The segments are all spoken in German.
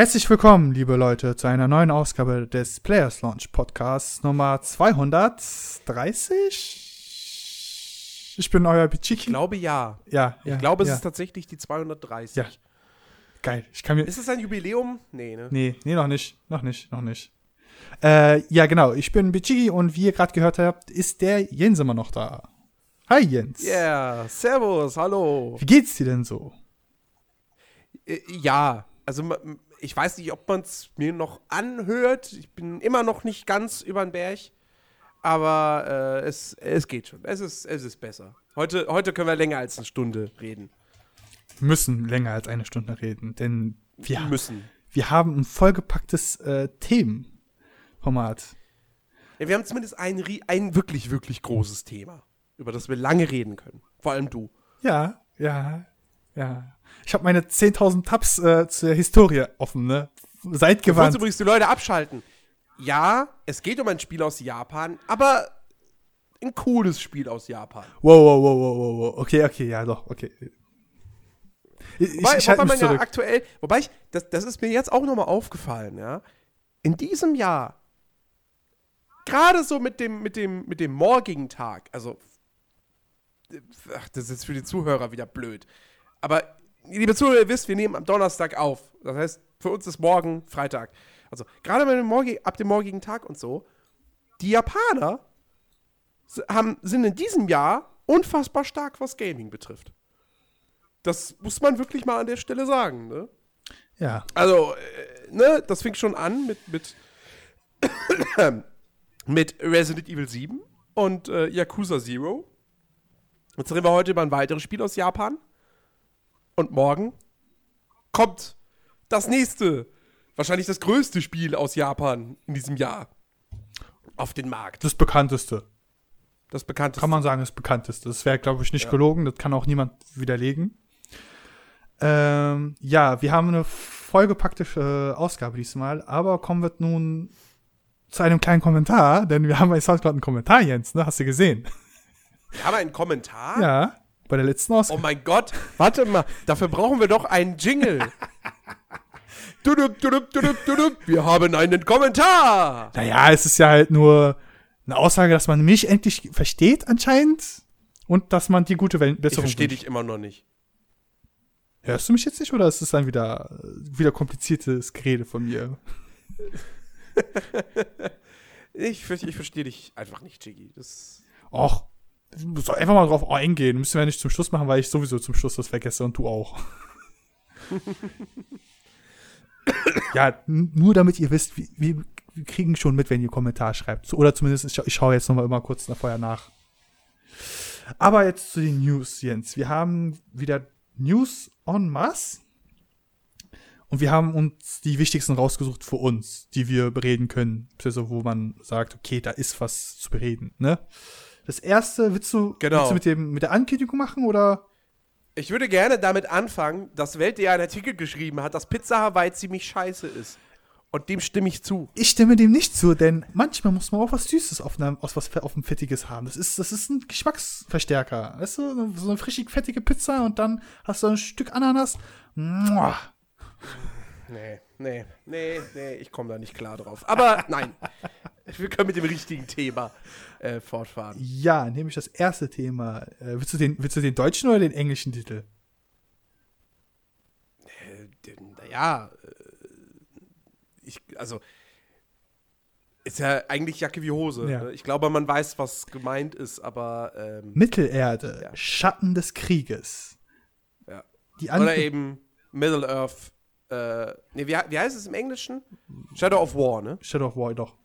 Herzlich willkommen, liebe Leute, zu einer neuen Ausgabe des Players Launch Podcasts Nummer 230. Ich bin euer Bichiki. Ich glaube ja. ja, ja. Ich glaube, es ja. ist tatsächlich die 230. Ja. Geil. Ich kann mir. Ist es ein Jubiläum? Nee, ne? Nee, nee, noch nicht. Noch nicht, noch nicht. Äh, ja, genau. Ich bin Bichigi und wie ihr gerade gehört habt, ist der Jens immer noch da. Hi, Jens. Yeah, servus, hallo. Wie geht's dir denn so? Äh, ja, also ich weiß nicht, ob man es mir noch anhört. Ich bin immer noch nicht ganz über den Berg. Aber äh, es, es geht schon. Es ist, es ist besser. Heute, heute können wir länger als eine Stunde reden. Müssen länger als eine Stunde reden, denn wir, Müssen. wir haben ein vollgepacktes äh, Themenformat. Ja, wir haben zumindest ein, ein wirklich, wirklich großes Thema, über das wir lange reden können. Vor allem du. Ja, ja, ja. Ich habe meine 10.000 Tabs äh, zur Historie offen, ne? Seid Du gewandt. wolltest übrigens die Leute abschalten. Ja, es geht um ein Spiel aus Japan, aber ein cooles Spiel aus Japan. Wow, wow, wow, wow, wow, wow. Okay, okay, ja, doch, okay. Ich, Wobei, ich wobei man ja zurück. aktuell, wobei ich, das, das ist mir jetzt auch nochmal aufgefallen, ja. In diesem Jahr, gerade so mit dem, mit dem, mit dem morgigen Tag, also, ach, das ist jetzt für die Zuhörer wieder blöd. Aber, liebe Zuhörer, ihr wisst, wir nehmen am Donnerstag auf. Das heißt, für uns ist morgen Freitag. Also, gerade ab dem morgigen Tag und so, die Japaner haben, sind in diesem Jahr unfassbar stark, was Gaming betrifft. Das muss man wirklich mal an der Stelle sagen, ne? Ja, Also, äh, ne, das fing schon an mit, mit, mit Resident Evil 7 und äh, Yakuza Zero. Jetzt reden wir heute über ein weiteres Spiel aus Japan. Und morgen kommt das nächste, wahrscheinlich das größte Spiel aus Japan in diesem Jahr auf den Markt. das bekannteste. Das bekannteste. Kann man sagen, das bekannteste. Das wäre, glaube ich, nicht gelogen. Das kann auch niemand widerlegen. Ähm, ja, wir haben eine vollgepackte äh, Ausgabe diesmal, aber kommen wir nun zu einem kleinen Kommentar, denn wir haben bei Soundcloud einen Kommentar, Jens, ne? Hast du gesehen? Wir haben einen Kommentar. Ja, bei der letzten Oh Ausgabe. mein Gott, warte mal, dafür brauchen wir doch einen Jingle. Dudup, dudup, dudup, dudup. Wir haben einen Kommentar. Naja, es ist ja halt nur eine Aussage, dass man mich endlich versteht anscheinend und dass man die gute Welt Ich Besserung verstehe wünscht. dich immer noch nicht. Hörst du mich jetzt nicht oder ist es dann wieder, wieder kompliziertes Gerede von mir? Ich, ich verstehe dich einfach nicht, Jiggy. Das Och, soll einfach mal drauf eingehen. Müssen wir ja nicht zum Schluss machen, weil ich sowieso zum Schluss das vergesse und du auch. ja, nur damit ihr wisst, wir, kriegen schon mit, wenn ihr Kommentar schreibt. Oder zumindest, ich, scha- ich schaue jetzt noch mal immer kurz nach, vorher nach. Aber jetzt zu den News, Jens. Wir haben wieder News en masse. Und wir haben uns die wichtigsten rausgesucht für uns, die wir bereden können. Also wo man sagt, okay, da ist was zu bereden. Ne? Das erste, willst du, Genau. willst du mit, dem, mit der Ankündigung machen oder? ich würde gerne damit anfangen, dass Welt.de einen Artikel geschrieben hat, dass Pizza Hawaii ziemlich scheiße ist. Und dem stimme ich zu. Ich stimme dem nicht zu, denn manchmal muss man auch was Süßes auf, einem, aus was auf dem Fettiges haben. Das ist, das ist ein Geschmacksverstärker. Weißt du, so eine frischig fettige Pizza und dann hast du ein Stück Ananas. Mua. Nee, nee, nee, nee, ich komme da nicht klar drauf. Aber nein, wir können mit dem richtigen Thema äh, fortfahren. Ja, nämlich das erste Thema. Äh, willst, du den, willst du den deutschen oder den englischen Titel? Naja, äh, ich, also, ist ja eigentlich Jacke wie Hose. Ja. Ne? Ich glaube, man weiß, was gemeint ist, aber, ähm, Mittelerde, Ja. Schatten des Krieges. ja. Oder eben Middle Earth, äh, nee, wie, wie heißt es im Englischen? Shadow of War, ne? Shadow of War, doch.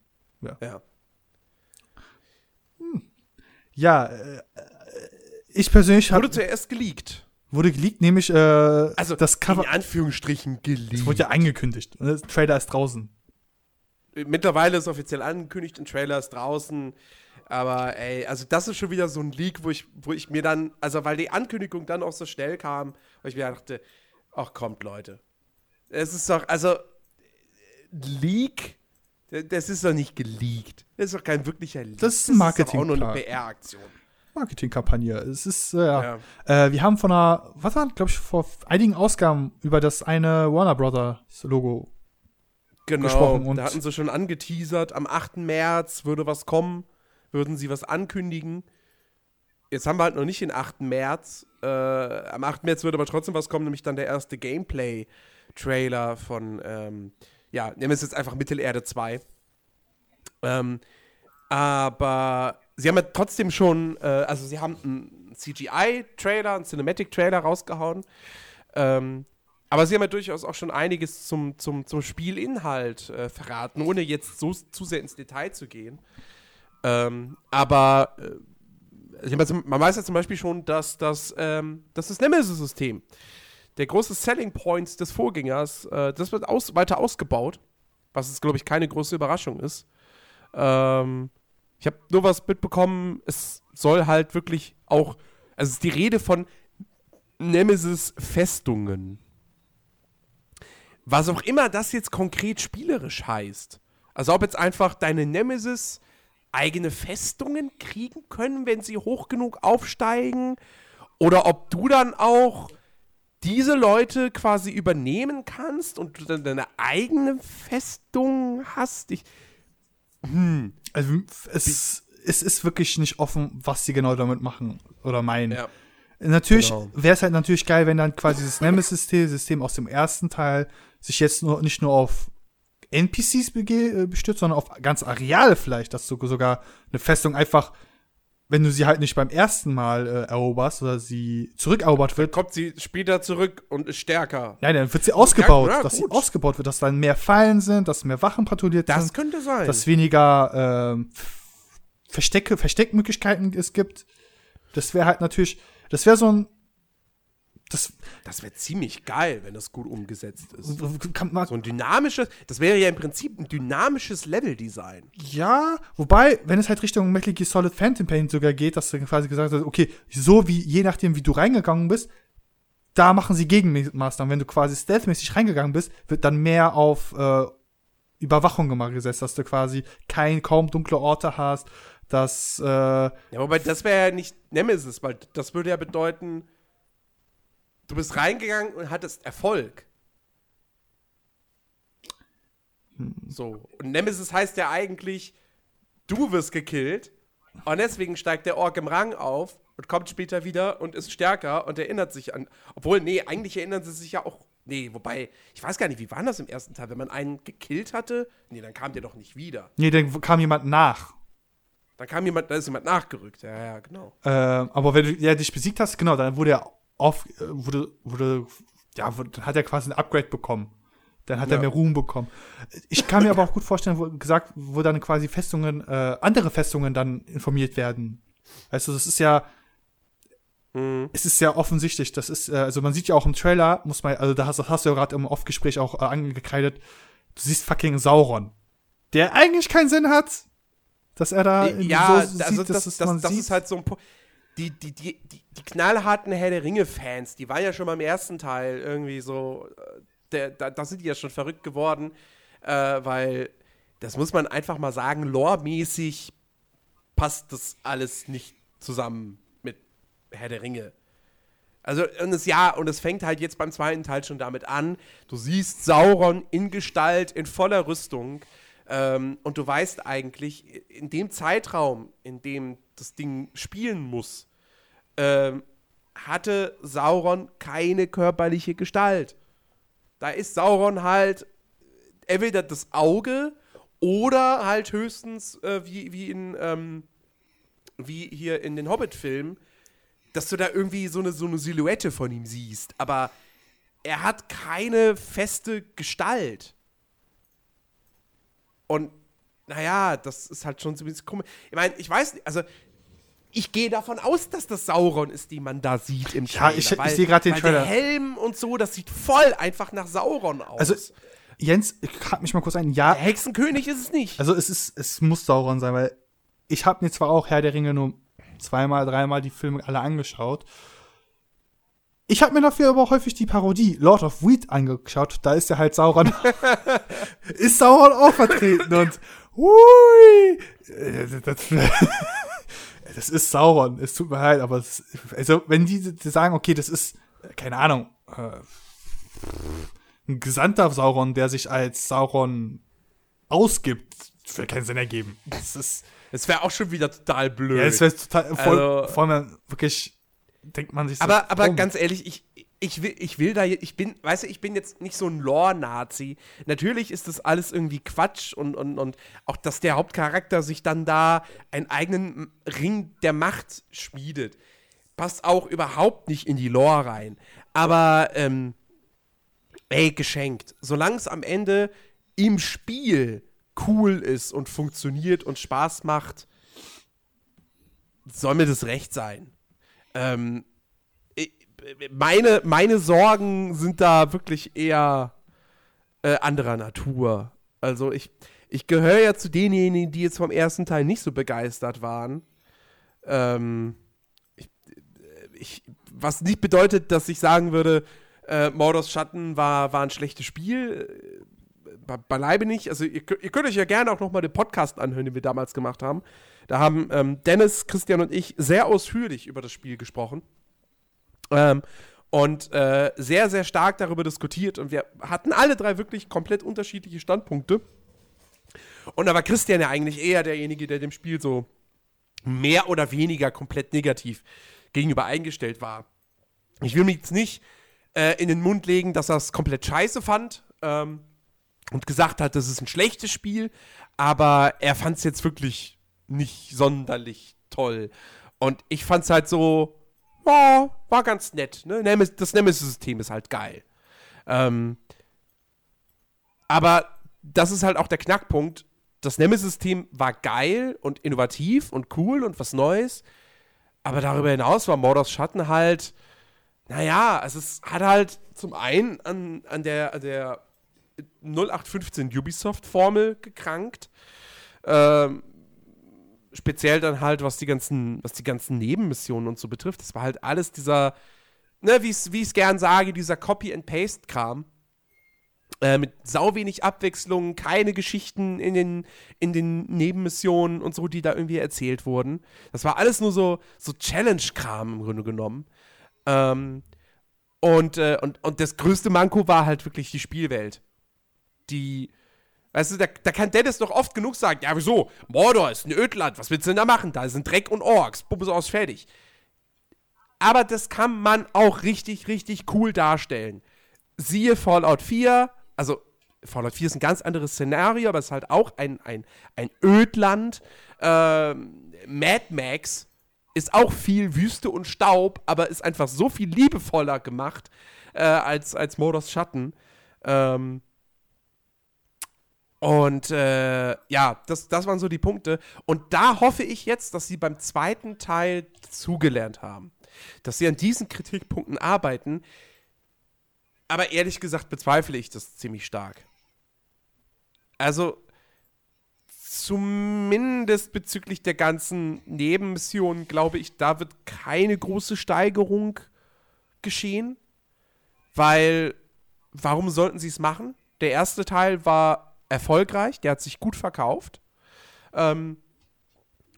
Ja. Ja, äh, äh, ich persönlich Wurde hab, zuerst geleakt. wurde geleakt, nämlich äh, Also, das Cover. in Anführungsstrichen geleakt. Das wurde ja angekündigt. Und der Trailer ist draußen. Mittlerweile ist offiziell angekündigt, ein Trailer ist draußen. Aber ey, also das ist schon wieder so ein Leak, wo ich, wo ich mir dann, also weil die Ankündigung dann auch so schnell kam, wo ich mir dachte, ach kommt Leute. Es ist doch, also Leak, das ist doch nicht geleakt. Das ist doch kein wirklicher Leak. Das ist ein doch auch nur eine. PR-Aktion. Marketingkampagne. Es ist, äh, ja. Äh, wir haben von einer, was war, glaube ich, vor einigen Ausgaben über das eine Warner Brothers Logo genau, gesprochen. Und da hatten sie schon angeteasert, am 8. März würde was kommen, würden sie was ankündigen. Jetzt haben wir halt noch nicht den 8. März. Äh, am 8. März würde aber trotzdem was kommen, nämlich dann der erste Gameplay-Trailer von, ähm, ja, nehmen wir es jetzt einfach Mittelerde 2. Ähm, aber sie haben ja trotzdem schon, äh, also sie haben einen CGI-Trailer, einen Cinematic-Trailer rausgehauen. Ähm, aber sie haben ja durchaus auch schon einiges zum, zum, zum Spielinhalt äh, verraten, ohne jetzt so zu sehr ins Detail zu gehen. Ähm, aber äh, man weiß ja zum Beispiel schon, dass, dass, ähm, dass das Nemesis-System, der große Selling Point des Vorgängers, äh, das wird aus, weiter ausgebaut, was es, glaube ich, keine große Überraschung ist. Ähm, ich habe nur was mitbekommen, es soll halt wirklich auch, also es ist die Rede von Nemesis-Festungen. Was auch immer das jetzt konkret spielerisch heißt. Also ob jetzt einfach deine Nemesis eigene Festungen kriegen können, wenn sie hoch genug aufsteigen, oder ob du dann auch diese Leute quasi übernehmen kannst und du dann deine eigene Festung hast. Ich, hm. Also es, es ist wirklich nicht offen, was sie genau damit machen oder meinen. Ja. Natürlich genau. wäre es halt natürlich geil, wenn dann quasi das Nemesis-System aus dem ersten Teil sich jetzt nur, nicht nur auf NPCs äh, bestürzt, sondern auf ganz Areale vielleicht, dass du sogar eine Festung einfach, wenn du sie halt nicht beim ersten Mal äh, eroberst oder sie zurückerobert wird. Dann kommt sie später zurück und ist stärker. Nein, dann wird sie ausgebaut, ja, dass gut. sie ausgebaut wird, dass dann mehr Fallen sind, dass mehr Wachen patrouilliert das sind. Das könnte sein. Dass weniger äh, Verstecke, Versteckmöglichkeiten es gibt. Das wäre halt natürlich, das wäre so ein das, das wäre ziemlich geil, wenn das gut umgesetzt ist. so ein dynamisches, das wäre ja im Prinzip ein dynamisches Level-Design. Ja, wobei, wenn es halt Richtung Metal Gear Solid Phantom Pain sogar geht, dass du quasi gesagt hast, okay, so wie, je nachdem, wie du reingegangen bist, da machen sie Gegenmaßnahmen. Wenn du quasi stealthmäßig reingegangen bist, wird dann mehr auf äh, Überwachung gemacht gesetzt, dass du quasi kein, kaum dunkle Orte hast, dass äh, Ja, wobei das wäre ja nicht Nemesis, weil das würde ja bedeuten, du bist reingegangen und hattest Erfolg. Hm. So. Und Nemesis heißt ja eigentlich, du wirst gekillt. Und deswegen steigt der Ork im Rang auf und kommt später wieder und ist stärker und erinnert sich an. Obwohl, nee, eigentlich erinnern sie sich ja auch. Nee, wobei, ich weiß gar nicht, wie war das im ersten Teil? Wenn man einen gekillt hatte, nee, dann kam der doch nicht wieder. Nee, dann kam jemand nach. Dann kam jemand, da ist jemand nachgerückt, ja, ja, genau. Äh, aber wenn du ja, dich besiegt hast, genau, dann wurde er auf, äh, wurde, wurde, ja, wurde, dann hat er quasi ein Upgrade bekommen. Dann hat ja. er mehr Ruhm bekommen. Ich kann mir aber auch gut vorstellen, wo gesagt, wo dann quasi Festungen, äh, andere Festungen dann informiert werden. Weißt du, das ist ja, mhm. es ist ja offensichtlich. Das ist, äh, also man sieht ja auch im Trailer, muss man, also da hast, das hast du ja gerade im Off-Gespräch auch äh, angekreidet. Du siehst fucking Sauron, der eigentlich keinen Sinn hat, dass er da ja, so also sieht, das, das, das, das ist halt so ein Punkt die, die, die, die, die knallharten Herr der Ringe-Fans, die waren ja schon beim ersten Teil irgendwie so, äh, der, da, da sind die ja schon verrückt geworden, äh, weil, das muss man einfach mal sagen, loremäßig passt das alles nicht zusammen mit Herr der Ringe. Also, und es ja, und es fängt halt jetzt beim zweiten Teil schon damit an. Du siehst Sauron in Gestalt, in voller Rüstung. Ähm, und du weißt eigentlich, in dem Zeitraum, in dem das Ding spielen muss, ähm, hatte Sauron keine körperliche Gestalt. Da ist Sauron halt entweder das Auge oder halt höchstens äh, wie, wie in ähm, wie hier in den Hobbit-Filmen, dass du da irgendwie so eine, so eine Silhouette von ihm siehst. Aber er hat keine feste Gestalt. Und naja, das ist halt schon so ein bisschen komisch. Ich meine, ich weiß nicht, also ich gehe davon aus, dass das Sauron ist, die man da sieht im Trailer. Ja, ich, ich sehe gerade den Trailer. Der Helm und so, das sieht voll einfach nach Sauron aus. Also, Jens, ich hab mich mal kurz ein. Ja. Der Hexenkönig ist es nicht. Also, es ist, es muss Sauron sein, weil ich habe mir zwar auch Herr der Ringe nur zweimal, dreimal die Filme alle angeschaut. Ich habe mir dafür aber häufig die Parodie Lord of Weed angeschaut. Da ist ja halt Sauron. ist Sauron auch vertreten und hui, das, das ist Sauron. Es tut mir leid, aber es, also wenn die, die, sagen, okay, das ist keine Ahnung, äh, ein Gesandter Sauron, der sich als Sauron ausgibt, das würde keinen Sinn ergeben. Das ist. Es wäre auch schon wieder total blöd. Ja, es wäre total. Voll, Also- vor allem wirklich denkt man sich so. aber, aber warum? ganz ehrlich, ich, ich, will, ich will da, ich bin, weißt du, ich bin jetzt nicht so ein Lore-Nazi. Natürlich ist das alles irgendwie Quatsch und, und, und auch, dass der Hauptcharakter sich dann da einen eigenen Ring der Macht schmiedet, passt auch überhaupt nicht in die Lore rein. Aber, ähm, ey, geschenkt. Solange es am Ende im Spiel cool ist und funktioniert und Spaß macht, soll mir das recht sein. Ähm, meine, meine Sorgen sind da wirklich eher äh, anderer Natur. Also ich, ich gehöre ja zu denjenigen, die jetzt vom ersten Teil nicht so begeistert waren. Ähm, ich, ich, was nicht bedeutet, dass ich sagen würde, äh, Mordors Schatten war, war ein schlechtes Spiel. Äh, be- Beileibe nicht. Also ihr, ihr könnt euch ja gerne auch nochmal den Podcast anhören, den wir damals gemacht haben. Da haben ähm, Dennis, Christian und ich sehr ausführlich über das Spiel gesprochen. Ähm, und äh, sehr, sehr stark darüber diskutiert. Und wir hatten alle drei wirklich komplett unterschiedliche Standpunkte. Und da war Christian ja eigentlich eher derjenige, der dem Spiel so mehr oder weniger komplett negativ gegenüber eingestellt war. Ich will mir jetzt nicht äh, in den Mund legen, dass er es komplett scheiße fand ähm, und gesagt hat, das ist ein schlechtes Spiel, aber er fand es jetzt wirklich nicht sonderlich toll. Und ich fand es halt so, ja, war ganz nett. Ne? Das Nemesis-System ist halt geil. Ähm, aber das ist halt auch der Knackpunkt. Das Nemesis-System war geil und innovativ und cool und was Neues. Aber darüber hinaus war Mordors Schatten halt, naja, es hat halt zum einen an, an der, an der 0815 Ubisoft-Formel gekrankt. Ähm, speziell dann halt, was die ganzen, was die ganzen Nebenmissionen und so betrifft. Das war halt alles dieser, ne, wie ich es gern sage, dieser Copy-and-Paste-Kram. Äh, mit sau wenig Abwechslung, keine Geschichten in den, in den Nebenmissionen und so, die da irgendwie erzählt wurden. Das war alles nur so, so Challenge-Kram im Grunde genommen. Ähm, und, äh, und, und das größte Manko war halt wirklich die Spielwelt. Die, weißt du, da, da kann Dennis doch oft genug sagen, ja wieso, Mordor ist ein Ödland, was willst du denn da machen? Da sind Dreck und Orks, Puppe aus, fertig. Aber das kann man auch richtig, richtig cool darstellen. Siehe Fallout 4, also Fallout 4 ist ein ganz anderes Szenario, aber es ist halt auch ein, ein, ein Ödland. Ähm, Mad Max ist auch viel Wüste und Staub, aber ist einfach so viel liebevoller gemacht äh, als, als Mordors Schatten. Ähm, und äh, ja, das, das waren so die Punkte. Und da hoffe ich jetzt, dass sie beim zweiten Teil zugelernt haben. Dass sie an diesen Kritikpunkten arbeiten. Aber ehrlich gesagt bezweifle ich das ziemlich stark. Also, zumindest bezüglich der ganzen Nebenmissionen, glaube ich, da wird keine große Steigerung geschehen. Weil, warum sollten sie es machen? Der erste Teil war erfolgreich, der hat sich gut verkauft. Ähm,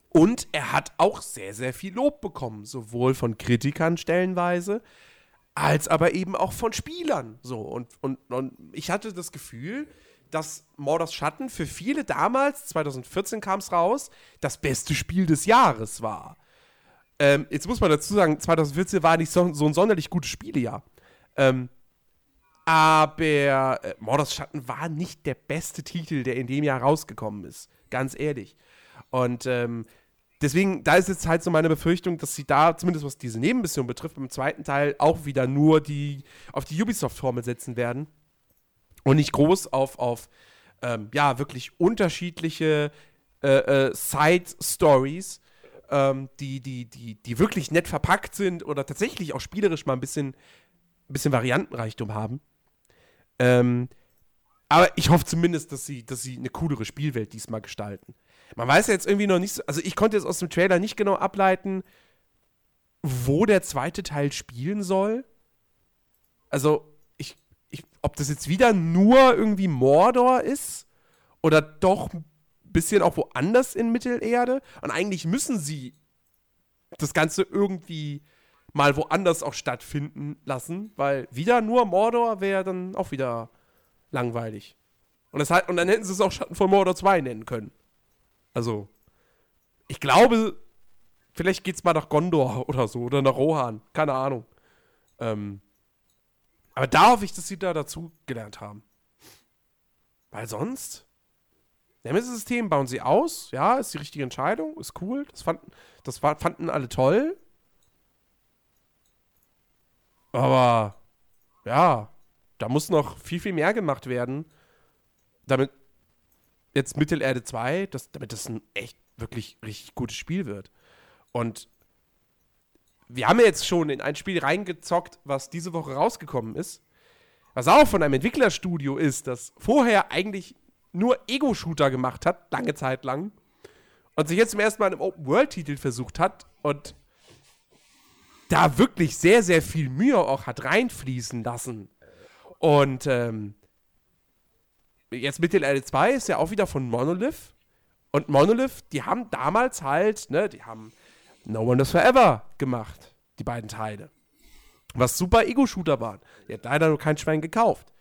und er hat auch sehr, sehr viel Lob bekommen, sowohl von Kritikern stellenweise, als aber eben auch von Spielern. So, und, und, und ich hatte das Gefühl, dass Mordors Schatten für viele damals, 2014 kam es raus, das beste Spiel des Jahres war. Ähm, jetzt muss man dazu sagen, 2014 war nicht so, so ein sonderlich gutes Spielejahr. Ähm, aber äh, Mordors Schatten war nicht der beste Titel, der in dem Jahr rausgekommen ist. Ganz ehrlich. Und ähm, deswegen, da ist jetzt halt so meine Befürchtung, dass sie da, zumindest was diese Nebenmission betrifft, beim zweiten Teil auch wieder nur die auf die Ubisoft-Formel setzen werden. Und nicht groß auf, auf ähm, ja, wirklich unterschiedliche äh, äh, Side-Stories, ähm, die, die, die, die wirklich nett verpackt sind oder tatsächlich auch spielerisch mal ein bisschen, ein bisschen Variantenreichtum haben. Ähm, aber ich hoffe zumindest, dass sie, dass sie eine coolere Spielwelt diesmal gestalten. Man weiß ja jetzt irgendwie noch nicht so, also ich konnte jetzt aus dem Trailer nicht genau ableiten, wo der zweite Teil spielen soll. Also, ich, ich, ob das jetzt wieder nur irgendwie Mordor ist oder doch ein bisschen auch woanders in Mittelerde. Und eigentlich müssen sie das Ganze irgendwie mal woanders auch stattfinden lassen, weil wieder nur Mordor wäre dann auch wieder langweilig. Und, das und dann hätten sie es auch Schatten von Mordor 2 nennen können. Also, ich glaube, vielleicht geht's mal nach Gondor oder so, oder nach Rohan, keine Ahnung. Ähm, aber da hoffe ich, dass sie da dazu gelernt haben. Weil sonst, Nemesis-System bauen sie aus, ja, ist die richtige Entscheidung, ist cool, das fanden, das fanden alle toll. Aber, ja, da muss noch viel, viel mehr gemacht werden, damit jetzt Mittelerde 2, das, damit das ein echt wirklich richtig gutes Spiel wird. Und wir haben jetzt schon in ein Spiel reingezockt, was diese Woche rausgekommen ist, was auch von einem Entwicklerstudio ist, das vorher eigentlich nur Ego-Shooter gemacht hat, lange Zeit lang, und sich jetzt zum ersten Mal einem Open-World-Titel versucht hat und da wirklich sehr, sehr viel Mühe auch hat reinfließen lassen. Und ähm, jetzt mit den L2 ist ja auch wieder von Monolith. Und Monolith, die haben damals halt, ne, die haben No One is Forever gemacht, die beiden Teile. Was super Ego-Shooter waren. Die hat leider nur kein Schwein gekauft.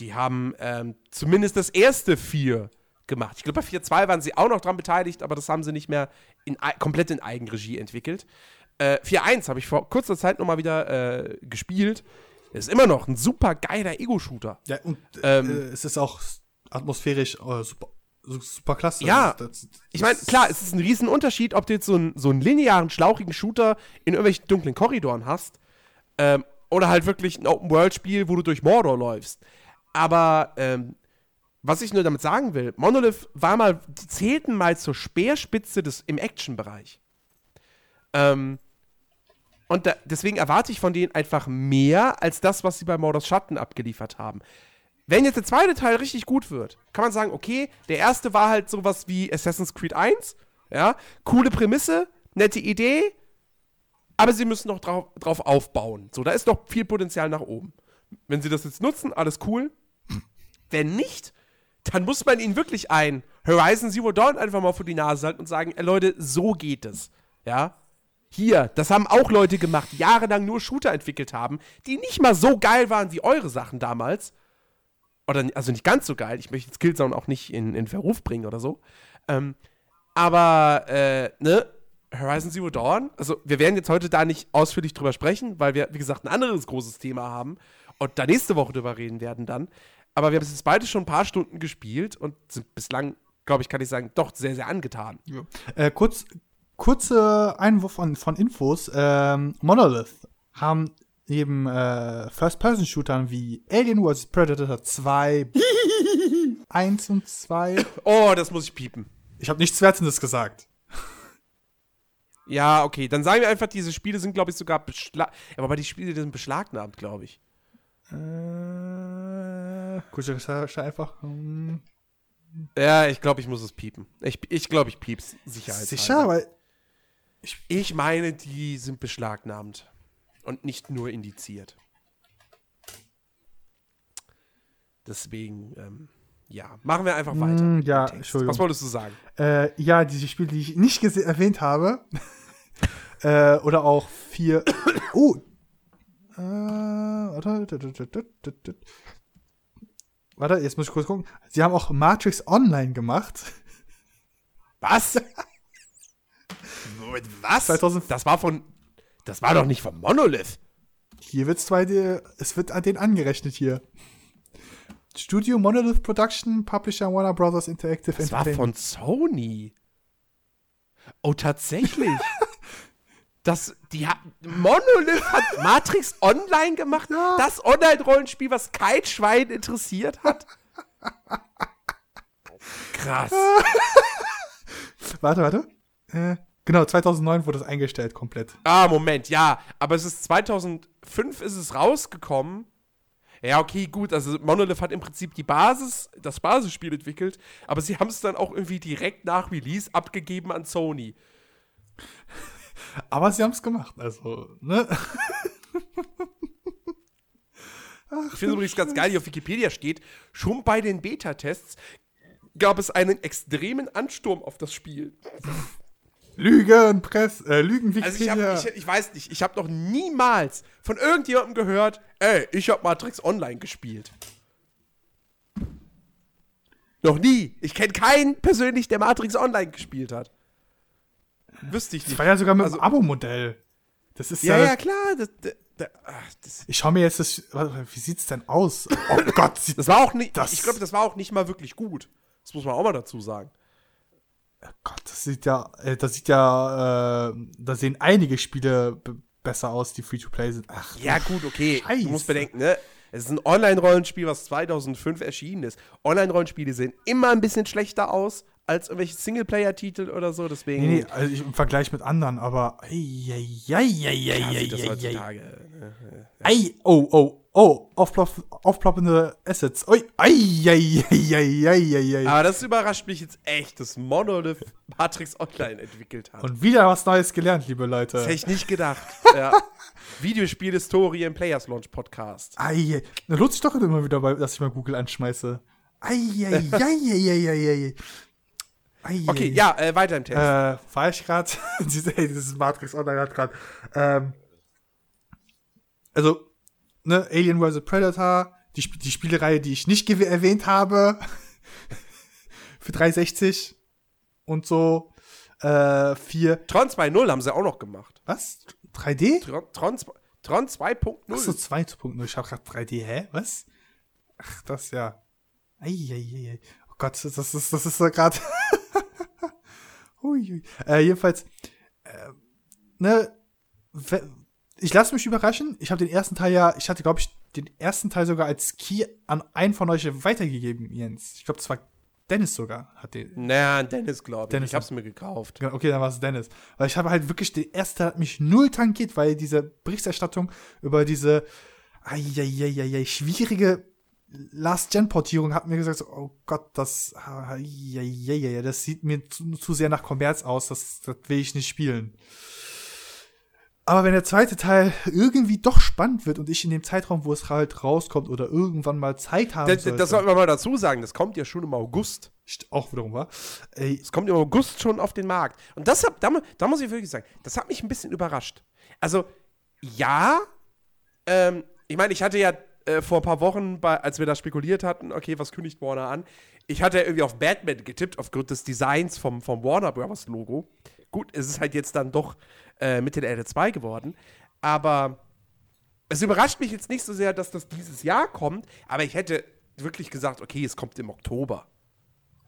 Die haben ähm, zumindest das erste vier gemacht. Ich glaube, bei 4.2 waren sie auch noch dran beteiligt, aber das haben sie nicht mehr in, komplett in Eigenregie entwickelt. Äh, 4.1 habe ich vor kurzer Zeit nochmal wieder äh, gespielt. Ist immer noch ein super geiler Ego-Shooter. Ja, und ähm, äh, es ist auch atmosphärisch äh, super, super klasse. Ja, das, das, ich meine, klar, es ist ein Riesenunterschied, ob du jetzt so, ein, so einen linearen, schlauchigen Shooter in irgendwelchen dunklen Korridoren hast ähm, oder halt wirklich ein Open-World-Spiel, wo du durch Mordor läufst. Aber ähm, was ich nur damit sagen will, Monolith war mal, zählten mal zur Speerspitze des, im Action-Bereich. Ähm, und da, deswegen erwarte ich von denen einfach mehr als das, was sie bei Mordors Schatten abgeliefert haben. Wenn jetzt der zweite Teil richtig gut wird, kann man sagen, okay, der erste war halt sowas wie Assassin's Creed 1, ja, coole Prämisse, nette Idee, aber sie müssen noch drauf, drauf aufbauen. So, da ist noch viel Potenzial nach oben. Wenn sie das jetzt nutzen, alles cool. Wenn nicht, dann muss man ihnen wirklich ein Horizon Zero Dawn einfach mal vor die Nase halten und sagen, ey Leute, so geht es. Ja, hier, das haben auch Leute gemacht, die jahrelang nur Shooter entwickelt haben, die nicht mal so geil waren wie eure Sachen damals. Oder, also nicht ganz so geil. Ich möchte Skillzone auch nicht in, in Verruf bringen oder so. Ähm, aber, äh, ne, Horizon Zero Dawn, also wir werden jetzt heute da nicht ausführlich drüber sprechen, weil wir, wie gesagt, ein anderes großes Thema haben und da nächste Woche drüber reden werden dann. Aber wir haben es jetzt beide schon ein paar Stunden gespielt und sind bislang, glaube ich, kann ich sagen, doch sehr, sehr angetan. Ja. Äh, kurz, kurzer Einwurf von, von Infos. Ähm, Monolith haben neben äh, First-Person-Shootern wie Alien vs. Predator 2, 1 und 2. Oh, das muss ich piepen. Ich habe nichts Wertendes gesagt. Ja, okay. Dann sagen wir einfach, diese Spiele sind, glaube ich, sogar beschlagnahmt. Aber die Spiele sind beschlagnahmt, glaube ich. Äh, kurze Recherche einfach. Hm. Ja, ich glaube, ich muss es piepen. Ich glaube, ich, glaub, ich piep's Sicherheit. Sicher, weil ich, ich meine, die sind beschlagnahmt und nicht nur indiziert. Deswegen, ähm, ja, machen wir einfach weiter. Mm, ja, Entschuldigung. Was wolltest du sagen? Äh, ja, diese Spiele, die ich nicht erwähnt habe. äh, oder auch vier. oh! Äh, warte. Warte, jetzt muss ich kurz gucken. Sie haben auch Matrix Online gemacht. Was? Was? 2000 das war von. Das war doch nicht von Monolith. Hier wird's zwei, es wird an den angerechnet hier. Studio Monolith Production, Publisher Warner Brothers Interactive das war von Sony. Oh, tatsächlich. das, die hat, Monolith hat Matrix Online gemacht. Ja. Das Online-Rollenspiel, was kein Schwein interessiert hat. Krass. warte, warte. Äh, Genau, 2009 wurde es eingestellt komplett. Ah, Moment, ja. Aber es ist 2005 ist es rausgekommen. Ja, okay, gut. Also Monolith hat im Prinzip die Basis, das Basisspiel entwickelt, aber sie haben es dann auch irgendwie direkt nach Release abgegeben an Sony. Aber sie haben es gemacht, also, ne? Ach, ich finde übrigens ganz geil, wie auf Wikipedia steht, schon bei den Beta-Tests gab es einen extremen Ansturm auf das Spiel. Lügen, Press, äh, Lügen, Wikipedia. Also ich, hab, ich, ich weiß nicht, ich habe noch niemals von irgendjemandem gehört, ey, ich habe Matrix Online gespielt. Noch nie. Ich kenne keinen persönlich, der Matrix Online gespielt hat. Wüsste ich Das nicht. war ja sogar mit Also- dem Abo-Modell. Das ist Ja, ja. ja, klar. Das, das, das, das, Ich schau mir jetzt das. Wie sieht's denn aus? Oh Gott, sieht das war auch nicht. Das- ich glaube, das war auch nicht mal wirklich gut. Das muss man auch mal dazu sagen. Gott, das sieht ja, äh, das sieht ja, äh, da sehen einige Spiele besser aus, die Free-to-Play sind. Ach, Ja, gut, okay. Scheiße. Du musst bedenken, ne? Es ist ein Online-Rollenspiel, was 2005 erschienen ist. Online-Rollenspiele sehen immer ein bisschen schlechter aus als irgendwelche Singleplayer-Titel oder so. Deswegen nee, nee, also ich, im Vergleich mit anderen, aber. Ei, ei, ei, ei, ja, ei, sieht das ei, ei, heutzutage. Ne? ei, oh, oh, oh, aufplopp, aufploppende Assets. Ui, ei, ei, ei, ei, ei. Aber das überrascht mich jetzt echt, dass Monolith Matrix Online entwickelt hat. Und wieder was Neues gelernt, liebe Leute. das hätte ich nicht gedacht. ja. Videospiel-Historie im Players Launch Podcast. Ei, da lohnt sich doch immer wieder, bei, dass ich mal Google anschmeiße. Ei, ei, ei, ei, ei, ei, ei. Okay, ja, äh, weiter im Text. Äh, war ich gerade? Dieses Matrix Online hat gerade. Ähm, also, ne, Alien vs. Predator, die, Sp die Spielereihe, die ich nicht erwähnt habe, für 360 und so, äh, 4, Tron 2.0 haben sie auch noch gemacht. was? 3D? Tron, Tron, Tron 2.0. Achso, 2.0. Ich hab grad 3D, hä? Was? Ach, das ja. Eieiei. Oh Gott, das ist, das ist so gerade. Hui. Äh, jedenfalls, äh, ne, ich lasse mich überraschen. Ich habe den ersten Teil ja, ich hatte, glaube ich, den ersten Teil sogar als Key an einen von euch weitergegeben, Jens. Ich glaube, das war Dennis sogar, hat den. Naja, Dennis, glaube ich. Dennis ich hab's mir gekauft. Genau, Okay, dann war es Dennis. Weil ich habe halt wirklich, der erste Teil hat mich null tankiert, weil diese Berichterstattung über diese eieieiei, schwierige Last-Gen-Portierung hat mir gesagt, so, oh Gott, das, eieieiei, das sieht mir zu, zu sehr nach Kommerz aus, das, das will ich nicht spielen. Aber wenn der zweite Teil irgendwie doch spannend wird und ich in dem Zeitraum, wo es halt rauskommt oder irgendwann mal Zeit haben Das, sollte, das sollten wir mal dazu sagen, das kommt ja schon im August. auch wiederum war, ey, Es kommt im August schon auf den Markt. Und das hat, da, da muss ich wirklich sagen, das hat mich ein bisschen überrascht. Also, ja, ähm, ich meine, ich hatte ja äh, vor ein paar Wochen, bei, als wir da spekuliert hatten, okay, was kündigt Warner an? Ich hatte ja irgendwie auf Batman getippt, aufgrund des Designs vom, vom Warner Bros. Logo. Gut, es ist halt jetzt dann doch äh, mit den Erde 2 geworden. Aber es überrascht mich jetzt nicht so sehr, dass das dieses Jahr kommt, aber ich hätte wirklich gesagt, okay, es kommt im Oktober.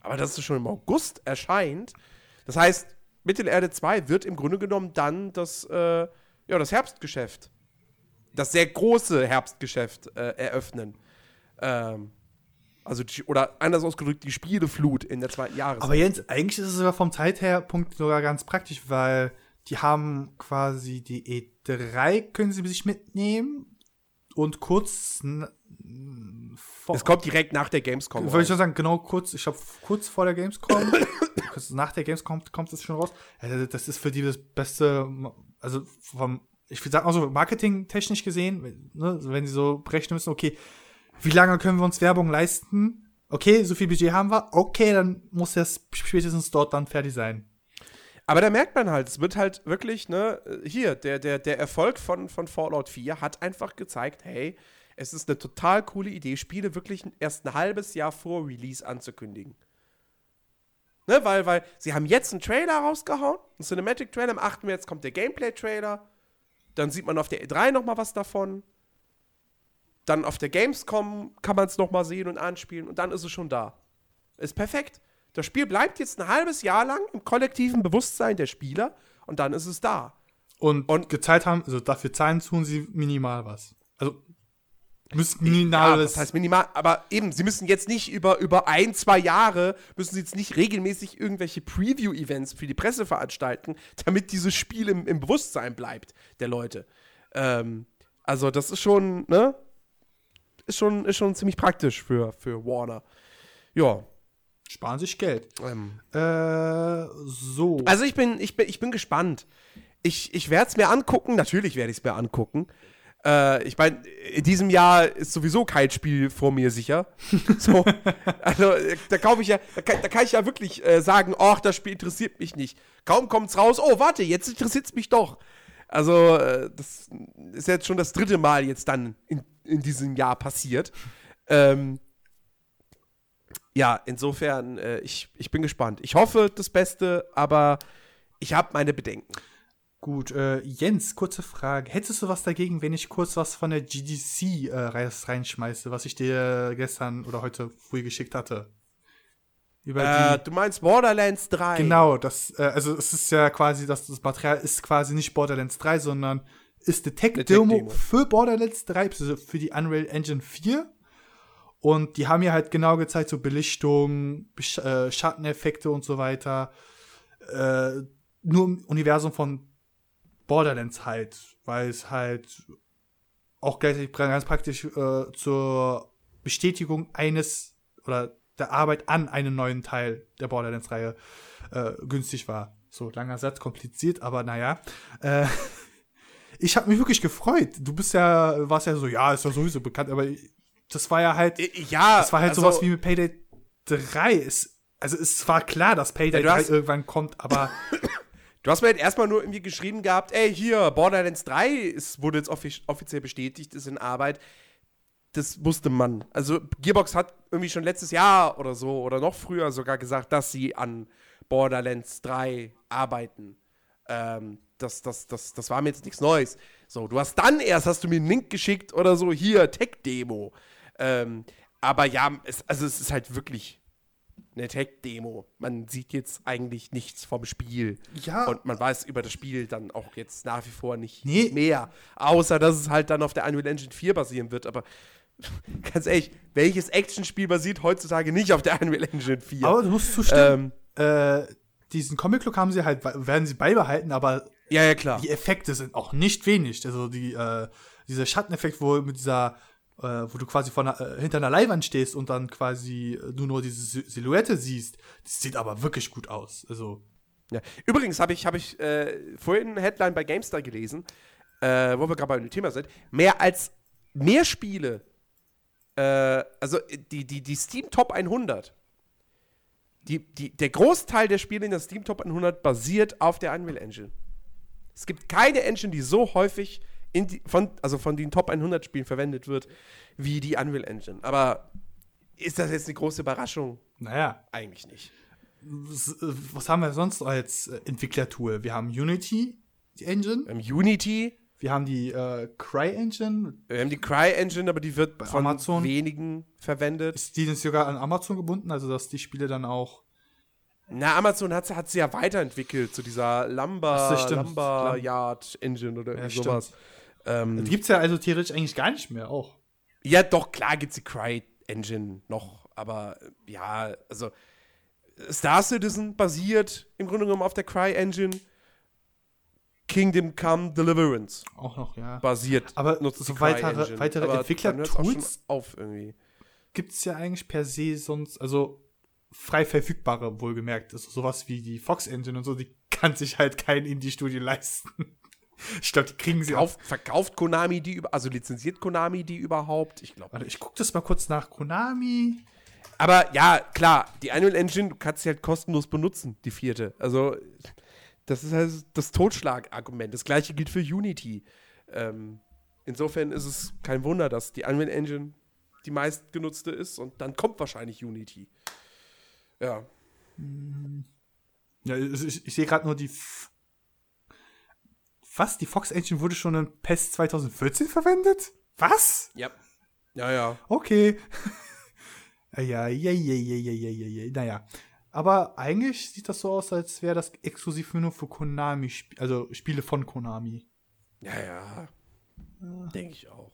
Aber dass es schon im August erscheint, das heißt, Mittelerde 2 wird im Grunde genommen dann das, äh, ja, das Herbstgeschäft, das sehr große Herbstgeschäft äh, eröffnen. Ähm, also, die, oder anders ausgedrückt, die Spieleflut in der zweiten Jahreszeit. Aber Jens, eigentlich ist es sogar vom Zeitherpunkt sogar ganz praktisch, weil die haben quasi die E3 können sie sich mitnehmen und kurz vor, es kommt direkt nach der Gamescom. wollte ich schon sagen, genau kurz, ich glaube kurz vor der Gamescom, kurz nach der Gamescom kommt es schon raus. Ja, Das ist für die das beste, also vom, ich würde sagen, auch so marketingtechnisch gesehen, ne, wenn sie so berechnen müssen, okay, wie lange können wir uns Werbung leisten? Okay, so viel Budget haben wir. Okay, dann muss das spätestens dort dann fertig sein. Aber da merkt man halt, es wird halt wirklich, ne, hier, der, der, der Erfolg von, von Fallout 4 hat einfach gezeigt, hey, es ist eine total coole Idee, Spiele wirklich erst ein halbes Jahr vor Release anzukündigen. Ne, weil, weil sie haben jetzt einen Trailer rausgehauen, einen Cinematic-Trailer, am 8. März kommt der Gameplay-Trailer, dann sieht man auf der E3 noch mal was davon, dann auf der Gamescom kann man es noch mal sehen und anspielen und dann ist es schon da. Ist perfekt. Das Spiel bleibt jetzt ein halbes Jahr lang im kollektiven Bewusstsein der Spieler und dann ist es da. Und, Und- gezahlt haben, also dafür zahlen tun sie minimal was. Also müssen Ja, minimal das heißt minimal, aber eben, sie müssen jetzt nicht über, über ein, zwei Jahre, müssen sie jetzt nicht regelmäßig irgendwelche Preview-Events für die Presse veranstalten, damit dieses Spiel im, im Bewusstsein bleibt der Leute. Ähm, also das ist schon, ne? Ist schon, ist schon ziemlich praktisch für, für Warner. Ja. Sparen sich Geld. Ähm, Äh, so. Also ich bin, ich bin, ich bin gespannt. Ich, ich werde es mir angucken, natürlich werde ich es mir angucken. Äh, ich meine, in diesem Jahr ist sowieso kein Spiel vor mir sicher. So, also äh, da kaufe ich ja, da kann, da kann ich ja wirklich äh, sagen, ach, das Spiel interessiert mich nicht. Kaum kommt's raus, oh, warte, jetzt interessiert es mich doch. Also, äh, das ist jetzt schon das dritte Mal jetzt dann in, in diesem Jahr passiert. Ähm, ja, insofern, äh, ich, ich bin gespannt. Ich hoffe das Beste, aber ich habe meine Bedenken. Gut, äh, Jens, kurze Frage. Hättest du was dagegen, wenn ich kurz was von der GDC äh, reinschmeiße, was ich dir gestern oder heute früh geschickt hatte? Äh, du meinst Borderlands 3? Genau, das, äh, also es ist ja quasi, das, das Material ist quasi nicht Borderlands 3, sondern ist eine Tech-Demo Tech für Borderlands 3, also für die Unreal Engine 4. Und die haben ja halt genau gezeigt, so Belichtung, Besch äh, Schatteneffekte und so weiter. Äh, nur im Universum von Borderlands halt, weil es halt auch gleichzeitig ganz praktisch äh, zur Bestätigung eines oder der Arbeit an einem neuen Teil der Borderlands-Reihe äh, günstig war. So, langer Satz, kompliziert, aber naja. Äh, ich habe mich wirklich gefreut. Du bist ja, warst ja so, ja, ist ja sowieso bekannt, aber das war ja halt, ja, das war halt also, sowas wie mit Payday 3. Es, also es war klar, dass Payday ja, 3 irgendwann kommt, aber Du hast mir halt erstmal nur irgendwie geschrieben gehabt, ey, hier, Borderlands 3 ist, wurde jetzt offiz offiziell bestätigt, ist in Arbeit. Das wusste man. Also Gearbox hat irgendwie schon letztes Jahr oder so oder noch früher sogar gesagt, dass sie an Borderlands 3 arbeiten. Ähm, das, das, das, das war mir jetzt nichts Neues. So, du hast dann erst, hast du mir einen Link geschickt oder so, hier, Tech-Demo. Ähm, aber ja, es, also es ist halt wirklich eine Tech-Demo. Man sieht jetzt eigentlich nichts vom Spiel. Ja. Und man weiß über das Spiel dann auch jetzt nach wie vor nicht nee. mehr. Außer, dass es halt dann auf der Unreal Engine 4 basieren wird. Aber ganz ehrlich, welches Actionspiel basiert heutzutage nicht auf der Unreal Engine 4? Aber du musst zustimmen. Ähm, äh, diesen Comic-Look haben sie halt, werden sie beibehalten, aber ja, ja, klar. die Effekte sind auch nicht wenig. Also die, äh, dieser Schatteneffekt, wo mit dieser äh, wo du quasi von, äh, hinter einer Leihwand stehst und dann quasi äh, du nur diese Silhouette siehst, das sieht aber wirklich gut aus. Also. Ja. Übrigens habe ich, hab ich äh, vorhin eine Headline bei GameStar gelesen, äh, wo wir gerade bei dem Thema sind. Mehr als mehr Spiele, äh, also die, die, die Steam Top 100, die, die, der Großteil der Spiele in der Steam Top 100 basiert auf der Unreal Engine. Es gibt keine Engine, die so häufig die, von, also von den Top 100 Spielen verwendet wird, wie die Unreal Engine. Aber ist das jetzt eine große Überraschung? Naja. Eigentlich nicht. Was, was haben wir sonst als äh, Entwicklertool? Wir haben Unity, die Engine. Wir haben Unity. Wir haben die äh, Cry Engine. Wir haben die Cry Engine, aber die wird Bei von Amazon. wenigen verwendet. Ist die sogar an Amazon gebunden, also dass die Spiele dann auch na, Amazon hat, hat sie ja weiterentwickelt zu dieser Lumber, Lumber Yard Engine oder ja, sowas. Ähm, die gibt es ja also theoretisch eigentlich gar nicht mehr auch. Ja, doch, klar gibt es die Cry Engine noch, aber äh, ja, also Star Citizen basiert im Grunde genommen auf der Cry Engine. Kingdom Come Deliverance. Auch noch, ja. Basiert. Aber so weitere, weitere Entwickler-Tools auf irgendwie. Gibt es ja eigentlich per se sonst, also frei verfügbare, wohlgemerkt. Also sowas wie die Fox Engine und so, die kann sich halt kein Indie-Studio leisten. Ich glaube, die kriegen sie Verkauft, verkauft Konami die, also lizenziert Konami die überhaupt? Ich glaube. Warte, ich gucke das mal kurz nach. Konami. Aber ja, klar, die Unreal Engine, du kannst sie halt kostenlos benutzen, die vierte. Also, das ist halt das Totschlagargument. Das gleiche gilt für Unity. Ähm, insofern ist es kein Wunder, dass die Unreal Engine die meistgenutzte ist und dann kommt wahrscheinlich Unity. Ja. Ja, ich, ich sehe gerade nur die was? Die Fox Engine wurde schon in PES 2014 verwendet? Was? Ja. Ja, ja. Okay. ja, ja, ja, ja, ja, ja, ja, ja. Naja. Aber eigentlich sieht das so aus, als wäre das exklusiv nur für Konami, also Spiele von Konami. Ja, ja. ja. Denke ich auch.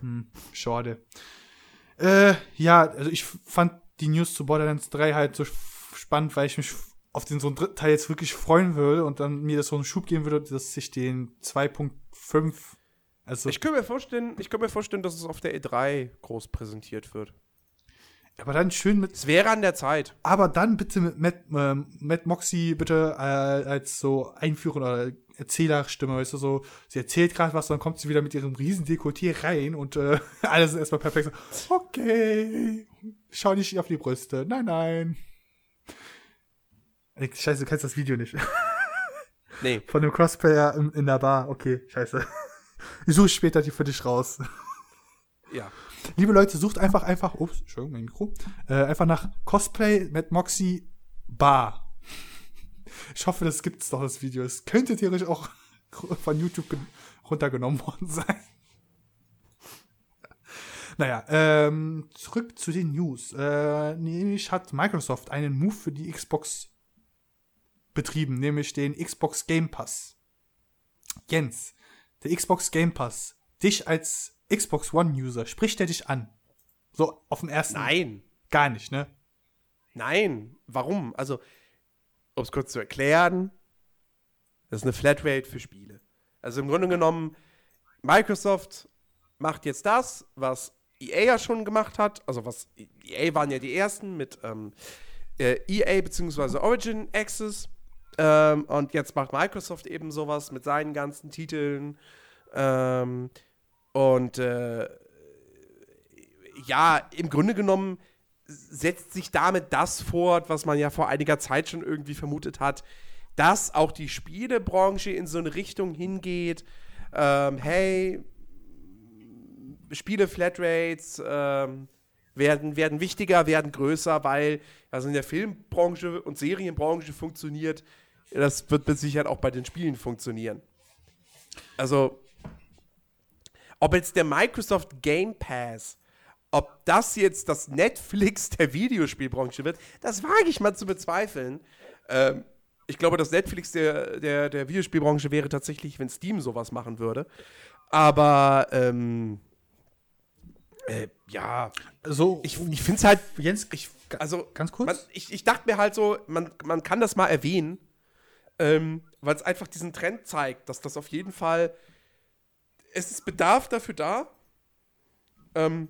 hm, schade. Äh, ja, also ich fand die News zu Borderlands 3 halt so spannend, weil ich mich auf den so einen dritten Teil jetzt wirklich freuen würde und dann mir das so einen Schub geben würde, dass ich den 2.5 also ich könnte mir vorstellen, ich könnte mir vorstellen, dass es auf der E3 groß präsentiert wird. Aber dann schön mit. Es wäre an der Zeit. Aber dann bitte mit Matt, äh, Matt Moxie bitte äh, als so Einführer oder Erzählerstimme, weißt du, so, sie erzählt gerade was, dann kommt sie wieder mit ihrem riesen Dekolleté rein und äh, alles ist erstmal perfekt. So, okay, schau nicht auf die Brüste. Nein, nein. Ey, scheiße, du kennst das Video nicht. Nee. Von dem Crossplayer in, in der Bar. Okay, scheiße. Ich suche später die für dich raus. Ja. Liebe Leute, sucht einfach, einfach, ups, Entschuldigung, mein Mikro, äh, einfach nach Cosplay mit Moxie Bar. Ich hoffe, das gibt's doch, das Video. Es könnte theoretisch auch von YouTube runtergenommen worden sein. Naja, ähm, zurück zu den News. Äh, nämlich hat Microsoft einen Move für die Xbox betrieben, nämlich den Xbox Game Pass. Jens, der Xbox Game Pass, dich als Xbox One-User, spricht der dich an? So auf dem ersten. Nein. Gar nicht, ne? Nein. Warum? Also, um es kurz zu erklären, das ist eine Flatrate für Spiele. Also im Grunde genommen, Microsoft macht jetzt das, was EA ja schon gemacht hat. Also was EA waren ja die ersten mit ähm, äh, EA bzw. Origin Access. Ähm, und jetzt macht Microsoft eben sowas mit seinen ganzen Titeln. Ähm, und äh, ja, im Grunde genommen setzt sich damit das fort, was man ja vor einiger Zeit schon irgendwie vermutet hat, dass auch die Spielebranche in so eine Richtung hingeht. Ähm, hey, Spiele-Flatrates ähm, werden, werden wichtiger, werden größer, weil also in der Filmbranche und Serienbranche funktioniert. Das wird mit Sicherheit auch bei den Spielen funktionieren. Also, ob jetzt der Microsoft Game Pass, ob das jetzt das Netflix der Videospielbranche wird, das wage ich mal zu bezweifeln. Ähm, ich glaube, das Netflix der, der, der Videospielbranche wäre tatsächlich, wenn Steam sowas machen würde. Aber ähm, äh, ja, So, ich, ich finde es halt, Jens, ich, also, ganz kurz. man, ich, ich dachte mir halt so, man, man kann das mal erwähnen, ähm, weil es einfach diesen Trend zeigt, dass das auf jeden Fall, es ist Bedarf dafür da, ähm,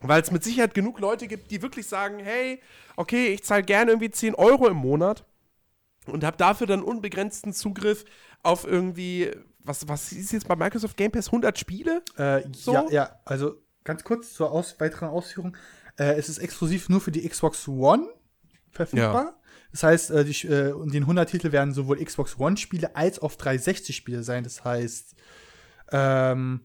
weil es mit Sicherheit genug Leute gibt, die wirklich sagen, hey, okay, ich zahle gerne irgendwie 10 Euro im Monat und habe dafür dann unbegrenzten Zugriff auf irgendwie, was, was ist jetzt bei Microsoft Game Pass, 100 Spiele? Äh, So? Ja, ja, also ganz kurz zur aus weiteren Ausführung. Äh, es ist exklusiv nur für die Xbox One verfügbar. Das heißt, äh, die, äh, den 100 Titel werden sowohl Xbox One-Spiele als auch 360-Spiele sein. Das heißt, ähm,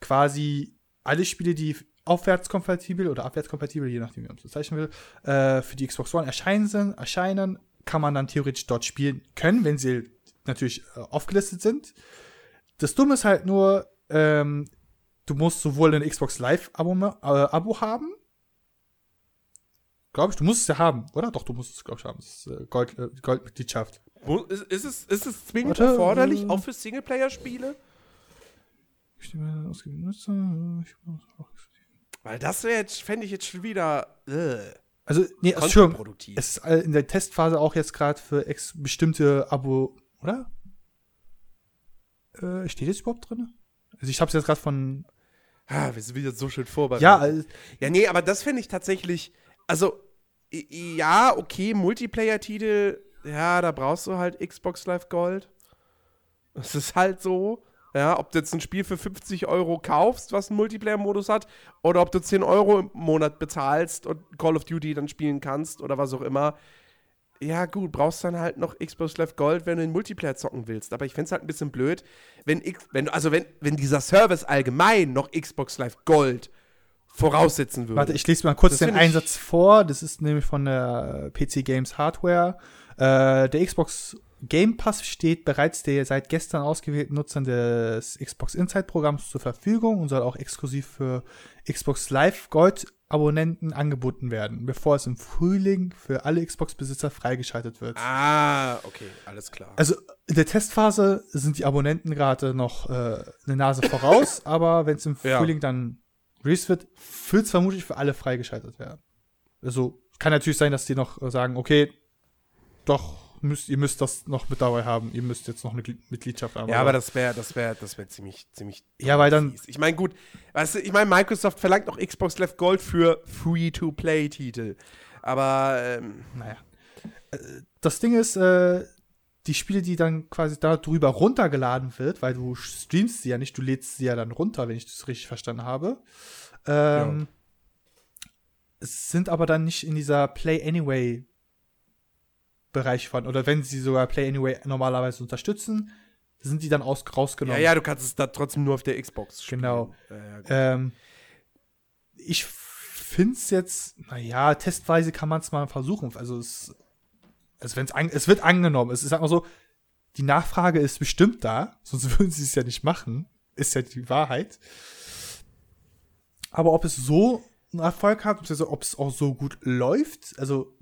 quasi alle Spiele, die aufwärtskompatibel oder abwärtskompatibel, je nachdem, wie man es bezeichnen will, äh, für die Xbox One erscheinen, sind, erscheinen, kann man dann theoretisch dort spielen können, wenn sie natürlich äh, aufgelistet sind. Das Dumme ist halt nur, ähm, du musst sowohl ein Xbox Live-Abo äh, haben. Glaube ich, du musst es ja haben, oder? Doch, du musst es, glaube ich, haben. Das ist äh, Gold, äh, Goldmitgliedschaft. Ist, ist, es, ist es zwingend Warte, erforderlich, äh, auch für Singleplayer-Spiele? Weil das wäre jetzt, fände ich jetzt schon wieder äh, Also, nee, Entschuldigung. kontraproduktiv. Es ist in der Testphase auch jetzt gerade für ex bestimmte Abo, oder? Äh, steht das überhaupt drin? Also ich habe es jetzt gerade von. Ah, wir sind wieder so schön vorbereitet. Ja, äh, ja, nee, aber das finde ich tatsächlich, also, ja, okay, Multiplayer-Titel, ja, da brauchst du halt Xbox Live Gold. Das ist halt so. Ja, ob du jetzt ein Spiel für 50 Euro kaufst, was einen Multiplayer-Modus hat, oder ob du 10 Euro im Monat bezahlst und Call of Duty dann spielen kannst oder was auch immer. Ja, gut, brauchst dann halt noch Xbox Live Gold, wenn du den Multiplayer zocken willst. Aber ich fände es halt ein bisschen blöd, wenn, X, wenn also wenn, wenn dieser Service allgemein noch Xbox Live Gold voraussetzen würde. warte, ich lese mal kurz Das den Einsatz vor. Das ist nämlich von der PC Games Hardware. Äh, der Xbox Game Pass steht bereits der seit gestern ausgewählten Nutzern des Xbox Inside Programms zur Verfügung und soll auch exklusiv für Xbox Live Gold Abonnenten angeboten werden, bevor es im Frühling für alle Xbox-Besitzer freigeschaltet wird. Ah, okay, alles klar. Also in der Testphase sind die Abonnenten gerade noch äh, eine Nase voraus, aber wenn es im Ja. Frühling dann released wird, es vermutlich für alle freigeschaltet werden. Also kann natürlich sein, dass die noch äh, sagen, okay, doch, müsst, ihr müsst das noch mit dabei haben, ihr müsst jetzt noch eine Gli- Mitgliedschaft haben. ja, aber das wäre, das wäre, das wäre ziemlich, ziemlich. Ja, weil dann-. Ich meine, gut, weißt du, ich meine, Microsoft verlangt noch Xbox Live Gold für Free-to-Play-Titel. Aber, ähm, naja. Äh, Das Ding ist, äh, die Spiele, die dann quasi da drüber runtergeladen wird, weil du streamst sie ja nicht, du lädst sie ja dann runter, wenn ich das richtig verstanden habe. Ähm, Es sind aber dann nicht in dieser Play Anyway Bereich von, oder wenn sie sogar Play Anyway normalerweise unterstützen, sind die dann aus, ja, rausgenommen. ja, du kannst es da trotzdem nur auf der Xbox spielen. Genau. Ja, ja. Ähm, ich finde es jetzt, naja, testweise kann man es mal versuchen. Also es, also wenn's an, es wird angenommen. Es ist einfach so, die Nachfrage ist bestimmt da, sonst würden sie es ja nicht machen. Ist ja die Wahrheit. Aber ob es so einen Erfolg hat, ob es auch so gut läuft, also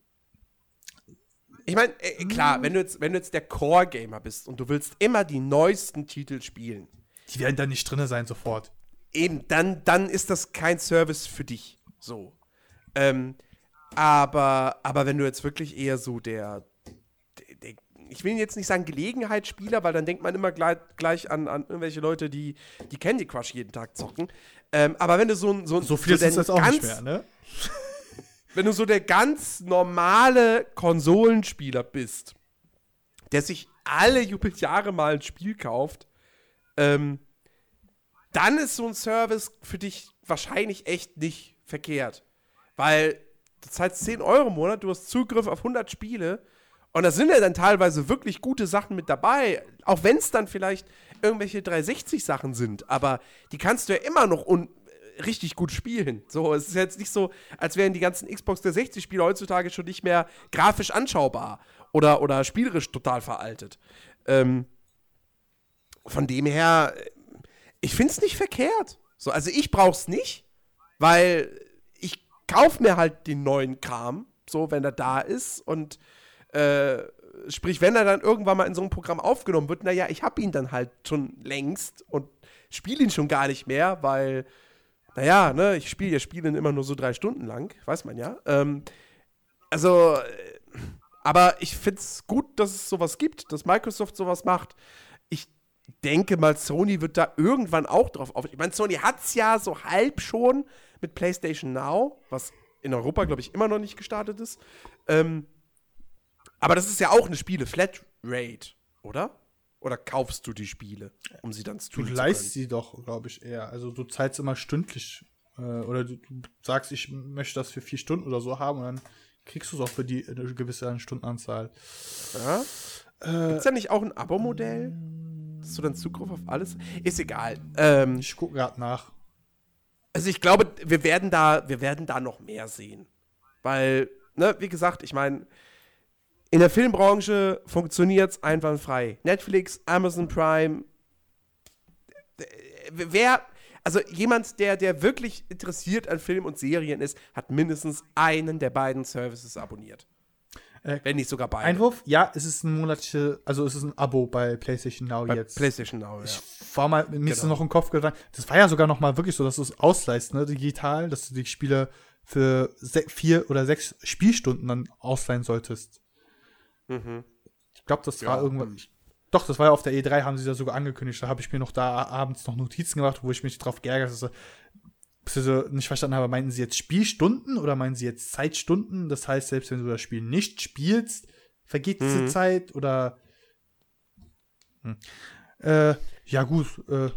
Ich meine, äh, klar, wenn du, jetzt, wenn du jetzt der Core-Gamer bist und du willst immer die neuesten Titel spielen, die werden dann nicht drinne sein sofort. eben, dann, dann ist das kein Service für dich. So. Ähm, aber, aber wenn du jetzt wirklich eher so der, der, ich will jetzt nicht sagen Gelegenheitsspieler, weil dann denkt man immer gleich, gleich an, an irgendwelche Leute, die, die Candy Crush jeden Tag zocken. Ähm, aber wenn du so ein so, So viel der ist das auch ganz, nicht mehr, ne? wenn du so der ganz normale Konsolenspieler bist, der sich alle Jubeljahre mal ein Spiel kauft, ähm, dann ist so ein Service für dich wahrscheinlich echt nicht verkehrt. Weil du zahlst 10 Euro im Monat, du hast Zugriff auf 100 Spiele und da sind ja dann teilweise wirklich gute Sachen mit dabei, auch wenn es dann vielleicht irgendwelche 360-Sachen sind, aber die kannst du ja immer noch un richtig gut spielen. So, es ist jetzt nicht so, als wären die ganzen Xbox 360-Spiele heutzutage schon nicht mehr grafisch anschaubar oder, oder spielerisch total veraltet. Ähm, von dem her, ich finde es nicht verkehrt. So, also ich brauch's nicht, weil ich kaufe mir halt den neuen Kram, so wenn er da ist und äh, sprich, wenn er dann irgendwann mal in so ein Programm aufgenommen wird, naja, ich habe ihn dann halt schon längst und spiele ihn schon gar nicht mehr, weil, naja, ne, ich spiele ja Spiele immer nur so drei Stunden lang, weiß man ja. Ähm, also, äh, aber ich finde es gut, dass es sowas gibt, dass Microsoft sowas macht. Ich denke mal, Sony wird da irgendwann auch drauf auf. Ich meine, Sony hat es ja so halb schon mit PlayStation Now, was in Europa, glaube ich, immer noch nicht gestartet ist. Ähm, aber das ist ja auch eine Spiele-Flatrate, oder? Oder kaufst du die Spiele, um sie dann Du streamen zu leist sie doch, glaube ich, eher. Also du zahlst immer stündlich. Äh, oder du, du sagst, ich möchte das für vier Stunden oder so haben und dann kriegst du es auch für die eine gewisse Stundenanzahl. Ja? Äh, Gibt's da nicht auch ein Abo-Modell? Dass du dann Zugriff auf alles? Ist egal. Ähm, ich gucke gerade nach. Also ich glaube, wir werden da, wir werden da noch mehr sehen. Weil, ne, wie gesagt, ich meine, in der Filmbranche funktioniert's einwandfrei. Netflix, Amazon Prime, wer, also jemand, der, der wirklich interessiert an Film und Serien ist, hat mindestens einen der beiden Services abonniert. Äh, Wenn nicht sogar beide. Einwurf, ja, es ist ein monatliche, also es ist ein Abo bei PlayStation Now Bei jetzt. PlayStation Now, ja. Ich war mal, mir ist Genau. noch im Kopf gegangen, das war ja sogar noch mal wirklich so, dass du es ausleihst, ne, digital, dass du die Spiele für vier oder sechs Spielstunden dann ausleihen solltest. Mhm. Ich glaube, das Ja, war irgendwann. Doch, das war ja auf der E3, haben sie da sogar angekündigt. Da habe ich mir noch da abends noch Notizen gemacht, wo ich mich drauf geärgert habe, so nicht verstanden habe, meinten sie jetzt Spielstunden oder meinen sie jetzt Zeitstunden? Das heißt, selbst wenn du das Spiel nicht spielst, vergeht diese Mhm. Zeit oder. Hm. Äh, ja, gut. Äh,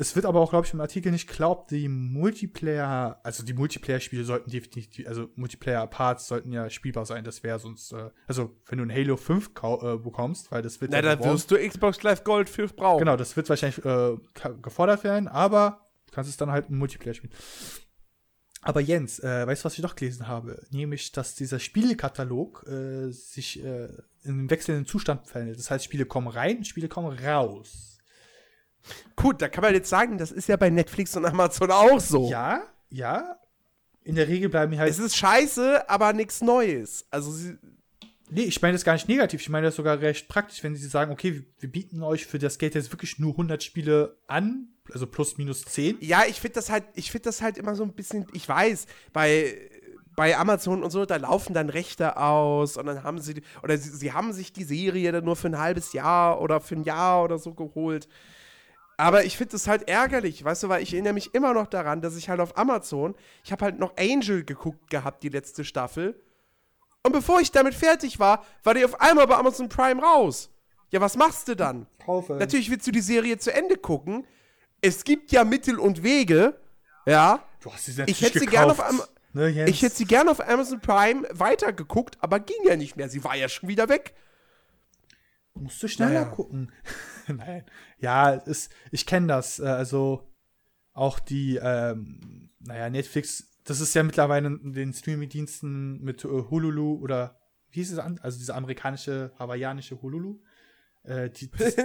es wird aber auch, glaube ich, im Artikel nicht glaubt, die Multiplayer, also die Multiplayer-Spiele sollten definitiv, also Multiplayer-Parts sollten ja spielbar sein. Das wäre sonst, äh, also wenn du ein Halo 5 kau äh, bekommst, weil das wird Na, ja da beworben. wirst du Xbox Live Gold für brauchen. Genau, das wird wahrscheinlich äh, gefordert werden, aber du kannst es dann halt im Multiplayer spielen. Aber Jens, äh, weißt du, was ich noch gelesen habe? Nämlich, dass dieser Spielekatalog äh, sich äh, in einem wechselnden Zustand verändert. Das heißt, Spiele kommen rein, Spiele kommen raus. Gut, da kann man jetzt sagen, das ist ja bei Netflix und Amazon auch so. Ja, ja. In der Regel bleiben halt. Es ist scheiße, aber nichts Neues. Also, sie, Nee, ich meine das gar nicht negativ. Ich meine das sogar recht praktisch, wenn sie sagen, okay, wir, wir bieten euch für das Geld jetzt wirklich nur 100 Spiele an, also plus minus 10. ja, ich finde das halt, ich finde das halt immer so ein bisschen, ich weiß, bei, bei Amazon und so, da laufen dann Rechte aus und dann haben sie, oder sie, sie haben sich die Serie dann nur für ein halbes Jahr oder für ein Jahr oder so geholt. Aber ich finde es halt ärgerlich, weißt du, weil ich erinnere mich immer noch daran, dass ich halt auf Amazon, ich habe halt noch Angel geguckt gehabt, die letzte Staffel. Und bevor ich damit fertig war, war die auf einmal bei Amazon Prime raus. Ja, was machst du dann? Kaufe. Natürlich willst du die Serie zu Ende gucken. Es gibt ja Mittel und Wege. Ja. Du hast sie Ich hätte sie gerne auf. Am- ne? Ich hätte sie gerne auf Amazon Prime weitergeguckt, aber ging ja nicht mehr. Sie war ja schon wieder weg. Musst du schneller Naja. gucken. Nein. Ja, ist, ich kenne das. äh, Also auch die, ähm, naja, Netflix, das ist ja mittlerweile in den Streaming-Diensten mit äh, Hululu oder wie hieß es an? Also diese amerikanische, hawaiianische Hululu. Äh, die, das,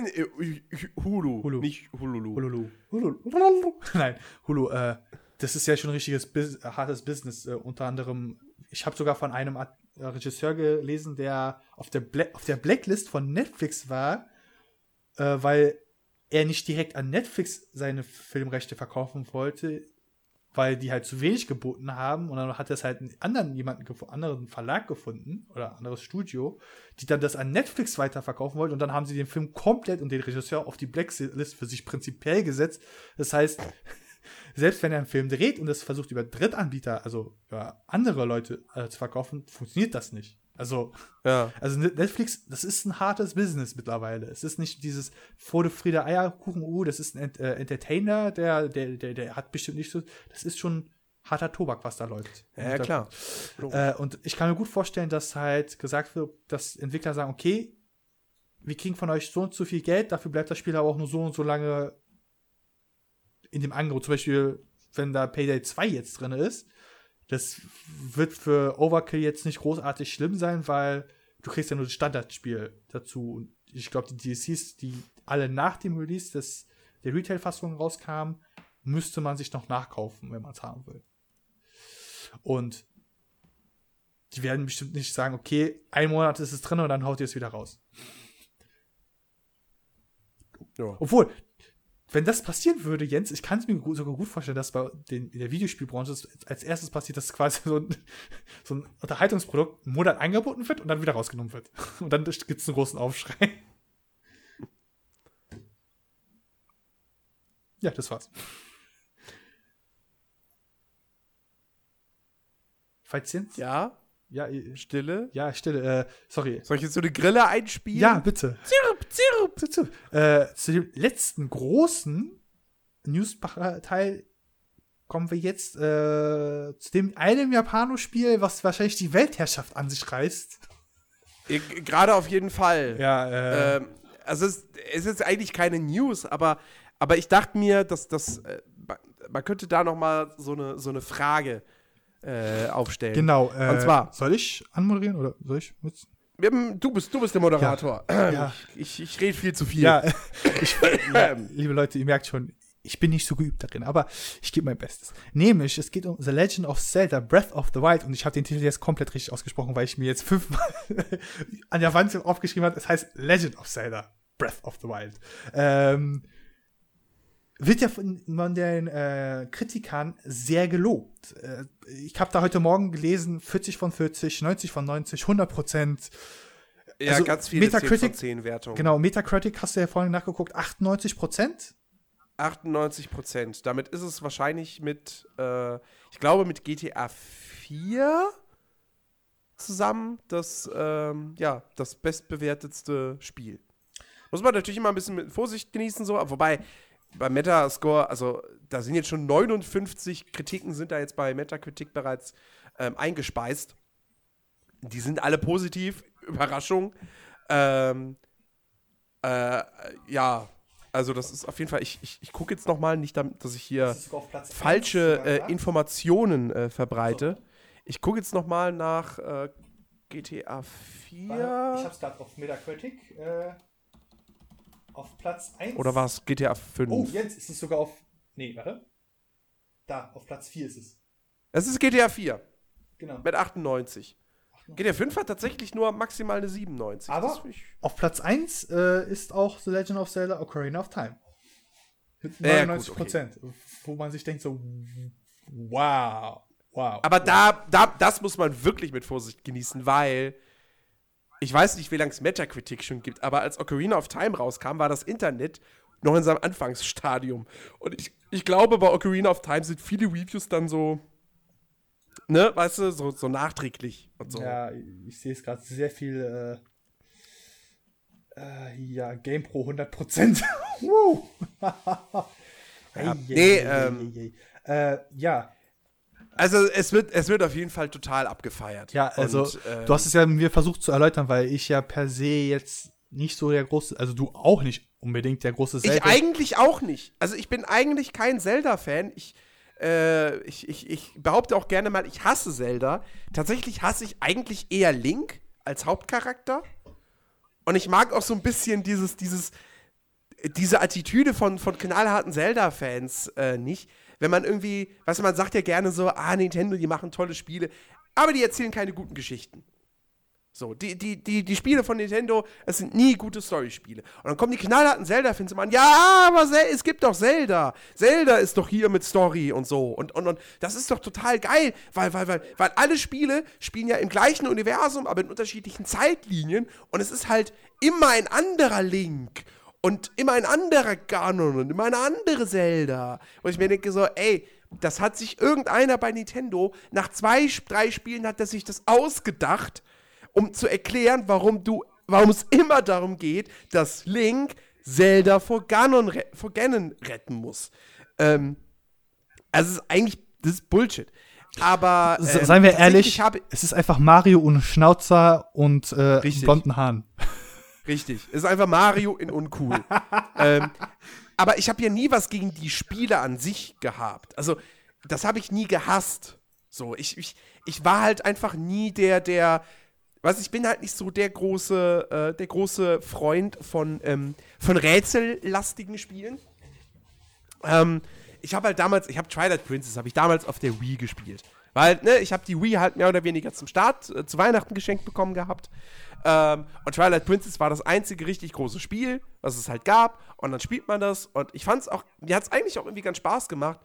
Hulu, Hulu. nicht Hululu. Hululu. Hululu. Nein, Hulu. Äh, das ist ja schon ein richtiges Bus hartes Business. Äh, unter anderem, ich habe sogar von einem Art Regisseur gelesen, der auf der, Bla auf der Blacklist von Netflix war, äh, weil er nicht direkt an Netflix seine Filmrechte verkaufen wollte, weil die halt zu wenig geboten haben und dann hat es halt einen anderen jemanden anderen Verlag gefunden oder anderes Studio, die dann das an Netflix weiterverkaufen wollten und dann haben sie den Film komplett und den Regisseur auf die Blacklist für sich prinzipiell gesetzt. Das heißt, selbst wenn er einen Film dreht und es versucht über Drittanbieter, also über andere Leute äh, zu verkaufen, funktioniert das nicht. Also, Ja. also Netflix, das ist ein hartes Business mittlerweile. Es ist nicht dieses Frode Friede Eierkuchen, uh, das ist ein Ent äh, Entertainer, der, der, der, der hat bestimmt nicht so. Das ist schon harter Tobak, was da läuft. Ja, ja, klar. Äh, und ich kann mir gut vorstellen, dass halt gesagt wird, dass Entwickler sagen, okay, wir kriegen von euch so und so viel Geld, dafür bleibt das Spiel aber auch nur so und so lange in dem Angebot. Zum Beispiel, wenn da Payday 2 jetzt drin ist, das wird für Overkill jetzt nicht großartig schlimm sein, weil du kriegst ja nur das Standardspiel dazu. Und ich glaube, die DLCs, die alle nach dem Release des, der Retail-Fassung rauskamen, müsste man sich noch nachkaufen, wenn man es haben will. Und die werden bestimmt nicht sagen, okay, ein Monat ist es drin und dann haut ihr es wieder raus. Ja. Obwohl, wenn das passieren würde, Jens, ich kann es mir sogar gut vorstellen, dass bei den, in der Videospielbranche als erstes passiert, dass quasi so ein, so ein Unterhaltungsprodukt einen Monat angeboten wird und dann wieder rausgenommen wird. Und dann gibt es einen großen Aufschrei. Ja, das war's. Falls Jens? Ja, Ja, Stille. ja, Stille. Äh, sorry. Soll ich jetzt so eine Grille einspielen? Ja, bitte. Zirp, zirp. Zu. Äh, zu dem letzten großen News-Teil kommen wir jetzt äh, zu dem einem Japano-Spiel, was wahrscheinlich die Weltherrschaft an sich reißt. Äh, Gerade auf jeden Fall. Ja, äh, Ähm, also es, es ist eigentlich keine News, aber, aber ich dachte mir, dass das äh, ma- man könnte da noch mal so eine, so eine Frage äh, aufstellen. genau. Äh, und zwar- Soll ich anmoderieren oder soll ich mit? Wir haben- Du bist, du bist der Moderator. Ja. Ich, ich rede viel zu viel. Ja, ich, ja, liebe Leute, ihr merkt schon, ich bin nicht so geübt darin, aber ich gebe mein Bestes. Nämlich, es geht um The Legend of Zelda Breath of the Wild und ich habe den Titel jetzt komplett richtig ausgesprochen, weil ich mir jetzt fünfmal an der Wand aufgeschrieben habe. Es heißt Legend of Zelda Breath of the Wild. Ähm, wird ja von, von den äh, Kritikern sehr gelobt. Äh, ich habe da heute Morgen gelesen, 40 von 40, 90 von 90, 100 Prozent. Ja, Also ganz viele Metacritic- 10 von 10 Wertungen. Genau, Metacritic hast du ja vorhin nachgeguckt, 98 Prozent. 98 Prozent. Damit ist es wahrscheinlich mit, äh, ich glaube, mit GTA 4 zusammen das, ähm, ja, das bestbewertetste Spiel. Muss man natürlich immer ein bisschen mit Vorsicht genießen, so, wobei bei Metascore, also da sind jetzt schon 59 Kritiken, sind da jetzt bei Metacritic bereits ähm, eingespeist. Die sind alle positiv, Überraschung. Ähm, äh, ja, also das ist auf jeden Fall, ich, ich, ich gucke jetzt noch mal, nicht, damit, dass ich hier falsche äh, Informationen äh, verbreite. Ich gucke jetzt noch mal nach äh, GTA 4. Ich hab's gerade auf Metacritic. Äh, auf Platz 1. Oder war es GTA 5? Oh, jetzt ist es sogar auf. Nee, warte. Da, auf Platz 4 ist es. Es ist GTA 4 Genau. mit 98. GTA 5 hat tatsächlich nur maximal eine 97. Aber- Auf Platz 1 äh, ist auch The Legend of Zelda Ocarina of Time. Mit Ja, gut, 99 Prozent. Wo man sich denkt so, wow, wow. Aber da, da, das muss man wirklich mit Vorsicht genießen, weil ich weiß nicht, wie lange es Metacritic schon gibt, aber als Ocarina of Time rauskam, war das Internet noch in seinem Anfangsstadium. Und ich, ich glaube, bei Ocarina of Time sind viele Reviews dann so, ne, weißt du, so, so nachträglich und so. Ja, ich sehe es gerade sehr viel. Äh, äh, ja, GamePro 100 Prozent. wow. Ja, nee, ähm. Äh, ja, Also es wird, es wird auf jeden Fall total abgefeiert. Ja, also Und, ähm, du hast es ja mir versucht zu erläutern, weil ich ja per se jetzt nicht so der große, also du auch nicht unbedingt der große Ich eigentlich auch nicht. Also ich bin eigentlich kein Zelda-Fan. Ich, äh, ich, ich, ich behaupte auch gerne mal, ich hasse Zelda. Tatsächlich hasse ich eigentlich eher Link als Hauptcharakter. Und ich mag auch so ein bisschen dieses, dieses, diese Attitüde von, von knallharten Zelda-Fans äh, nicht. Wenn man irgendwie, du, man sagt ja gerne so, ah, Nintendo, die machen tolle Spiele, aber die erzählen keine guten Geschichten. So, die, die, die, die Spiele von Nintendo, es sind nie gute Story-Spiele. Und dann kommen die knallharten Zelda-Fans immer an, ja, aber Zel es gibt doch Zelda. Zelda ist doch hier mit Story und so. Und, und, und das ist doch total geil, weil, weil, weil, weil alle Spiele spielen ja im gleichen Universum, aber in unterschiedlichen Zeitlinien. Und es ist halt immer ein anderer Link. Und immer ein anderer Ganon und immer eine andere Zelda. Und ich mir denke so, ey, das hat sich irgendeiner bei Nintendo, nach zwei, drei Spielen hat er sich das ausgedacht um zu erklären, warum du, warum es immer darum geht, dass Link Zelda vor Ganon, vor Ganon retten muss. Ähm, also es ist eigentlich, das ist Bullshit. Aber ähm, seien wir ehrlich, es ist einfach Mario und Schnauzer und äh, blonden Haaren. Richtig, es ist einfach Mario in uncool. ähm, aber ich habe ja nie was gegen die Spiele an sich gehabt. Also das habe ich nie gehasst. So, ich, ich, ich war halt einfach nie der, der was ich bin halt nicht so der große, äh, der große Freund von, ähm, von rätsellastigen Spielen. Ähm, ich habe halt damals, ich habe Twilight Princess, habe ich damals auf der Wii gespielt. Weil, ne, ich habe die Wii halt mehr oder weniger zum Start, äh, zu Weihnachten geschenkt bekommen gehabt. Ähm, und Twilight Princess war das einzige richtig große Spiel, was es halt gab. Und dann spielt man das. Und ich fand es auch, mir hat es eigentlich auch irgendwie ganz Spaß gemacht.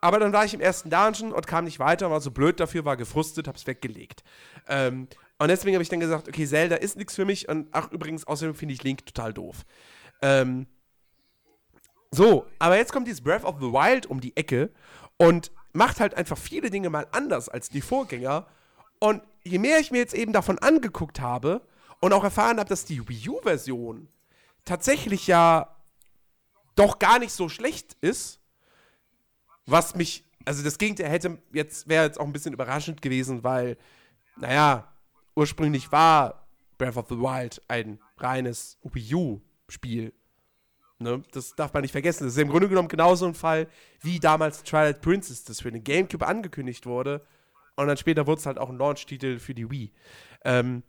Aber dann war ich im ersten Dungeon und kam nicht weiter, war so blöd dafür, war gefrustet, hab's weggelegt. Ähm, und deswegen habe ich dann gesagt, okay, Zelda ist nichts für mich. Und ach, übrigens, außerdem finde ich Link total doof. Ähm, so, aber jetzt kommt dieses Breath of the Wild um die Ecke und macht halt einfach viele Dinge mal anders als die Vorgänger. Und je mehr ich mir jetzt eben davon angeguckt habe und auch erfahren habe, dass die Wii U-Version tatsächlich ja doch gar nicht so schlecht ist, was mich, also das Gegenteil hätte jetzt, wäre jetzt auch ein bisschen überraschend gewesen, weil, naja, ursprünglich war Breath of the Wild ein reines Wii U-Spiel. Ne? Das darf man nicht vergessen. Das ist im Grunde genommen genauso ein Fall, wie damals Twilight Princess, das für den Gamecube angekündigt wurde. Und dann später wurde es halt auch ein Launch-Titel für die Wii. Ähm,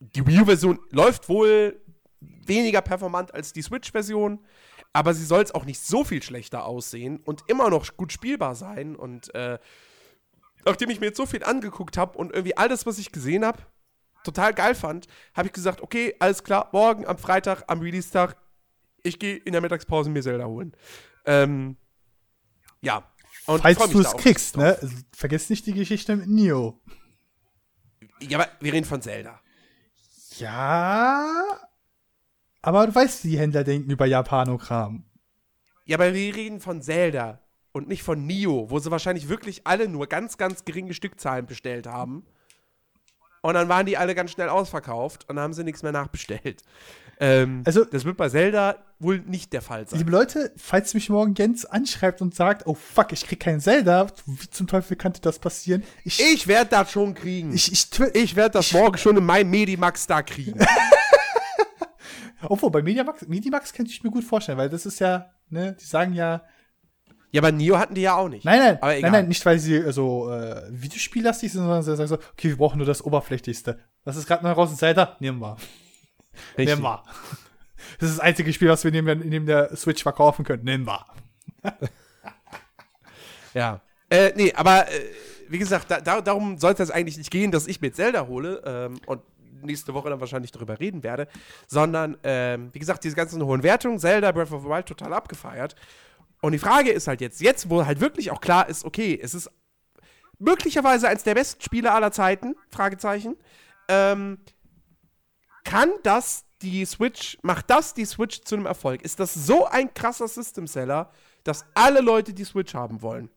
die Wii U-Version läuft wohl weniger performant als die Switch-Version, aber sie soll es auch nicht so viel schlechter aussehen und immer noch gut spielbar sein. Und äh, nachdem ich mir jetzt so viel angeguckt habe und irgendwie alles, was ich gesehen habe, total geil fand, habe ich gesagt, okay, alles klar, morgen am Freitag, am Release-Tag, ich gehe in der Mittagspause mir Zelda holen. Ähm, ja. Und Falls du es kriegst, ne? Also, vergiss nicht die Geschichte mit Neo. Ja, aber wir reden von Zelda. Ja. Aber du weißt, die Händler denken über Japanokram. Ja, aber wir reden von Zelda und nicht von Nio, wo sie wahrscheinlich wirklich alle nur ganz, ganz geringe Stückzahlen bestellt haben. Und dann waren die alle ganz schnell ausverkauft und dann haben sie nichts mehr nachbestellt. Ähm, also, das wird bei Zelda wohl nicht der Fall sein. Liebe Leute, falls mich morgen Jens anschreibt und sagt, oh fuck, ich krieg keinen Zelda, wie zum Teufel könnte das passieren? Ich, ich werde das schon kriegen. Ich, ich, ich werde das ich, morgen schon in meinem Medimax da kriegen. Obwohl, bei Medimax, Medimax könnte ich mir gut vorstellen, weil das ist ja, ne, die sagen ja, ja, aber Nio hatten die ja auch nicht. Nein, nein, aber egal. nein, nein, nicht weil sie so äh, Videospiellastig sind, sondern sie sagen so, okay, wir brauchen nur das Oberflächlichste. Was ist gerade neu raus in Zelda? Nehmen wir. Richtig. Nehmen wir. Das ist das einzige Spiel, was wir neben, neben der Switch verkaufen können. Nehmen wir. ja. Äh, nee, aber äh, wie gesagt, da, da, darum soll es jetzt eigentlich nicht gehen, dass ich mir Zelda hole ähm, und nächste Woche dann wahrscheinlich darüber reden werde, sondern, ähm, wie gesagt, diese ganzen hohen Wertungen, Zelda, Breath of the Wild total abgefeiert. Und die Frage ist halt jetzt, jetzt, wo halt wirklich auch klar ist, okay, es ist möglicherweise eins der besten Spiele aller Zeiten, Fragezeichen, ähm, kann das die Switch, macht das die Switch zu einem Erfolg? Ist das so ein krasser System-Seller, dass alle Leute die Switch haben wollen?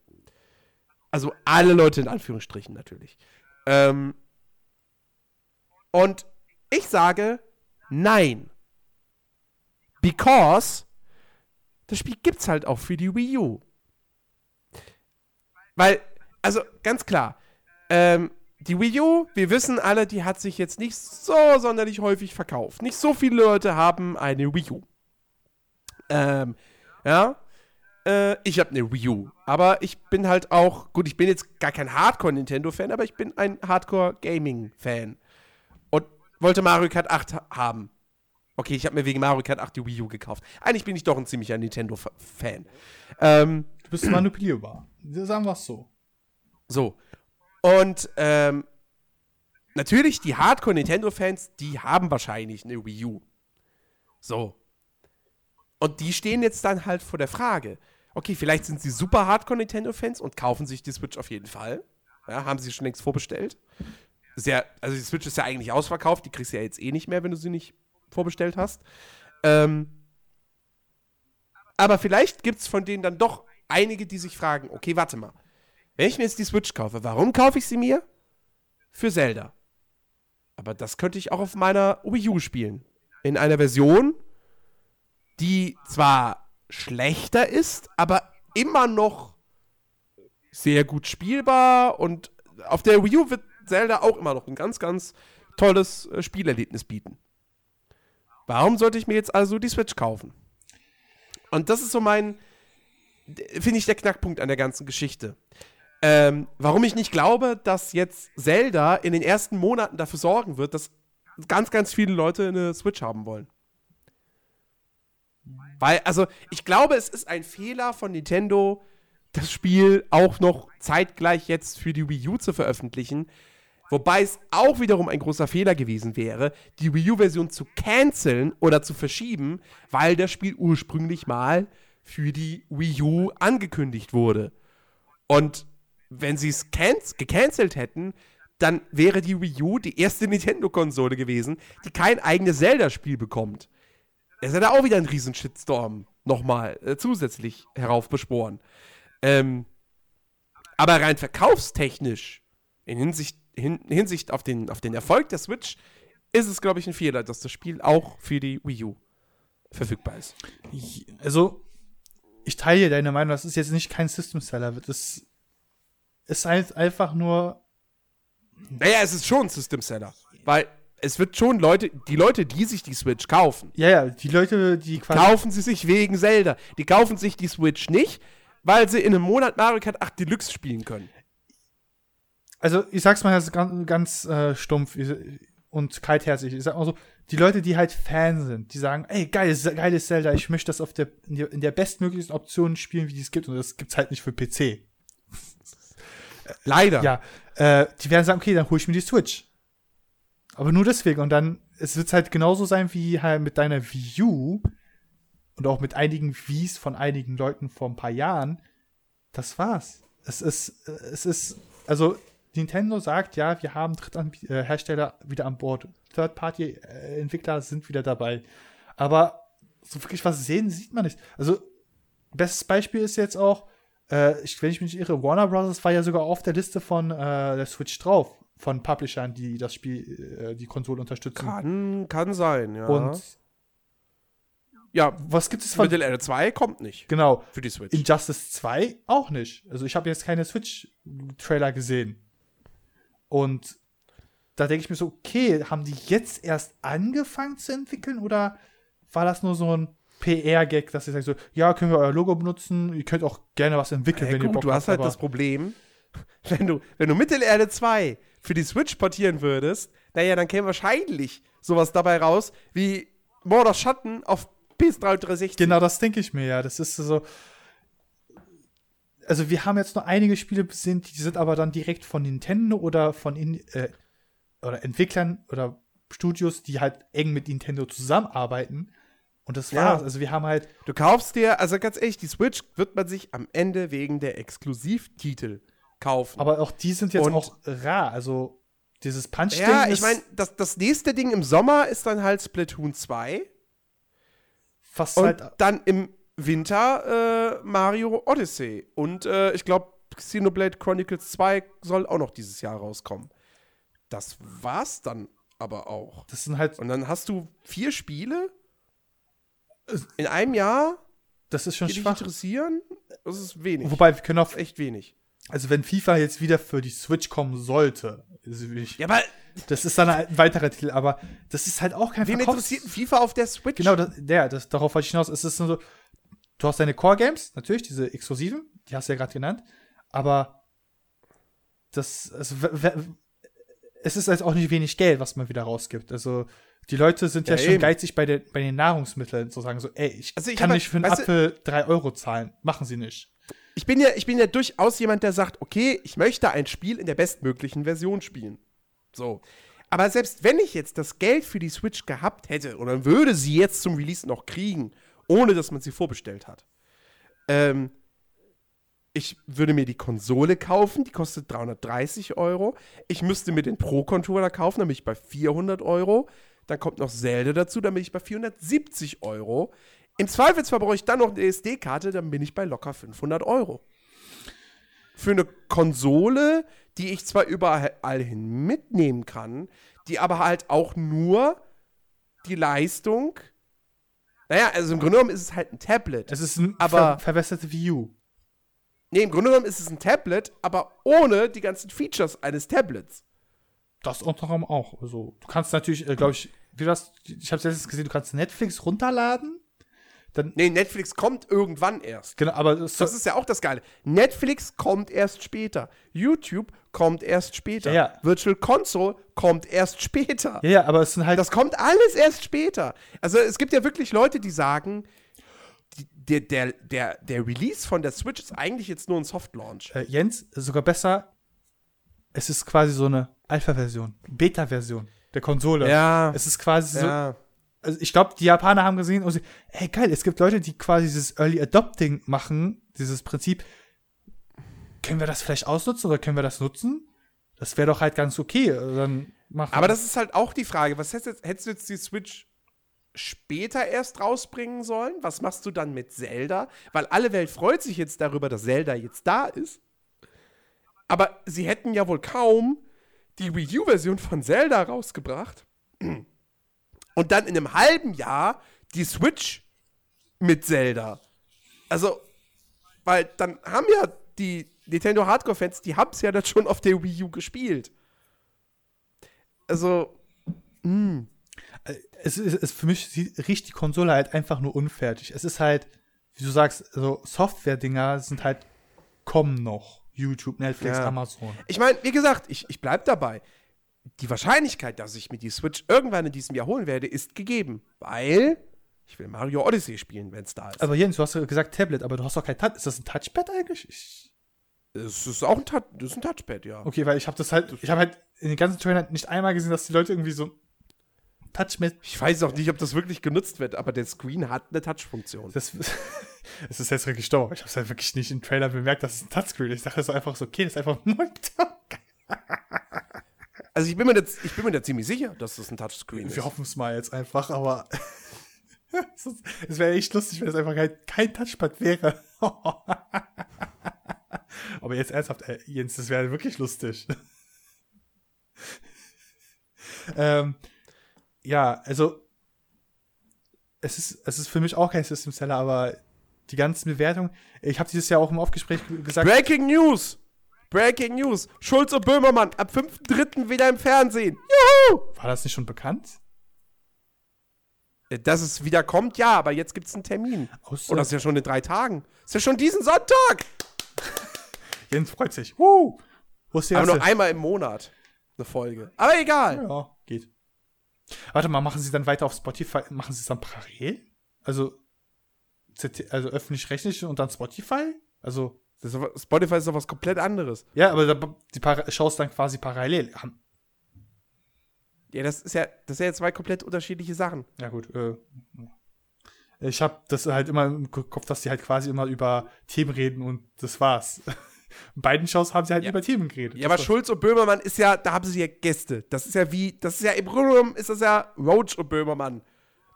Also alle Leute in Anführungsstrichen natürlich. Ähm, und ich sage nein. Because das Spiel gibt's halt auch für die Wii U. Weil, also ganz klar, ähm, die Wii U, wir wissen alle, die hat sich jetzt nicht so sonderlich häufig verkauft. Nicht so viele Leute haben eine Wii U. Ähm, ja. Äh, ich habe eine Wii U. Aber ich bin halt auch, gut, ich bin jetzt gar kein Hardcore-Nintendo-Fan, aber ich bin ein Hardcore-Gaming-Fan. Und wollte Mario Kart 8 haben. Okay, ich habe mir wegen Mario Kart 8 die Wii U gekauft. Eigentlich bin ich doch ein ziemlicher Nintendo-Fan. Ähm, Du bist manipulierbar. Sagen wir es so. so. Und ähm, natürlich, die Hardcore-Nintendo-Fans, die haben wahrscheinlich eine Wii U. So. Und die stehen jetzt dann halt vor der Frage, okay, vielleicht sind sie super Hardcore-Nintendo-Fans und kaufen sich die Switch auf jeden Fall. Ja, haben sie schon längst vorbestellt. Ja, also die Switch ist ja eigentlich ausverkauft, die kriegst du ja jetzt eh nicht mehr, wenn du sie nicht vorbestellt hast. Ähm, aber vielleicht gibt es von denen dann doch einige, die sich fragen, okay, warte mal. Wenn ich mir jetzt die Switch kaufe, warum kaufe ich sie mir? Für Zelda. Aber das könnte ich auch auf meiner Wii U spielen. In einer Version, die zwar schlechter ist, aber immer noch sehr gut spielbar und auf der Wii U wird Zelda auch immer noch ein ganz, ganz tolles äh, Spielerlebnis bieten. Warum sollte ich mir jetzt also die Switch kaufen? Und das ist so mein, finde ich, der Knackpunkt an der ganzen Geschichte. Ähm, warum ich nicht glaube, dass jetzt Zelda in den ersten Monaten dafür sorgen wird, dass ganz, ganz viele Leute eine Switch haben wollen. Weil, also, ich glaube, es ist ein Fehler von Nintendo, das Spiel auch noch zeitgleich jetzt für die Wii U zu veröffentlichen. Wobei es auch wiederum ein großer Fehler gewesen wäre, die Wii U-Version zu canceln oder zu verschieben, weil das Spiel ursprünglich mal für die Wii U angekündigt wurde. Und wenn sie es gecancelt hätten, dann wäre die Wii U die erste Nintendo-Konsole gewesen, die kein eigenes Zelda-Spiel bekommt. Es hätte auch wieder einen riesen Shitstorm nochmal äh, zusätzlich heraufbeschworen. Ähm, aber rein verkaufstechnisch, in Hinsicht, hin, Hinsicht auf, den, auf den Erfolg der Switch, ist es, glaube ich, ein Fehler, dass das Spiel auch für die Wii U verfügbar ist. Also, ich teile deine Meinung, das ist jetzt nicht kein System-Seller. Das ist halt einfach nur. Naja, es ist schon ein System-Seller. Weil es wird schon Leute, die Leute, die sich die Switch kaufen, Ja, ja, die Leute, die kaufen sie sich wegen Zelda. Die kaufen sich die Switch nicht, weil sie in einem Monat Mario Kart 8 Deluxe spielen können. Also, ich sag's mal ganz, ganz, ganz äh, stumpf und kaltherzig. Ich sag mal so, die Leute, die halt Fan sind, die sagen, ey, geiles, geiles Zelda, ich möchte das auf der, in der, in der bestmöglichen Option spielen, wie es gibt. Und das gibt's halt nicht für PC. Leider. Ja, äh, die werden sagen, okay, dann hole ich mir die Switch. Aber nur deswegen. Und dann, es wird halt genauso sein wie halt mit deiner Wii U und auch mit einigen Wies von einigen Leuten vor ein paar Jahren. Das war's. Es ist, äh, es ist, also Nintendo sagt, ja, wir haben Dritthersteller wieder an Bord. Third-Party-Entwickler sind wieder dabei. Aber so wirklich was sehen, sieht man nicht. Also, bestes Beispiel ist jetzt auch, äh, ich, wenn ich mich nicht irre, Warner Bros. war ja sogar auf der Liste von äh, der Switch drauf, von Publishern, die das Spiel, äh, die Konsole unterstützen. Kann, kann sein, ja. Und ja, was gibt es von. Mittel Erde 2 kommt nicht Genau. für die Switch. Injustice 2 auch nicht. Also ich habe jetzt keine Switch-Trailer gesehen. Und da denke ich mir so, okay, haben die jetzt erst angefangen zu entwickeln oder war das nur so ein PR-Gag, dass sie sagen so, ja, können wir euer Logo benutzen, ihr könnt auch gerne was entwickeln, Ja, wenn ihr gut, Bock du hast habt, halt das Problem, wenn du, wenn du Mittelerde 2 für die Switch portieren würdest, naja, dann käme wahrscheinlich sowas dabei raus wie Mord of Schatten auf PS3 360. Genau, das denke ich mir ja. Das ist so. Also, wir haben jetzt nur einige Spiele gesehen, die sind aber dann direkt von Nintendo oder von in, äh, oder Entwicklern oder Studios, die halt eng mit Nintendo zusammenarbeiten. Und das Ja. war's. Also, wir haben halt. Du kaufst dir, also ganz ehrlich, die Switch wird man sich am Ende wegen der Exklusivtitel kaufen. Aber auch die sind jetzt Und- auch rar. Also, dieses Punch-Ding. ja, ich meine, das, das nächste Ding im Sommer ist dann halt Splatoon 2 fast und halt. dann im Winter äh, Mario Odyssey. Und äh, ich glaube, Xenoblade Chronicles 2 soll auch noch dieses Jahr rauskommen. Das war's dann aber auch. Das sind halt. Und dann hast du vier Spiele in einem Jahr, Das ist schon die dich schwach. interessieren. Das ist wenig. Wobei, wir können auch. Echt wenig. Also, wenn FIFA jetzt wieder für die Switch kommen sollte, ich, Ja, aber das ist dann ein weiterer Titel, aber das ist halt auch kein wen Verkaufs- interessiert FIFA auf der Switch? Genau, das, der, das, darauf wollte ich hinaus. Es ist nur so, du hast deine Core-Games, natürlich, diese exklusiven, die hast du ja gerade genannt, aber das, also, es ist halt auch nicht wenig Geld, was man wieder rausgibt. Also, die Leute sind ja, Ja, schon eben. geizig bei, der, bei den Nahrungsmitteln, zu sagen so, ey, ich, Also ich kann nicht für einen Apfel drei Euro zahlen. Machen sie nicht. Ich bin ja, ich bin ja durchaus jemand, der sagt, okay, ich möchte ein Spiel in der bestmöglichen Version spielen. So. Aber selbst wenn ich jetzt das Geld für die Switch gehabt hätte, oder würde sie jetzt zum Release noch kriegen, ohne dass man sie vorbestellt hat, ähm, ich würde mir die Konsole kaufen, die kostet 330 Euro. Ich müsste mir den Pro-Controller kaufen, dann bin ich bei 400 Euro. Dann kommt noch Zelda dazu, dann bin ich bei 470 Euro. Im Zweifelsfall brauche ich dann noch eine SD-Karte, dann bin ich bei locker 500 Euro. Für eine Konsole, die ich zwar überall hin mitnehmen kann, die aber halt auch nur die Leistung. Naja, also im Grunde genommen ist es halt ein Tablet. Es ist ein Aber- ver verwässerte U. Nee, im Grunde genommen ist es ein Tablet, aber ohne die ganzen Features eines Tablets. Das unter anderem auch. Also, du kannst natürlich, äh, glaube ich, wie das, ich habe letztens gesehen, du kannst Netflix runterladen. Dann, Nee, Netflix kommt irgendwann erst. genau, aber das, ist ja auch das Geile. Netflix kommt erst später. YouTube kommt erst später. Ja, ja. Virtual Console kommt erst später. ja, ja, aber es sind halt, Das kommt alles erst später. Also es gibt ja wirklich Leute, die sagen, der, der, der, der Release von der Switch ist eigentlich jetzt nur ein Soft-Launch. äh, Jens, sogar besser, es ist quasi so eine Alpha-Version, Beta-Version der Konsole. Ja. Es ist quasi so, Ja. Also ich glaube, die Japaner haben gesehen und sie, ey geil, es gibt Leute, die quasi dieses Early Adopting machen, dieses Prinzip. Können wir das vielleicht ausnutzen oder können wir das nutzen? Das wäre doch halt ganz okay. Also Dann machen. Aber das ist halt auch die Frage, was hättest, hättest du jetzt die Switch später erst rausbringen sollen? Was machst du dann mit Zelda? Weil alle Welt freut sich jetzt darüber, dass Zelda jetzt da ist. Aber sie hätten ja wohl kaum die Wii U-Version von Zelda rausgebracht und dann in einem halben Jahr die Switch mit Zelda. Also, weil dann haben ja die Nintendo Hardcore-Fans, die haben es ja dann schon auf der Wii U gespielt. Also, es ist, es für mich riecht die Konsole halt einfach nur unfertig. Es ist halt, wie du sagst, so Software-Dinger sind halt kommen noch. YouTube, Netflix, Ja. Amazon. Ich meine, wie gesagt, ich, ich bleib dabei. Die Wahrscheinlichkeit, dass ich mir die Switch irgendwann in diesem Jahr holen werde, ist gegeben. Weil ich will Mario Odyssey spielen, wenn es da ist. Aber Jens, du hast ja gesagt Tablet, aber du hast doch kein Touch. Ist das ein Touchpad eigentlich? Ich, es ist auch ein, das ist ein Touchpad, ja. okay, weil ich habe das halt, ich habe halt in den ganzen Trailern nicht einmal gesehen, dass die Leute irgendwie so Touchpad. Ich weiß auch nicht, ob das wirklich genutzt wird, aber der Screen hat eine Touch-Funktion. Das, es ist jetzt wirklich dumm. Ich habe es halt wirklich nicht im Trailer bemerkt, dass es ein Touchscreen ist. Ich dachte, das ist einfach so, okay, das ist einfach ein Monitor. Also ich bin mir jetzt, ich bin mir da ziemlich sicher, dass das ein Touchscreen ist. Wir hoffen es mal jetzt einfach, aber es wäre echt lustig, wenn es einfach kein, kein Touchpad wäre. aber jetzt ernsthaft, ey, Jens, das wäre wirklich lustig. ähm, ja, also es ist, es ist für mich auch kein System Seller, aber die ganzen Bewertungen, ich habe dieses Jahr auch im Aufgespräch gesagt, Breaking News! Breaking News! Schulz und Böhmermann ab 5.3. wieder im Fernsehen. Juhu! war das nicht schon bekannt? Äh, Dass es wieder kommt, ja, aber jetzt gibt es einen Termin. Außer- Und das ist ja schon in drei Tagen. Das ist ja schon diesen Sonntag. Jens freut sich. Woo! Wo ist die Aber erste? nur einmal im Monat eine Folge. Aber egal. Ja, geht. Warte mal, machen Sie dann weiter auf Spotify? Machen Sie es dann parallel? Also, ZT also öffentlich-rechtliche und dann Spotify? Also, Das ist Spotify ist doch was komplett anderes. ja, aber da, die Para schaust dann quasi parallel. Ja, das ist ja, das sind ja zwei komplett unterschiedliche Sachen. Ja, gut. Äh, ich habe das halt immer im Kopf, dass die halt quasi immer über Themen reden und das war's. In beiden Shows haben sie halt Ja. über Themen geredet. Ja, aber Schulz und Böhmermann ist ja, da haben sie ja Gäste. Das ist ja wie, das ist ja im Grunde genommen ist das ja Roach und Böhmermann.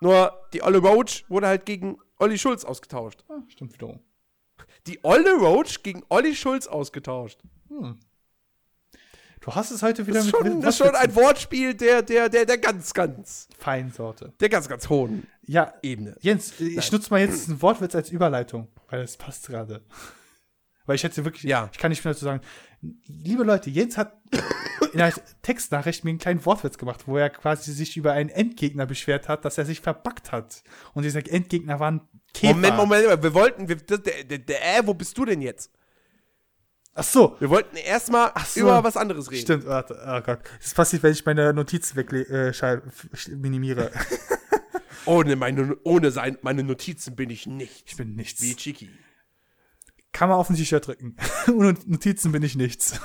Nur die Olle Roach wurde halt gegen Olli Schulz ausgetauscht. Ah, stimmt wiederum. Die Olle Roach gegen Olli Schulz ausgetauscht. Du hast es heute wieder Das ist schon, das ist schon ein Wortspiel der, der, der, der ganz, ganz, Feinsorte. der ganz, ganz hohen Ja, Ebene. Jens, ich nutze mal jetzt einen Wortwitz als Überleitung, weil das passt gerade. Weil ich hätte wirklich, Ja. ich kann nicht mehr dazu sagen, liebe Leute, Jens hat in einer Textnachricht mir einen kleinen Wortwitz gemacht, wo er quasi sich über einen Endgegner beschwert hat, dass er sich verbackt hat. Und dieser Endgegner war ein Käfer. Moment, Moment, Moment, wir wollten, wir, der, der, der, äh, wo bist du denn jetzt? Ach so. Wir wollten erstmal so. über was anderes reden. Stimmt, warte, oh Gott. Das passiert, wenn ich meine Notizen weg äh, minimiere. Ohne, meine, ohne sein, meine Notizen bin ich nicht. Ich bin nichts. Wie Chiki. Kann man auf ein T-Shirt drücken. Ohne Notizen bin ich nichts.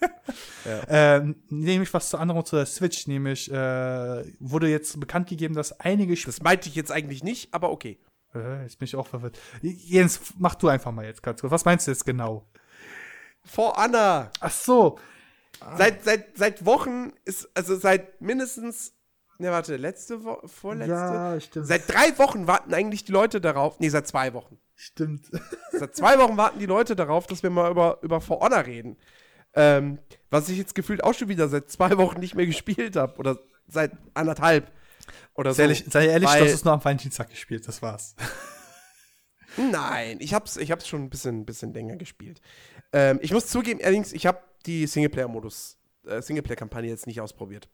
ähm, nämlich was zu anderem zu der Switch, nämlich äh, wurde jetzt bekannt gegeben, dass einige Spiele. Das meinte ich jetzt eigentlich nicht, aber okay. Äh, jetzt bin ich auch verwirrt. Jens, mach du einfach mal jetzt ganz kurz. Was meinst du jetzt genau? For Anna. Ach so. Seit, seit, seit Wochen ist, also seit mindestens, ne, warte, letzte Woche, vorletzte? Ja, stimmt. Seit drei Wochen warten eigentlich die Leute darauf, nee, seit zwei Wochen. Stimmt. Seit zwei Wochen warten die Leute darauf, dass wir mal über, über For Honor reden. Ähm, was ich jetzt gefühlt auch schon wieder seit zwei Wochen nicht mehr gespielt habe. Oder seit anderthalb. Oder so. Sei ehrlich, sei ehrlich Weil- du hast es nur am Valentinstag gespielt, das war's. Nein, ich hab's, ich hab's schon ein bisschen, bisschen länger gespielt. Ähm, ich muss zugeben, allerdings, ich habe die Singleplayer-Modus, äh, Singleplayer-Kampagne jetzt nicht ausprobiert.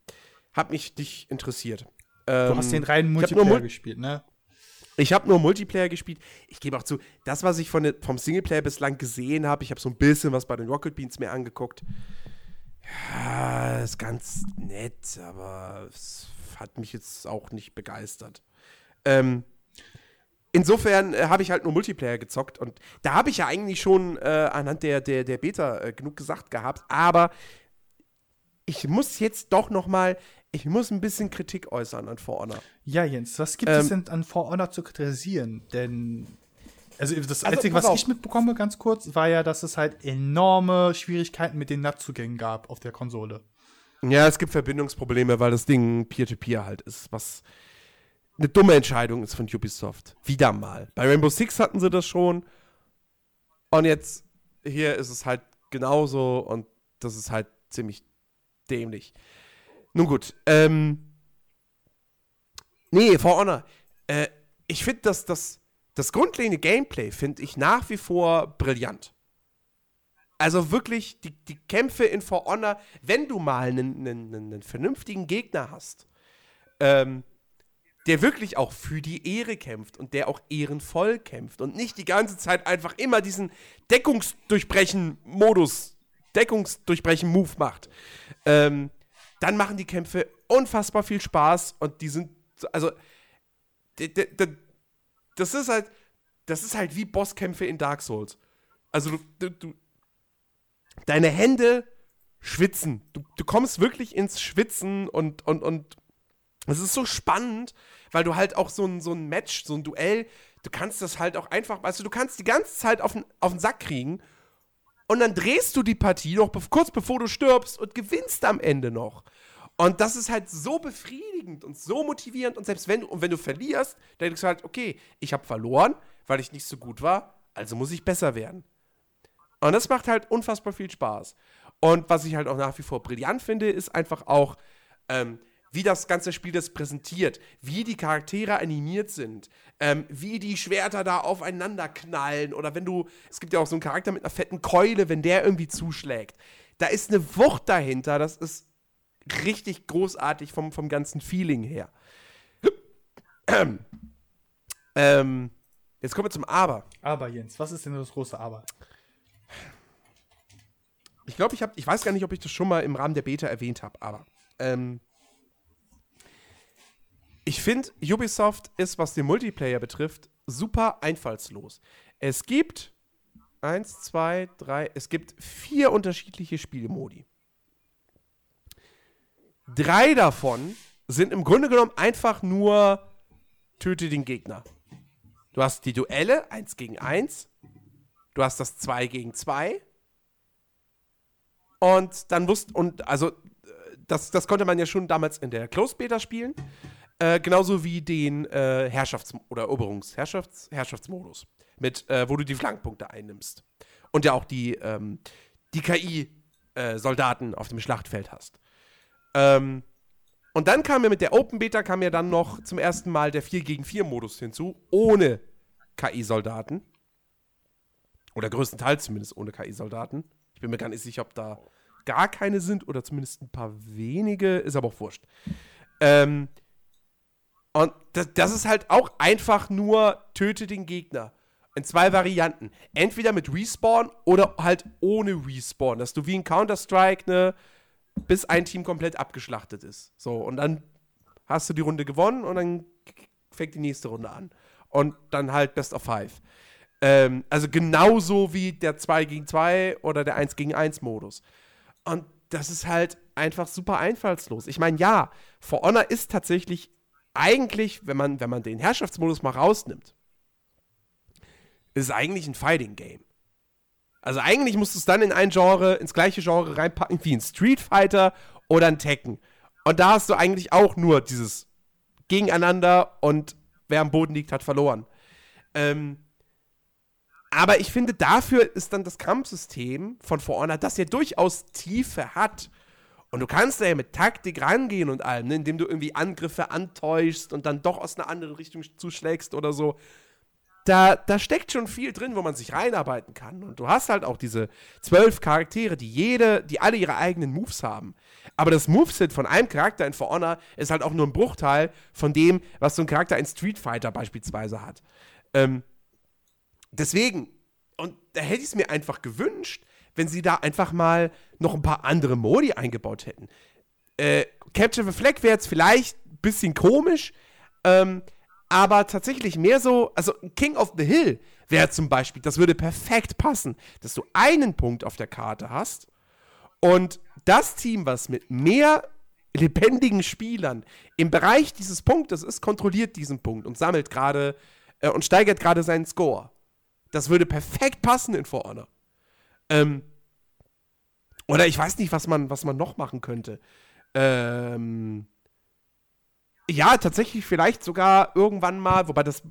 Hab mich nicht interessiert. Du Ähm, hast den reinen hab nur Multiplayer Mul- gespielt, ne? Ich habe nur Multiplayer gespielt. Ich gebe auch zu, das, was ich von vom Singleplayer bislang gesehen habe, ich habe so ein bisschen was bei den Rocket Beans mir angeguckt. Ja, ist ganz nett, aber es hat mich jetzt auch nicht begeistert. Ähm, insofern äh, habe ich halt nur Multiplayer gezockt und da habe ich ja eigentlich schon äh, anhand der, der, der Beta äh, genug gesagt gehabt, aber ich muss jetzt doch noch mal, ich muss ein bisschen Kritik äußern an For Honor. Ja, Jens, was gibt Ähm, es denn an For Honor zu kritisieren? Denn, also das Also, Einzige, was auf. ich mitbekomme, ganz kurz, war ja, dass es halt enorme Schwierigkeiten mit den NAT-Zugängen gab auf der Konsole. Ja, es gibt Verbindungsprobleme, weil das Ding Peer-to-Peer halt ist, was eine dumme Entscheidung ist von Ubisoft. Wieder mal. Bei Rainbow Six hatten sie das schon. Und jetzt hier ist es halt genauso und das ist halt ziemlich dämlich. Nun gut, ähm. Nee, For Honor. Äh, ich finde, dass das, das grundlegende Gameplay finde ich nach wie vor brillant. Also wirklich, die, die Kämpfe in For Honor, wenn du mal einen, einen, einen vernünftigen Gegner hast, ähm, der wirklich auch für die Ehre kämpft und der auch ehrenvoll kämpft und nicht die ganze Zeit einfach immer diesen Deckungsdurchbrechen-Modus, Deckungsdurchbrechen-Move macht, ähm, dann machen die Kämpfe unfassbar viel Spaß und die sind, so- also, das ist halt, das ist halt wie Bosskämpfe in Dark Souls. Also du, du, deine Hände schwitzen. Du, du kommst wirklich ins Schwitzen und, und, und es ist so spannend, weil du halt auch so ein, so ein Match, so ein Duell, du kannst das halt auch einfach, weißt du, kannst die ganze Zeit auf den, auf den Sack kriegen und dann drehst du die Partie noch kurz bevor du stirbst und gewinnst am Ende noch. Und das ist halt so befriedigend und so motivierend und selbst wenn du, und wenn du verlierst, dann denkst du halt, okay, ich habe verloren, weil ich nicht so gut war, also muss ich besser werden. Und das macht halt unfassbar viel Spaß. Und was ich halt auch nach wie vor brillant finde, ist einfach auch, ähm, wie das ganze Spiel das präsentiert, wie die Charaktere animiert sind, ähm, wie die Schwerter da aufeinander knallen oder wenn du, es gibt ja auch so einen Charakter mit einer fetten Keule, wenn der irgendwie zuschlägt. Da ist eine Wucht dahinter, das ist richtig großartig vom, vom ganzen Feeling her. Ähm, jetzt kommen wir zum Aber. Aber Jens, was ist denn das große Aber? Ich glaube, ich habe, ich weiß gar nicht, ob ich das schon mal im Rahmen der Beta erwähnt habe, aber ähm, ich finde, Ubisoft ist, was den Multiplayer betrifft, super einfallslos. Es gibt eins, zwei, drei, es gibt vier unterschiedliche Spielmodi. Drei davon sind im Grunde genommen einfach nur töte den Gegner. Du hast die Duelle, eins gegen eins. Du hast das 2 gegen 2. Und dann wusst, und also, äh, das, das konnte man ja schon damals in der Closed Beta spielen. Äh, genauso wie den äh, Herrschafts- oder Eroberungs-, Herrschafts Herrschaftsmodus. Mit, äh, wo du die Flankenpunkte einnimmst. Und ja auch die, ähm, die KI-Soldaten auf dem Schlachtfeld hast. Ähm, und dann kam ja mit der Open Beta kam ja dann noch zum ersten Mal der 4 gegen 4 Modus hinzu, ohne KI-Soldaten. Oder größtenteils zumindest ohne KI-Soldaten. Ich bin mir gar nicht sicher, ob da gar keine sind oder zumindest ein paar wenige. Ist aber auch wurscht. Ähm, und das, das ist halt auch einfach nur töte den Gegner. In zwei Varianten. Entweder mit Respawn oder halt ohne Respawn. Dass du wie in Counter-Strike, ne, bis ein Team komplett abgeschlachtet ist. So, und dann hast du die Runde gewonnen und dann fängt die nächste Runde an. Und dann halt Best of Five. Ähm, also genauso wie der 2 gegen 2 oder der 1 gegen 1 Modus. Und das ist halt einfach super einfallslos. Ich meine, ja, For Honor ist tatsächlich eigentlich, wenn man, wenn man den Herrschaftsmodus mal rausnimmt, ist es eigentlich ein Fighting Game. Also eigentlich musst du es dann in ein Genre, ins gleiche Genre reinpacken wie ein Street Fighter oder ein Tekken. Und da hast du eigentlich auch nur dieses Gegeneinander und wer am Boden liegt, hat verloren. Ähm, aber ich finde, dafür ist dann das Kampfsystem von For Honor, das ja durchaus Tiefe hat. Und du kannst da ja mit Taktik rangehen und allem, ne? indem du irgendwie Angriffe antäuschst und dann doch aus einer anderen Richtung zuschlägst oder so. Da, da steckt schon viel drin, wo man sich reinarbeiten kann. Und du hast halt auch diese zwölf Charaktere, die jede, die alle ihre eigenen Moves haben. Aber das Moveset von einem Charakter in For Honor ist halt auch nur ein Bruchteil von dem, was so ein Charakter in Street Fighter beispielsweise hat. Ähm, deswegen, und da hätte ich es mir einfach gewünscht, wenn sie da einfach mal noch ein paar andere Modi eingebaut hätten. Äh, Capture the Flag wäre jetzt vielleicht ein bisschen komisch, ähm, aber tatsächlich mehr so, also King of the Hill wäre zum Beispiel, das würde perfekt passen, dass du einen Punkt auf der Karte hast und das Team, was mit mehr lebendigen Spielern im Bereich dieses Punktes ist, kontrolliert diesen Punkt und sammelt gerade äh, und steigert gerade seinen Score. Das würde perfekt passen in For Honor. Ähm, oder ich weiß nicht, was man, was man noch machen könnte. Ähm, ja, tatsächlich vielleicht sogar irgendwann mal, wobei das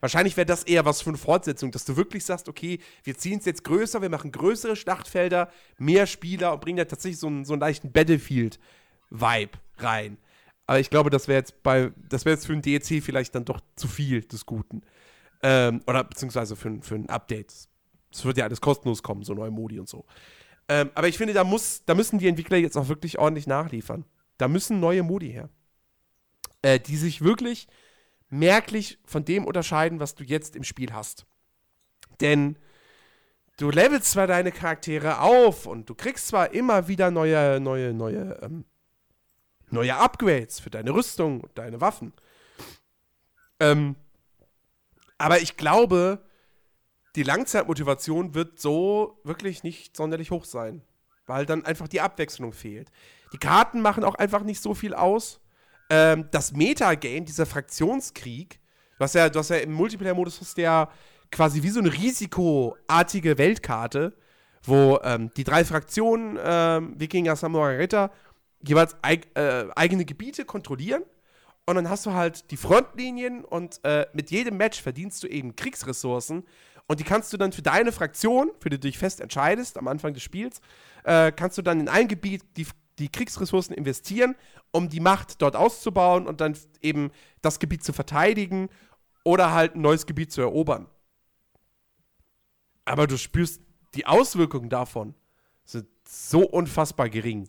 wahrscheinlich wäre das eher was für eine Fortsetzung, dass du wirklich sagst, okay, wir ziehen es jetzt größer, wir machen größere Schlachtfelder, mehr Spieler und bringen da tatsächlich so einen, so einen leichten Battlefield-Vibe rein. Aber ich glaube, das wäre jetzt bei, das wäre jetzt für ein DLC vielleicht dann doch zu viel des Guten. Ähm, oder beziehungsweise für, für ein Update. Es wird ja alles kostenlos kommen, so neue Modi und so. Ähm, aber ich finde, da, muss, da müssen die Entwickler jetzt auch wirklich ordentlich nachliefern. Da müssen neue Modi her. Äh, die sich wirklich merklich von dem unterscheiden, was du jetzt im Spiel hast. Denn du levelst zwar deine Charaktere auf und du kriegst zwar immer wieder neue, neue, neue, ähm, neue Upgrades für deine Rüstung und deine Waffen. Ähm, aber ich glaube, die Langzeitmotivation wird so wirklich nicht sonderlich hoch sein. Weil dann einfach die Abwechslung fehlt. Die Karten machen auch einfach nicht so viel aus. Ähm, das Metagame, dieser Fraktionskrieg, du hast ja, du hast ja im Multiplayer-Modus hast ja quasi wie so eine risikoartige Weltkarte, wo ähm, die drei Fraktionen, ähm, Wikinger, Samurai, Ritter, jeweils eig äh, eigene Gebiete kontrollieren und dann hast du halt die Frontlinien und äh, mit jedem Match verdienst du eben Kriegsressourcen. Und die kannst du dann für deine Fraktion, für die du dich fest entscheidest am Anfang des Spiels, äh, kannst du dann in ein Gebiet die, die Kriegsressourcen investieren, um die Macht dort auszubauen und dann eben das Gebiet zu verteidigen oder halt ein neues Gebiet zu erobern. Aber du spürst die Auswirkungen davon sind so unfassbar gering.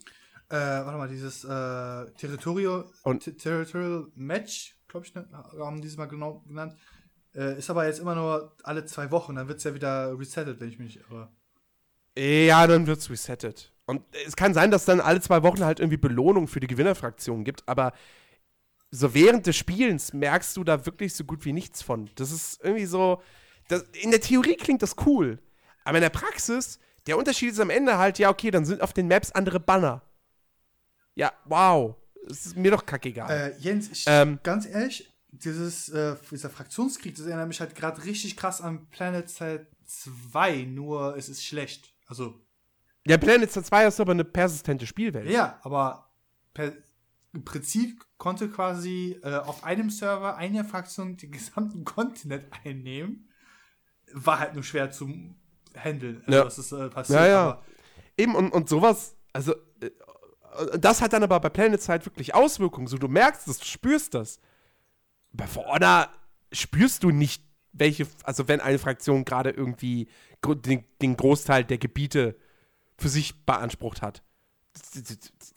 Äh, warte mal, dieses äh, Territorio, Und- Territorial Match, glaube ich, ne, haben die es mal genau genannt. Äh, ist aber jetzt immer nur alle zwei Wochen, dann wird es ja wieder resettet, wenn ich mich nicht irre. Ja, dann wird's resettet. Und es kann sein, dass dann alle zwei Wochen halt irgendwie Belohnung für die Gewinnerfraktion gibt, aber so während des Spielens merkst du da wirklich so gut wie nichts von. Das ist irgendwie so. Das, in der Theorie klingt das cool, aber in der Praxis, der Unterschied ist am Ende halt, ja, okay, dann sind auf den Maps andere Banner. Ja, wow. Das ist mir doch kackegal. Äh, Jens, ich, Ähm. ganz ehrlich, dieses, äh, dieser Fraktionskrieg, das erinnert mich halt gerade richtig krass an Planet Side 2, nur es ist schlecht. Also, Der Planet 2 ist aber eine persistente Spielwelt. ja, aber per, im Prinzip konnte quasi äh, auf einem Server eine Fraktion den gesamten Kontinent einnehmen. War halt nur schwer zu handeln, also, Ja. dass es äh, passiert. Ja, ja. Eben, und, und sowas, also, äh, das hat dann aber bei Planet Side wirklich Auswirkungen. So, du merkst es, du spürst das. Bei For Honor spürst du nicht, welche, also wenn eine Fraktion gerade irgendwie den, den Großteil der Gebiete für sich beansprucht hat.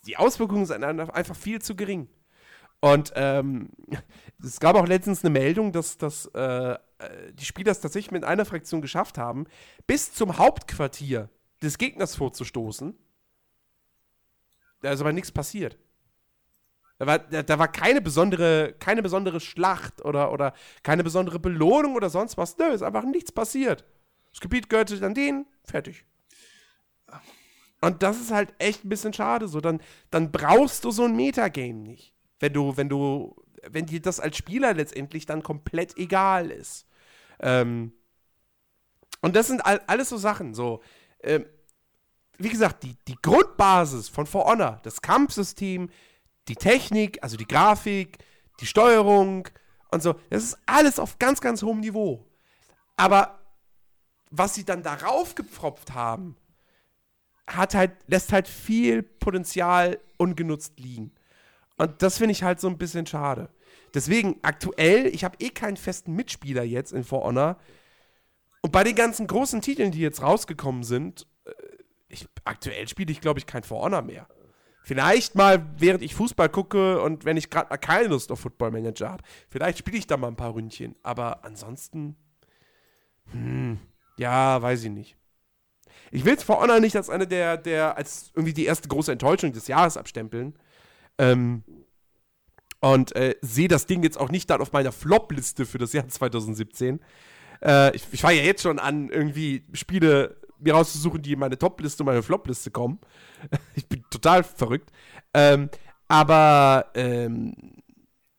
Die Auswirkungen sind einfach viel zu gering. Und ähm, es gab auch letztens eine Meldung, dass, dass äh, die Spieler es tatsächlich mit einer Fraktion geschafft haben, bis zum Hauptquartier des Gegners vorzustoßen. Da ist aber nichts passiert. Da war, da, da, war keine besondere, keine besondere Schlacht oder, oder keine besondere Belohnung oder sonst was. Nö, ist einfach nichts passiert. Das Gebiet gehörte dann denen, fertig. Und das ist halt echt ein bisschen schade. So, dann, dann brauchst du so ein Metagame nicht. Wenn du, wenn du, wenn dir das als Spieler letztendlich dann komplett egal ist. Ähm, und das sind all, alles so Sachen. So, ähm, wie gesagt, die, die Grundbasis von For Honor, das Kampfsystem, die Technik, also die Grafik, die Steuerung und so, das ist alles auf ganz, ganz hohem Niveau. Aber was sie dann darauf gepfropft haben, hat halt, lässt halt viel Potenzial ungenutzt liegen. Und das finde ich halt so ein bisschen schade. Deswegen, aktuell, ich habe eh keinen festen Mitspieler jetzt in For Honor. Und bei den ganzen großen Titeln, die jetzt rausgekommen sind, äh, ich, aktuell spiele ich, glaube ich, kein For Honor mehr. Vielleicht mal, während ich Fußball gucke und wenn ich gerade mal keine Lust auf Football Manager habe, vielleicht spiele ich da mal ein paar Ründchen. Aber ansonsten, hm, ja, weiß ich nicht. Ich will es For Honor nicht als eine der, der, als irgendwie die erste große Enttäuschung des Jahres abstempeln. Ähm, und äh, sehe das Ding jetzt auch nicht dann auf meiner Flop-Liste für das Jahr 2017. Äh, ich, ich fange ja jetzt schon an, irgendwie Spiele mir rauszusuchen, die in meine Top-Liste und meine Flop-Liste kommen. ich bin total verrückt. Ähm, aber ähm,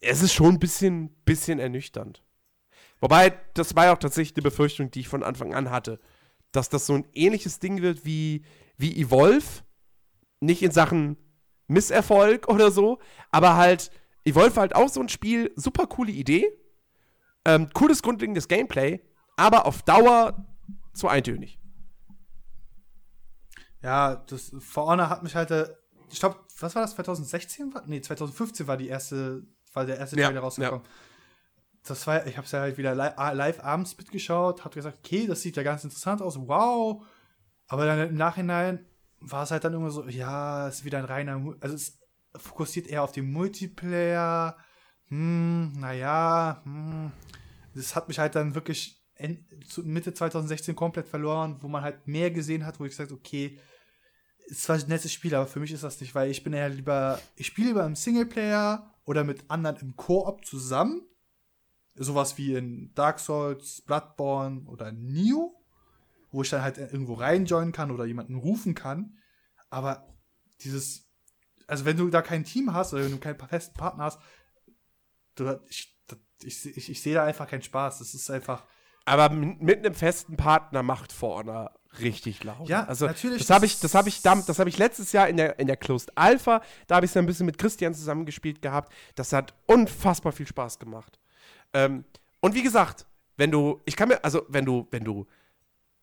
es ist schon ein bisschen, bisschen ernüchternd. Wobei, das war ja auch tatsächlich die Befürchtung, die ich von Anfang an hatte. Dass das so ein ähnliches Ding wird wie, wie Evolve. Nicht in Sachen Misserfolg oder so, aber halt, Evolve war halt auch so ein Spiel, super coole Idee. Ähm, cooles grundlegendes Gameplay, aber auf Dauer zu eintönig. Ja, das For Honor hat mich halt, äh, ich glaube, was war das, 2016? Nee, 2015 war die erste, war der erste ja, Trailer rausgekommen. Ja. Das war, ich habe es ja halt wieder live, live abends mitgeschaut, habe gesagt, okay, das sieht ja ganz interessant aus, wow. Aber dann im Nachhinein war es halt dann immer so, ja, es ist wieder ein reiner, also es fokussiert eher auf den Multiplayer. Hm, naja, hm. Das hat mich halt dann wirklich Mitte 2016 komplett verloren, wo man halt mehr gesehen hat, wo ich gesagt okay, ist zwar ein nettes Spiel, aber für mich ist das nicht, weil ich bin eher lieber, ich spiele lieber im Singleplayer oder mit anderen im Koop zusammen. Sowas wie in Dark Souls, Bloodborne oder Neo, wo ich dann halt irgendwo reinjoinen kann oder jemanden rufen kann. Aber dieses, also wenn du da kein Team hast oder wenn du keinen festen Partner hast, du, ich, ich, ich, ich sehe da einfach keinen Spaß. Das ist einfach. Aber mit einem festen Partner macht For Honor richtig laut. Ja, also natürlich. Das habe ich, das habe ich, das habe ich letztes Jahr in der in der Closed Alpha. Da habe ich es ein bisschen mit Christian zusammengespielt gehabt. Das hat unfassbar viel Spaß gemacht. Ähm, und wie gesagt, wenn du, ich kann mir, also wenn du, wenn du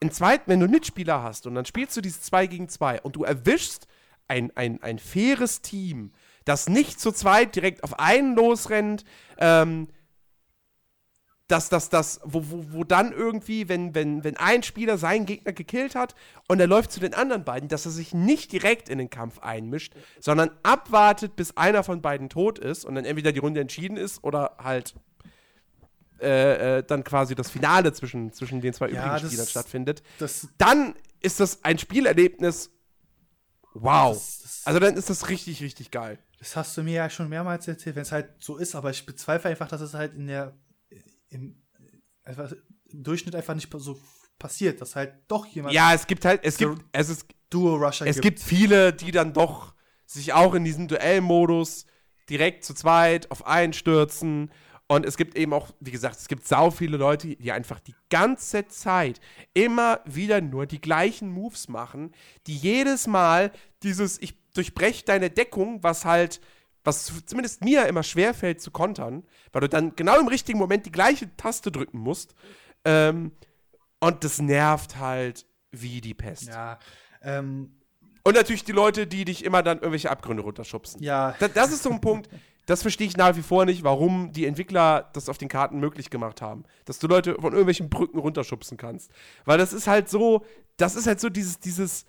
in zweit, wenn du einen Mitspieler hast und dann spielst du dieses 2 gegen 2 und du erwischst ein, ein, ein faires Team, das nicht zu zweit direkt auf einen losrennt, ähm, dass das, das, wo, wo, wo dann irgendwie, wenn, wenn, wenn ein Spieler seinen Gegner gekillt hat und er läuft zu den anderen beiden, dass er sich nicht direkt in den Kampf einmischt, sondern abwartet, bis einer von beiden tot ist und dann entweder die Runde entschieden ist oder halt äh, äh, dann quasi das Finale zwischen, zwischen den zwei ja, übrigen Spielern stattfindet, das, dann ist das ein Spielerlebnis. Wow. Das, das, also dann ist das richtig, richtig geil. Das hast du mir ja schon mehrmals erzählt, wenn es halt so ist, aber ich bezweifle einfach, dass es halt in der im, einfach, im Durchschnitt einfach nicht so passiert, dass halt doch jemand. Ja, es gibt halt, es so gibt, es ist Duo Rusher. Es gibt. gibt viele, die dann doch sich auch in diesem Duellmodus direkt zu zweit auf einen stürzen. Und es gibt eben auch, wie gesagt, es gibt sau viele Leute, die einfach die ganze Zeit immer wieder nur die gleichen Moves machen, die jedes Mal dieses, ich durchbreche deine Deckung, was halt was zumindest mir immer schwerfällt zu kontern, weil du dann genau im richtigen Moment die gleiche Taste drücken musst. Ähm, und das nervt halt wie die Pest. Ja. Ähm, und natürlich die Leute, die dich immer dann irgendwelche Abgründe runterschubsen. Ja. Das, das ist so ein Punkt, das verstehe ich nach wie vor nicht, warum die Entwickler das auf den Karten möglich gemacht haben. Dass du Leute von irgendwelchen Brücken runterschubsen kannst. Weil das ist halt so, das ist halt so dieses, dieses,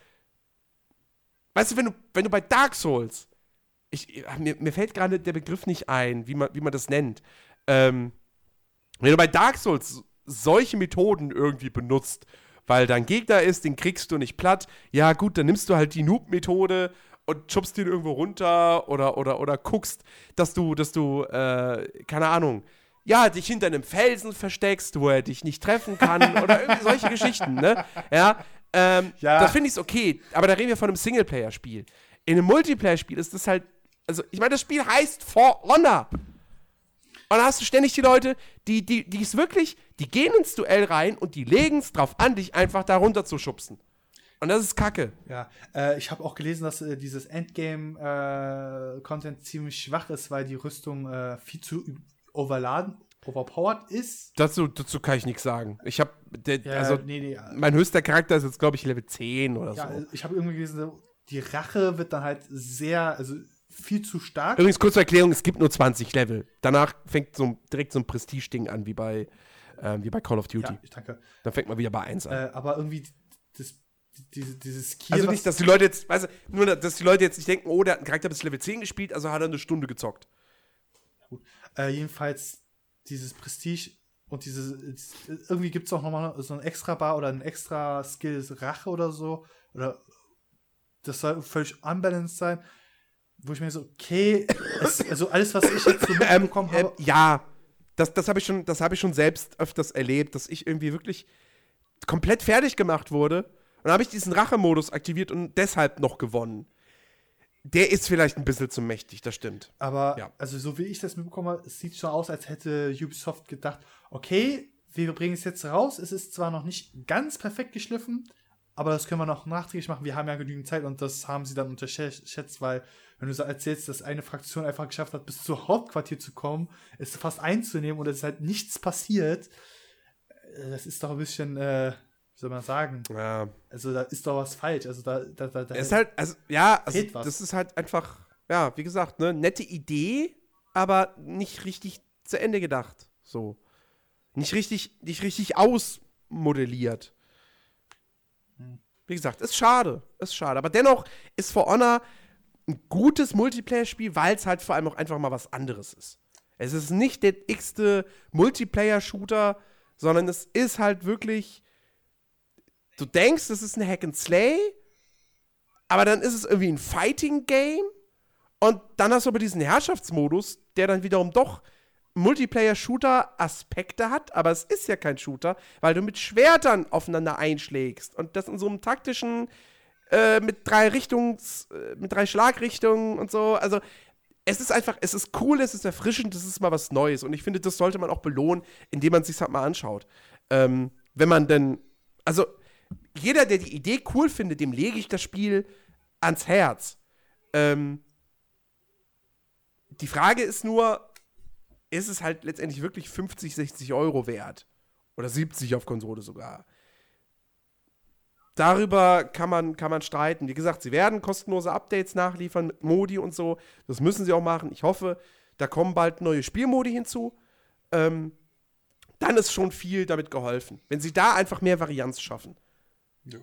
weißt du, wenn du, wenn du bei Dark Souls, ich, mir, mir fällt gerade der Begriff nicht ein, wie man, wie man das nennt. Ähm, wenn du bei Dark Souls solche Methoden irgendwie benutzt, weil dein Gegner ist, den kriegst du nicht platt, ja gut, dann nimmst du halt die Noob-Methode und schubst ihn irgendwo runter oder, oder, oder guckst, dass du, dass du, äh, keine Ahnung, ja, dich hinter einem Felsen versteckst, wo er dich nicht treffen kann oder irgendwie solche Geschichten, ne? Ja, ähm, ja. das finde ich okay, aber da reden wir von einem Singleplayer-Spiel. In einem Multiplayer-Spiel ist das halt, also ich meine, das Spiel heißt For Honor. Und da hast du ständig die Leute, die, die, die es wirklich, die gehen ins Duell rein und die legen es drauf an, dich einfach da runter zu schubsen. Und das ist Kacke. Ja, äh, ich habe auch gelesen, dass äh, dieses Endgame-Content äh, ziemlich schwach ist, weil die Rüstung äh, viel zu overladen, overpowered ist. Dazu, dazu kann ich nichts sagen. Ich habe, ja, also, nee, nee, mein höchster Charakter ist jetzt, glaube ich, Level 10 oder ja, so. Ich habe irgendwie gelesen, die Rache wird dann halt sehr, also viel zu stark. Übrigens, kurze Erklärung: Es gibt nur 20 Level. Danach fängt so direkt so ein Prestige-Ding an, wie bei, äh, wie bei Call of Duty. Ja, danke. Dann fängt man wieder bei 1 an. Äh, aber irgendwie diese, dieses Skill. Also nicht, dass die Leute jetzt, weißt du, nur, dass die Leute jetzt nicht denken, oh, der hat einen Charakter bis Level 10 gespielt, also hat er eine Stunde gezockt. Gut. Äh, jedenfalls dieses Prestige und dieses, irgendwie gibt es auch nochmal so ein extra Bar oder ein extra Skill Rache oder so. Oder das soll völlig unbalanced sein. Wo ich mir so, okay, es, also alles, was ich jetzt so ähm, mitbekommen ähm, habe. Ähm, ja, das, das habe ich, schon, hab ich schon selbst öfters erlebt, dass ich irgendwie wirklich komplett fertig gemacht wurde und dann habe ich diesen Rachemodus aktiviert und deshalb noch gewonnen. Der ist vielleicht ein bisschen zu mächtig, das stimmt. Aber, ja. also so wie ich das mitbekomme, es sieht schon aus, als hätte Ubisoft gedacht, okay, wir bringen es jetzt raus. Es ist zwar noch nicht ganz perfekt geschliffen, aber das können wir noch nachträglich machen. Wir haben ja genügend Zeit und das haben sie dann unterschätzt, weil wenn du so erzählst, dass eine Fraktion einfach geschafft hat, bis zur Hauptquartier zu kommen, es fast einzunehmen und es ist halt nichts passiert, äh, das ist doch ein bisschen, äh, wie soll man sagen? Ja. Also da ist doch was falsch. Also da, da, da, da ist halt, also ja, also das ist halt einfach, ja, wie gesagt, ne, nette Idee, aber nicht richtig zu Ende gedacht. So. Nicht richtig, nicht richtig ausmodelliert. Hm. Wie gesagt, ist schade. Ist schade. Aber dennoch ist For Honor ein gutes Multiplayer-Spiel, weil es halt vor allem auch einfach mal was anderes ist. Es ist nicht der x-te Multiplayer-Shooter, sondern es ist halt wirklich du denkst, es ist ein Hack and Slay, aber dann ist es irgendwie ein Fighting Game und dann hast du aber diesen Herrschaftsmodus, der dann wiederum doch Multiplayer-Shooter-Aspekte hat, aber es ist ja kein Shooter, weil du mit Schwertern aufeinander einschlägst und das in so einem taktischen äh, mit drei Richtungs, äh, mit drei Schlagrichtungen und so. Also es ist einfach, es ist cool, es ist erfrischend, es ist mal was Neues und ich finde, das sollte man auch belohnen, indem man sich halt mal anschaut. Ähm, wenn man denn, also jeder, der die Idee cool findet, dem lege ich das Spiel ans Herz. Ähm, die Frage ist nur, ist es halt letztendlich wirklich 50, 60 Euro wert? Oder 70 auf Konsole sogar. Darüber kann man, kann man streiten. Wie gesagt, sie werden kostenlose Updates nachliefern mit Modi und so. Das müssen sie auch machen. Ich hoffe, da kommen bald neue Spielmodi hinzu. Ähm, dann ist schon viel damit geholfen. Wenn sie da einfach mehr Varianz schaffen. Ja.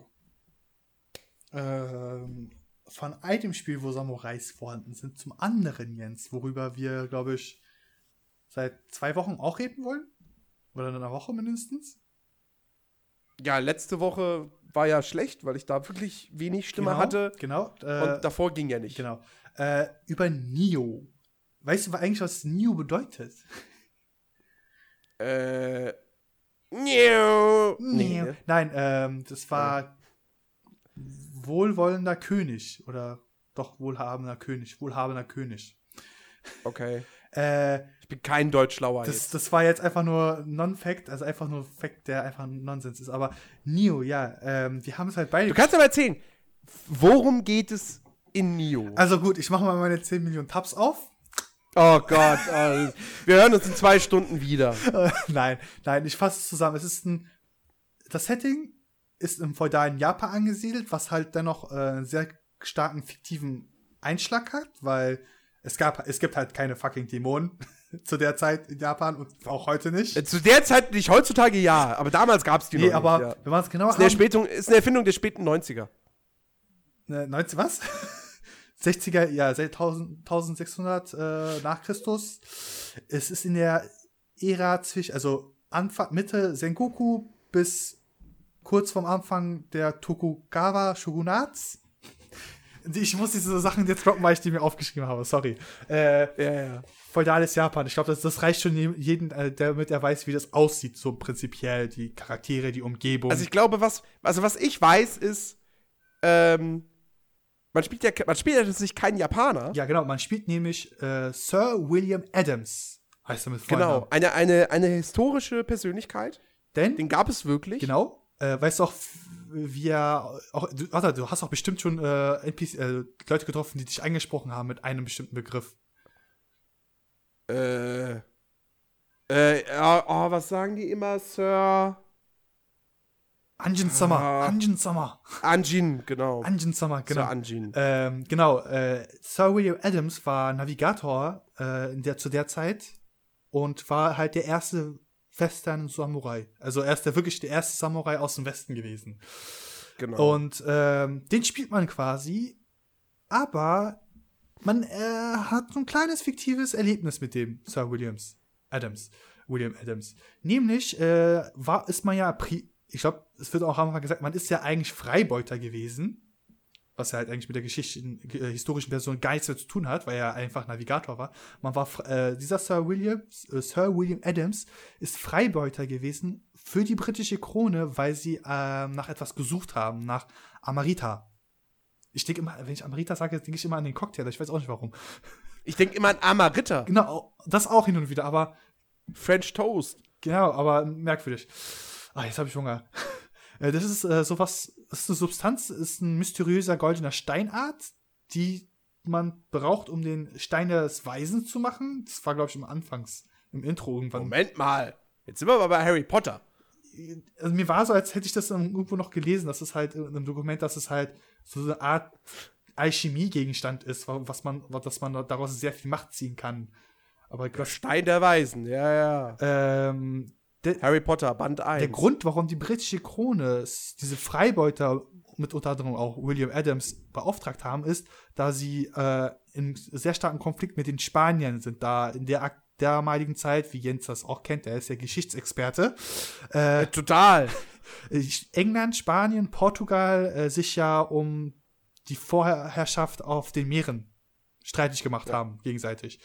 Ähm, von einem Spiel, wo Samurais vorhanden sind, zum anderen, Jens, worüber wir, glaube ich, seit zwei Wochen auch reden wollen. Oder in einer Woche mindestens. Ja, letzte Woche war ja schlecht, weil ich da wirklich wenig Stimme genau, hatte. Genau. Äh, und davor ging ja nicht. Genau. Äh, über Nio. Weißt du eigentlich, was Nio bedeutet? Äh, Nee. Nein, ähm, das war wohlwollender König oder doch wohlhabender König, wohlhabender König. Okay. äh, ich bin kein Deutschlauer das, jetzt. Das war jetzt einfach nur Non-Fact, also einfach nur Fact, der einfach Nonsens ist. Aber Nio, ja, ähm, die haben es halt beide. Du kannst aber erzählen, worum geht es in Nio? Also gut, ich mache mal meine 10 Millionen Tabs auf. Oh Gott, oh, wir hören uns in zwei Stunden wieder. nein, nein, ich fasse es zusammen. Es ist ein, das Setting ist im feudalen Japan angesiedelt, was halt dennoch äh, einen sehr starken fiktiven Einschlag hat, weil Es gab, es gibt halt keine fucking Dämonen zu der Zeit in Japan und auch heute nicht. Äh, Zu der Zeit nicht, heutzutage ja, aber damals gab es die Nee, noch aber nicht. Ja. wenn man es genauer Ist, ist eine Erfindung der späten 90er. Ne, 19, was? 60er, ja, seit 1000, 1600 äh, nach Christus. Es ist in der Ära zwischen, also Anfang, Mitte Sengoku bis kurz vorm Anfang der Tokugawa Shogunats. Ich muss diese Sachen jetzt droppen, weil ich die mir aufgeschrieben habe, sorry. Äh, Ja, ja. feudales Japan. Ich glaube, das, das reicht schon jeden, äh, damit er weiß, wie das aussieht, so prinzipiell. Die Charaktere, die Umgebung. Also ich glaube, was, also was ich weiß, ist, ähm, man spielt ja, man spielt ja tatsächlich keinen Japaner. Ja, genau. Man spielt nämlich äh, Sir William Adams, heißt er mit Vornamen. Genau, eine, eine, eine historische Persönlichkeit. Denn, Den gab es wirklich. genau, äh, weißt du auch, wie er, auch, du, warte, du hast auch bestimmt schon äh, NPC, äh, Leute getroffen, die dich angesprochen haben mit einem bestimmten Begriff. Äh, äh, ja, oh, was sagen die immer, Sir? Anjin Summer, Ah. Anjin Summer, Anjin, genau. Anjin Summer, genau. Sir Anjin. Ähm, genau, äh, Sir William Adams war Navigator äh, in der, zu der Zeit und war halt der erste Western-Samurai. Also er ist der wirklich der erste Samurai aus dem Westen gewesen. Genau. Und ähm, den spielt man quasi, aber man äh, hat so ein kleines fiktives Erlebnis mit dem Sir Williams Adams. William Adams. Nämlich äh, war, ist man ja, pri ich glaube, es wird auch am Anfang gesagt, man ist ja eigentlich Freibeuter gewesen. Was ja halt eigentlich mit der Geschichte, äh, historischen Version gar nichts mehr zu tun hat, weil er einfach Navigator war. Man war, äh, dieser Sir William, äh, Sir William Adams ist Freibeuter gewesen für die britische Krone, weil sie ähm, nach etwas gesucht haben, nach Amarita. Ich denke immer, wenn ich Amarita sage, denke ich immer an den Cocktail, ich weiß auch nicht warum. Ich denke immer an Amaritta. Genau, das auch hin und wieder, aber French Toast. Genau, aber merkwürdig. Ah, jetzt habe ich Hunger. Äh, Das ist äh, sowas, das ist eine Substanz, ist ein mysteriöser goldener Steinart, die man braucht, um den Stein des Weisen zu machen. Das war, glaube ich, im Anfangs, im Intro irgendwann. Moment mal. Jetzt sind wir aber bei Harry Potter. Also mir war so, als hätte ich das irgendwo noch gelesen, dass es halt in einem Dokument, dass es halt so eine Art Alchemie-Gegenstand ist, was man, dass man daraus sehr viel Macht ziehen kann. Aber Der Stein der Weisen, ja, ja. ähm, der, Harry Potter, Band 1. Der Grund, warum die britische Krone diese Freibeuter mit unter anderem auch William Adams beauftragt haben, ist, da sie äh, in sehr starken Konflikt mit den Spaniern sind, da in der damaligen Zeit, wie Jens das auch kennt, der ist ja Geschichtsexperte, äh, Total. ich- England, Spanien, Portugal äh, sich ja um die Vorherrschaft auf den Meeren streitig gemacht haben, gegenseitig.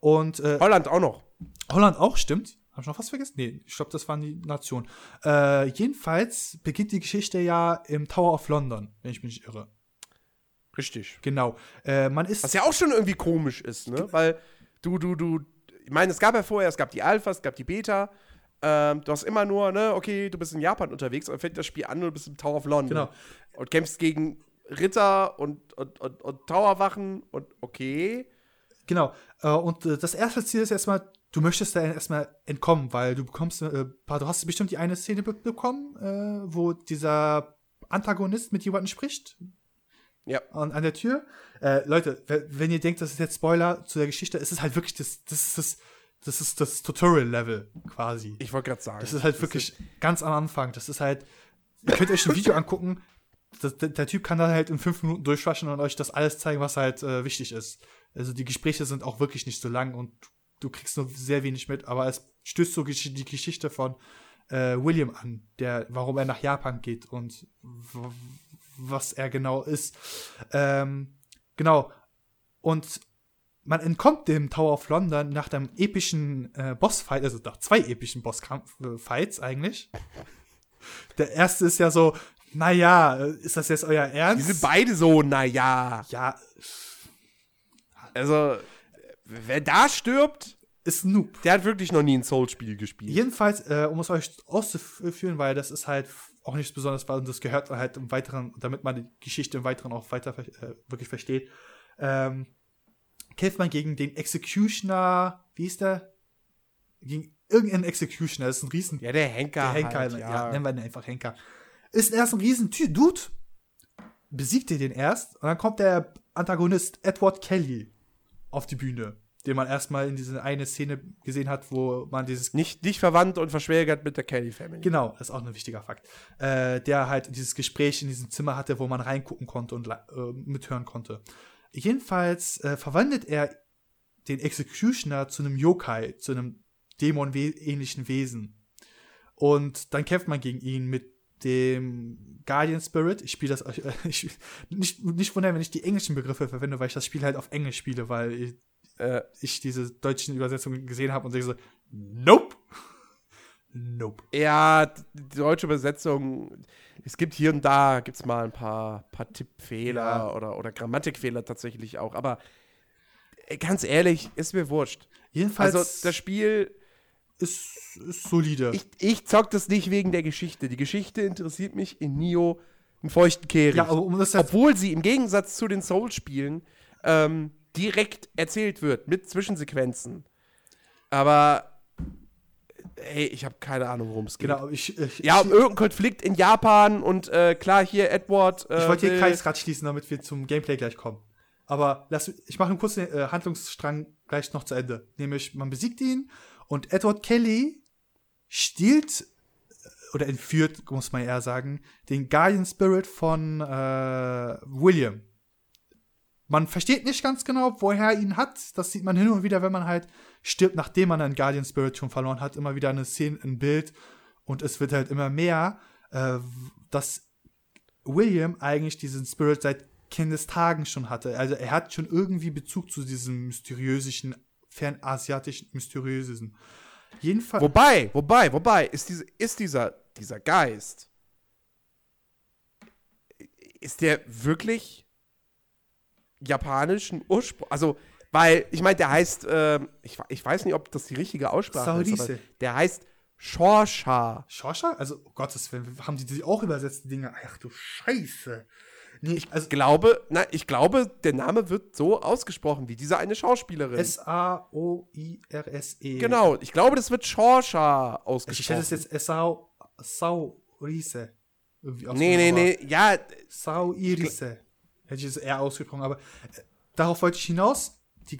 Und äh, Holland auch noch. Holland auch, stimmt. Habe ich noch was vergessen? Nee, ich glaube, das waren die Nationen. Äh, jedenfalls beginnt die Geschichte ja im Tower of London, wenn ich mich nicht irre. Richtig. Genau. Äh, man ist. Was ja auch schon irgendwie komisch ist, ne? Weil du, du, du, ich meine, es gab ja vorher, es gab die Alpha, es gab die Beta. Ähm, du hast immer nur, ne, okay, du bist in Japan unterwegs und fängt das Spiel an und du bist im Tower of London. Genau. Und kämpfst gegen Ritter und, und, und, und Towerwachen und okay. Genau. Äh, und äh, das erste Ziel ist erstmal, du möchtest da erstmal entkommen, weil du bekommst, äh, du hast bestimmt die eine Szene be bekommen, äh, wo dieser Antagonist mit jemandem spricht. Ja. An, an der Tür. Äh, Leute, we- wenn ihr denkt, das ist jetzt Spoiler zu der Geschichte, es ist halt wirklich das, das ist das, das ist das Tutorial-Level quasi. Ich wollte gerade sagen. Das ist halt wirklich ganz am Anfang. Das ist halt, ihr könnt euch ein Video angucken. Das, der, der Typ kann da halt in fünf Minuten durchwaschen und euch das alles zeigen, was halt äh, wichtig ist. Also die Gespräche sind auch wirklich nicht so lang und du kriegst nur sehr wenig mit, aber es stößt so die Geschichte von äh, William an, der, warum er nach Japan geht und was er genau ist. Ähm, genau. Und man entkommt dem Tower of London nach einem epischen äh, Bossfight, also nach zwei epischen Bossfights eigentlich. Der erste ist ja so, naja, äh, ist das jetzt euer Die Ernst? sind beide so, naja. ja, Also, wer da stirbt, ist Noob. der hat wirklich noch nie ein Soul-Spiel gespielt. Jedenfalls, äh, um es euch auszuführen, weil das ist halt auch nichts Besonderes, weil das gehört halt im Weiteren, damit man die Geschichte im Weiteren auch weiter äh, wirklich versteht, ähm, kämpft man gegen den Executioner, wie ist der? Gegen irgendeinen Executioner, das ist ein Riesen... Ja, der Henker. der Henker, halt, ja. nennen wir ihn einfach Henker. Ist erst ein riesen Dude, besiegt ihr den erst und dann kommt der Antagonist Edward Kelly. Auf die Bühne, den man erstmal in diese eine Szene gesehen hat, wo man dieses Nicht, nicht verwandt und verschwägert mit der Kelly Family. Genau, das ist auch ein wichtiger Fakt. Äh, der halt dieses Gespräch in diesem Zimmer hatte, wo man reingucken konnte und äh, mithören konnte. Jedenfalls äh, verwandelt er den Executioner zu einem Yokai, zu einem Dämon-ähnlichen Wesen. Und dann kämpft man gegen ihn mit dem Guardian Spirit. Ich spiele das äh, ich, nicht, nicht wundern, wenn ich die englischen Begriffe verwende, weil ich das Spiel halt auf Englisch spiele, weil ich, Äh, ich diese deutschen Übersetzungen gesehen habe und ich so, nope. Nope. ja, die deutsche Übersetzung, es gibt hier und da, gibt es mal ein paar, paar Tippfehler Ja. oder, oder Grammatikfehler tatsächlich auch, aber ganz ehrlich, ist mir wurscht. Jedenfalls Also das Spiel, ist, ist solide. ich, ich zock das nicht wegen der Geschichte. Die Geschichte interessiert mich in Nio einen feuchten Kehricht. ja, aber um das Obwohl sie im Gegensatz zu den Soul-Spielen ähm, direkt erzählt wird, mit Zwischensequenzen. Aber, ey, ich habe keine Ahnung, worum es geht. genau, ich, ich, Ja, um ich, irgendein Konflikt in Japan und äh, klar, hier Edward. Äh, ich wollte hier will- Kreis gerade schließen, damit wir zum Gameplay gleich kommen. Aber lass, ich mache einen kurzen äh, Handlungsstrang gleich noch zu Ende. Nämlich, man besiegt ihn und Edward Kelly stiehlt äh, oder entführt, muss man eher sagen, den Guardian Spirit von äh, William. Man versteht nicht ganz genau, woher er ihn hat. Das sieht man hin und wieder, wenn man halt stirbt, nachdem man einen Guardian Spirit schon verloren hat. Immer wieder eine Szene, ein Bild. Und es wird halt immer mehr, äh, dass William eigentlich diesen Spirit seit Kindestagen schon hatte. Also er hat schon irgendwie Bezug zu diesem mysteriösen, fernasiatischen, mysteriösen. Jedenfalls. Wobei, wobei, wobei, ist, diese, ist dieser, dieser Geist, ist der wirklich japanischen Ursprung? Also, weil, ich meine, der heißt, ähm, ich, ich weiß nicht, ob das die richtige Aussprache ist, aber der heißt Shorsha. Schorscha? Also, um Gottes Willen, haben die die auch übersetzt, die Dinge? Ach du Scheiße. Nee, ich, also Glaube, na, ich glaube, der Name wird so ausgesprochen wie diese eine Schauspielerin. S-A-O-I-R-S-E. genau, ich glaube, das wird Shorsha ausgesprochen. Ich hätte es jetzt S-A-O- Saurise. Irgendwie Nee, nee, ausgesprochen, nee, ja, Sau Irise. Hätte ich es eher ausgesprochen, aber äh, darauf wollte ich hinaus. Die,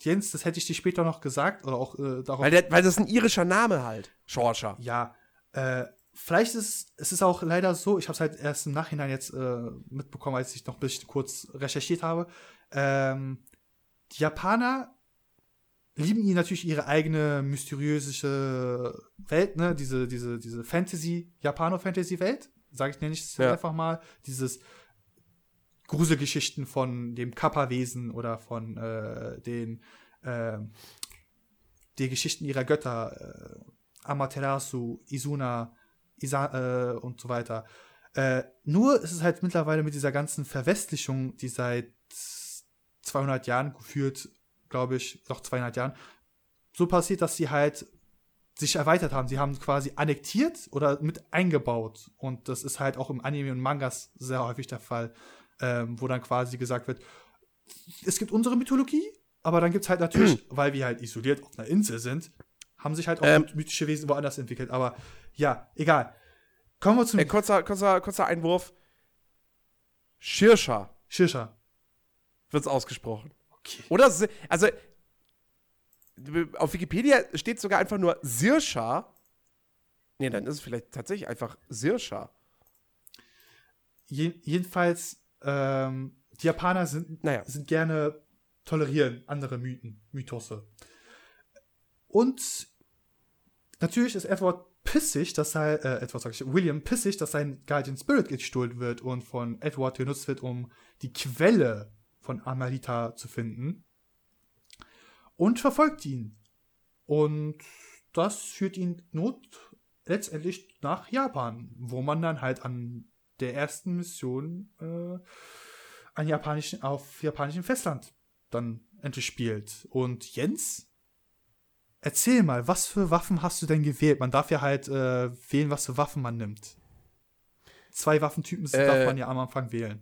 Jens, das hätte ich dir später noch gesagt, oder auch äh, darauf. weil, der, weil das ist ein irischer Name halt. Shorsha. ja, äh, vielleicht ist es ist auch leider so, ich habe es halt erst im Nachhinein jetzt äh, mitbekommen, als ich noch ein bisschen kurz recherchiert habe. Ähm, die Japaner lieben ihn natürlich ihre eigene mysteriöse Welt, ne? Diese, diese, diese Fantasy, Japano-Fantasy-Welt, sage ich, nenne ich es Ja. einfach mal. Dieses Gruselgeschichten von dem Kappa-Wesen oder von äh, den äh, die Geschichten ihrer Götter, äh, Amaterasu, Isuna, Isa, äh, und so weiter. Äh, nur ist es halt mittlerweile mit dieser ganzen Verwestlichung, die seit 200 Jahren geführt, glaube ich, noch 200 Jahren, so passiert, dass sie halt sich erweitert haben. Sie haben quasi annektiert oder mit eingebaut. Und das ist halt auch im Anime und Mangas sehr häufig der Fall, ähm, wo dann quasi gesagt wird, es gibt unsere Mythologie, aber dann gibt es halt natürlich, weil wir halt isoliert auf einer Insel sind, haben sich halt auch Ähm. mythische Wesen woanders entwickelt. Aber ja, egal. Kommen wir zum Äh, kurzer, kurzer, kurzer Einwurf. Shirsha Shirsha. wird's ausgesprochen. Okay. Oder, also, auf Wikipedia steht sogar einfach nur Sirscha. Nee, dann ist es vielleicht tatsächlich einfach Sirscha. Je, jedenfalls, ähm, die Japaner sind, Naja. sind gerne tolerieren andere Mythen, Mythose. Und natürlich ist Edward pissig, dass er, äh, Edward sag ich, William pissig, dass sein Guardian Spirit gestohlen wird und von Edward genutzt wird, um die Quelle von Amarita zu finden. Und verfolgt ihn. Und das führt ihn not letztendlich nach Japan, wo man dann halt an der ersten Mission äh, an japanischen, auf japanischem Festland dann endlich spielt. Und Jens, erzähl mal, was für Waffen hast du denn gewählt? Man darf ja halt äh, wählen, was für Waffen man nimmt. Zwei Waffentypen Äh, darf man ja am Anfang wählen.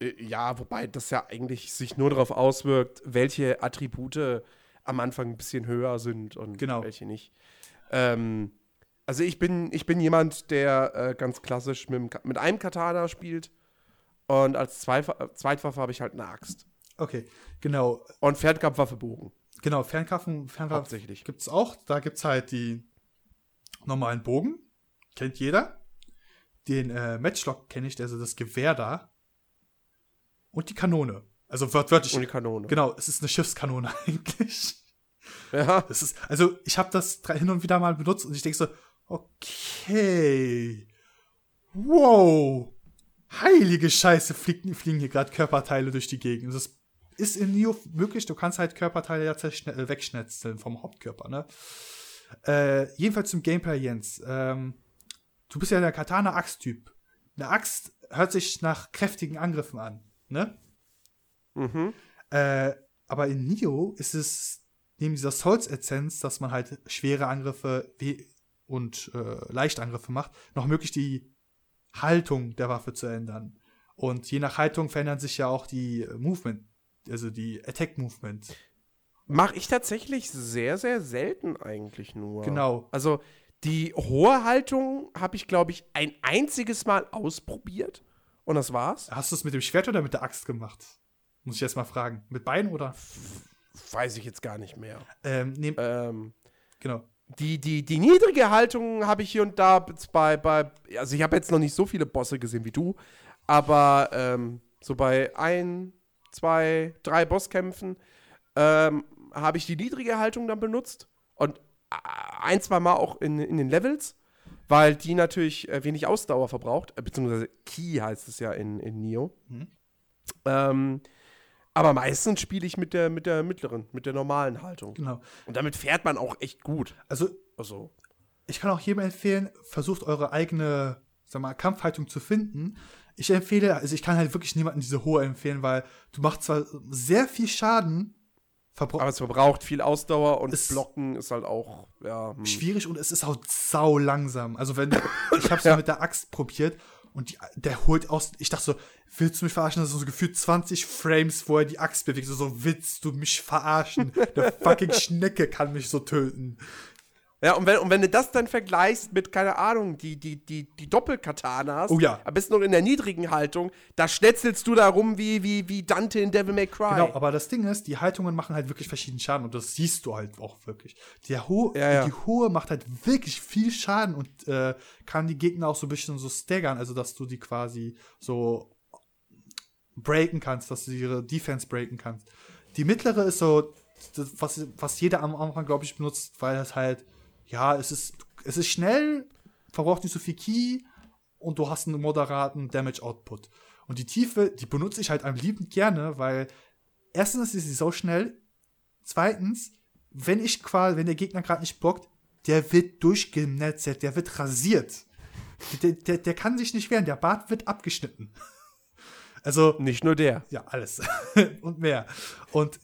Äh, Ja, wobei das ja eigentlich sich nur darauf auswirkt, welche Attribute am Anfang ein bisschen höher sind und Genau. welche nicht. Ähm, also ich bin, ich bin jemand, der äh, ganz klassisch mit, mit einem Katana spielt und als Zweif Zweitwaffe habe ich halt eine Axt. Okay, genau. Und Fernkampfwaffe Bogen. Genau, Fernkampfen, Fernwaffe Hauptsächlich. gibt's auch. Da gibt's halt die normalen Bogen. Kennt jeder. Den äh, Matchlock kenne ich, also das Gewehr da. Und die Kanone. Also wört wörtlich. Und die Kanone. Genau, es ist eine Schiffskanone eigentlich. Ja. Das ist, also ich habe das hin und wieder mal benutzt und ich denke so, okay, wow, heilige Scheiße, fliegen, fliegen hier gerade Körperteile durch die Gegend. Das ist in Neo möglich, du kannst halt Körperteile ja äh, wegschnetzeln vom Hauptkörper, ne? Äh, jedenfalls zum Gameplay, Jens. Ähm, du bist ja der Katana-Axt-Typ. Eine Axt hört sich nach kräftigen Angriffen an, ne? Mhm. Äh, aber in Nio ist es neben dieser Souls-Essenz, dass man halt schwere Angriffe und äh, Leichtangriffe macht, noch möglich die Haltung der Waffe zu ändern. Und je nach Haltung verändern sich ja auch die äh, Movement, also die Attack-Movement. Mache ich tatsächlich sehr, sehr selten eigentlich nur. Genau. Also die hohe Haltung habe ich, glaube ich, ein einziges Mal ausprobiert. Und das war's. Hast du es mit dem Schwert oder mit der Axt gemacht? Muss ich jetzt mal fragen. Mit beiden oder? Weiß ich jetzt gar nicht mehr. Ähm, nehm, Ähm, genau. die, die, die niedrige Haltung habe ich hier und da bei, bei also ich habe jetzt noch nicht so viele Bosse gesehen wie du, aber ähm, so bei ein, zwei, drei Bosskämpfen ähm, habe ich die niedrige Haltung dann benutzt und äh, ein, zwei Mal auch in, in den Levels, weil die natürlich äh, wenig Ausdauer verbraucht, äh, beziehungsweise Key heißt es ja in, in Neo. Mhm. Ähm, aber meistens spiele ich mit der, mit der mittleren, mit der normalen Haltung. Genau. Und damit fährt man auch echt gut. Also Also, ich kann auch jedem empfehlen, versucht eure eigene, sag mal, Kampfhaltung zu finden. Ich empfehle, also ich kann halt wirklich niemanden diese hohe empfehlen, weil du machst zwar sehr viel Schaden, aber es verbraucht viel Ausdauer und Es- Blocken ist halt auch, ja. Hm. schwierig und es ist auch sau langsam. Also wenn ich hab's Ja. ja mit der Axt probiert und die, der holt aus, ich dachte so, willst du mich verarschen? Das sind so gefühlt 20 Frames, wo er die Axt bewegt. So, so willst du mich verarschen? Der fucking Schnecke kann mich so töten. Ja, und wenn, und wenn du das dann vergleichst mit, keine Ahnung, die, die, die, die Doppelkatanas, Oh ja. besten noch in der niedrigen Haltung, da schnetzelst du da rum wie, wie, wie Dante in Devil May Cry. Genau, aber das Ding ist, die Haltungen machen halt wirklich verschiedenen Schaden und das siehst du halt auch wirklich. Der Ho Ja, ja. Die hohe macht halt wirklich viel Schaden und äh, kann die Gegner auch so ein bisschen so staggern, also dass du die quasi so breaken kannst, dass du ihre Defense breaken kannst. Die mittlere ist so, das, was, was jeder am Anfang, glaube ich, benutzt, weil es halt, ja, es ist, es ist schnell, verbraucht nicht so viel Key und du hast einen moderaten Damage Output. Und die Tiefe, die benutze ich halt am liebend gerne, weil erstens ist sie so schnell, zweitens, wenn ich quasi, wenn der Gegner gerade nicht blockt, der wird durchgenetzelt, der wird rasiert. Der, der, der kann sich nicht wehren, der Bart wird abgeschnitten. Also, Nicht nur der. ja, alles. und mehr. Und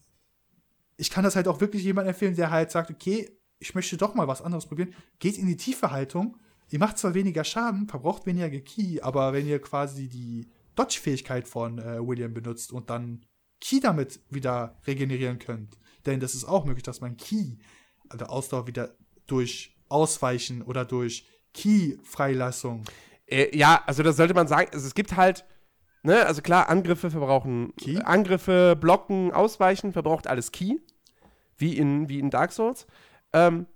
ich kann das halt auch wirklich jemandem empfehlen, der halt sagt, okay, ich möchte doch mal was anderes probieren. Geht in die tiefe Haltung. Ihr macht zwar weniger Schaden, verbraucht weniger Key, aber wenn ihr quasi die Dodge-Fähigkeit von äh, William benutzt und dann Key damit wieder regenerieren könnt, denn das ist auch möglich, dass man Key, also Ausdauer wieder durch Ausweichen oder durch Key-Freilassung Äh, ja, also das sollte man sagen. Also es gibt halt, ne, also klar, Angriffe verbrauchen Key? Angriffe, Blocken, Ausweichen, verbraucht alles Key. Wie in, wie in Dark Souls. Ähm,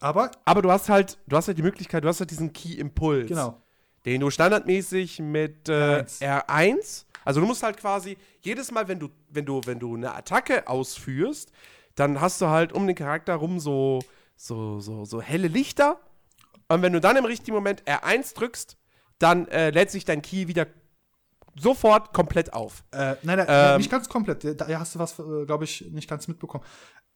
aber aber du hast halt, du hast halt die Möglichkeit, du hast halt diesen Key-Impuls. genau Den du standardmäßig mit äh, R1. R1, also du musst halt quasi jedes Mal, wenn du, wenn du, wenn du eine Attacke ausführst, dann hast du halt um den Charakter rum so, so, so, so helle Lichter. Und wenn du dann im richtigen Moment R1 drückst, dann äh, lädt sich dein Key wieder sofort komplett auf. Äh, nein, nein, Ähm, nicht ganz komplett. Da hast du was, äh, glaube ich, nicht ganz mitbekommen.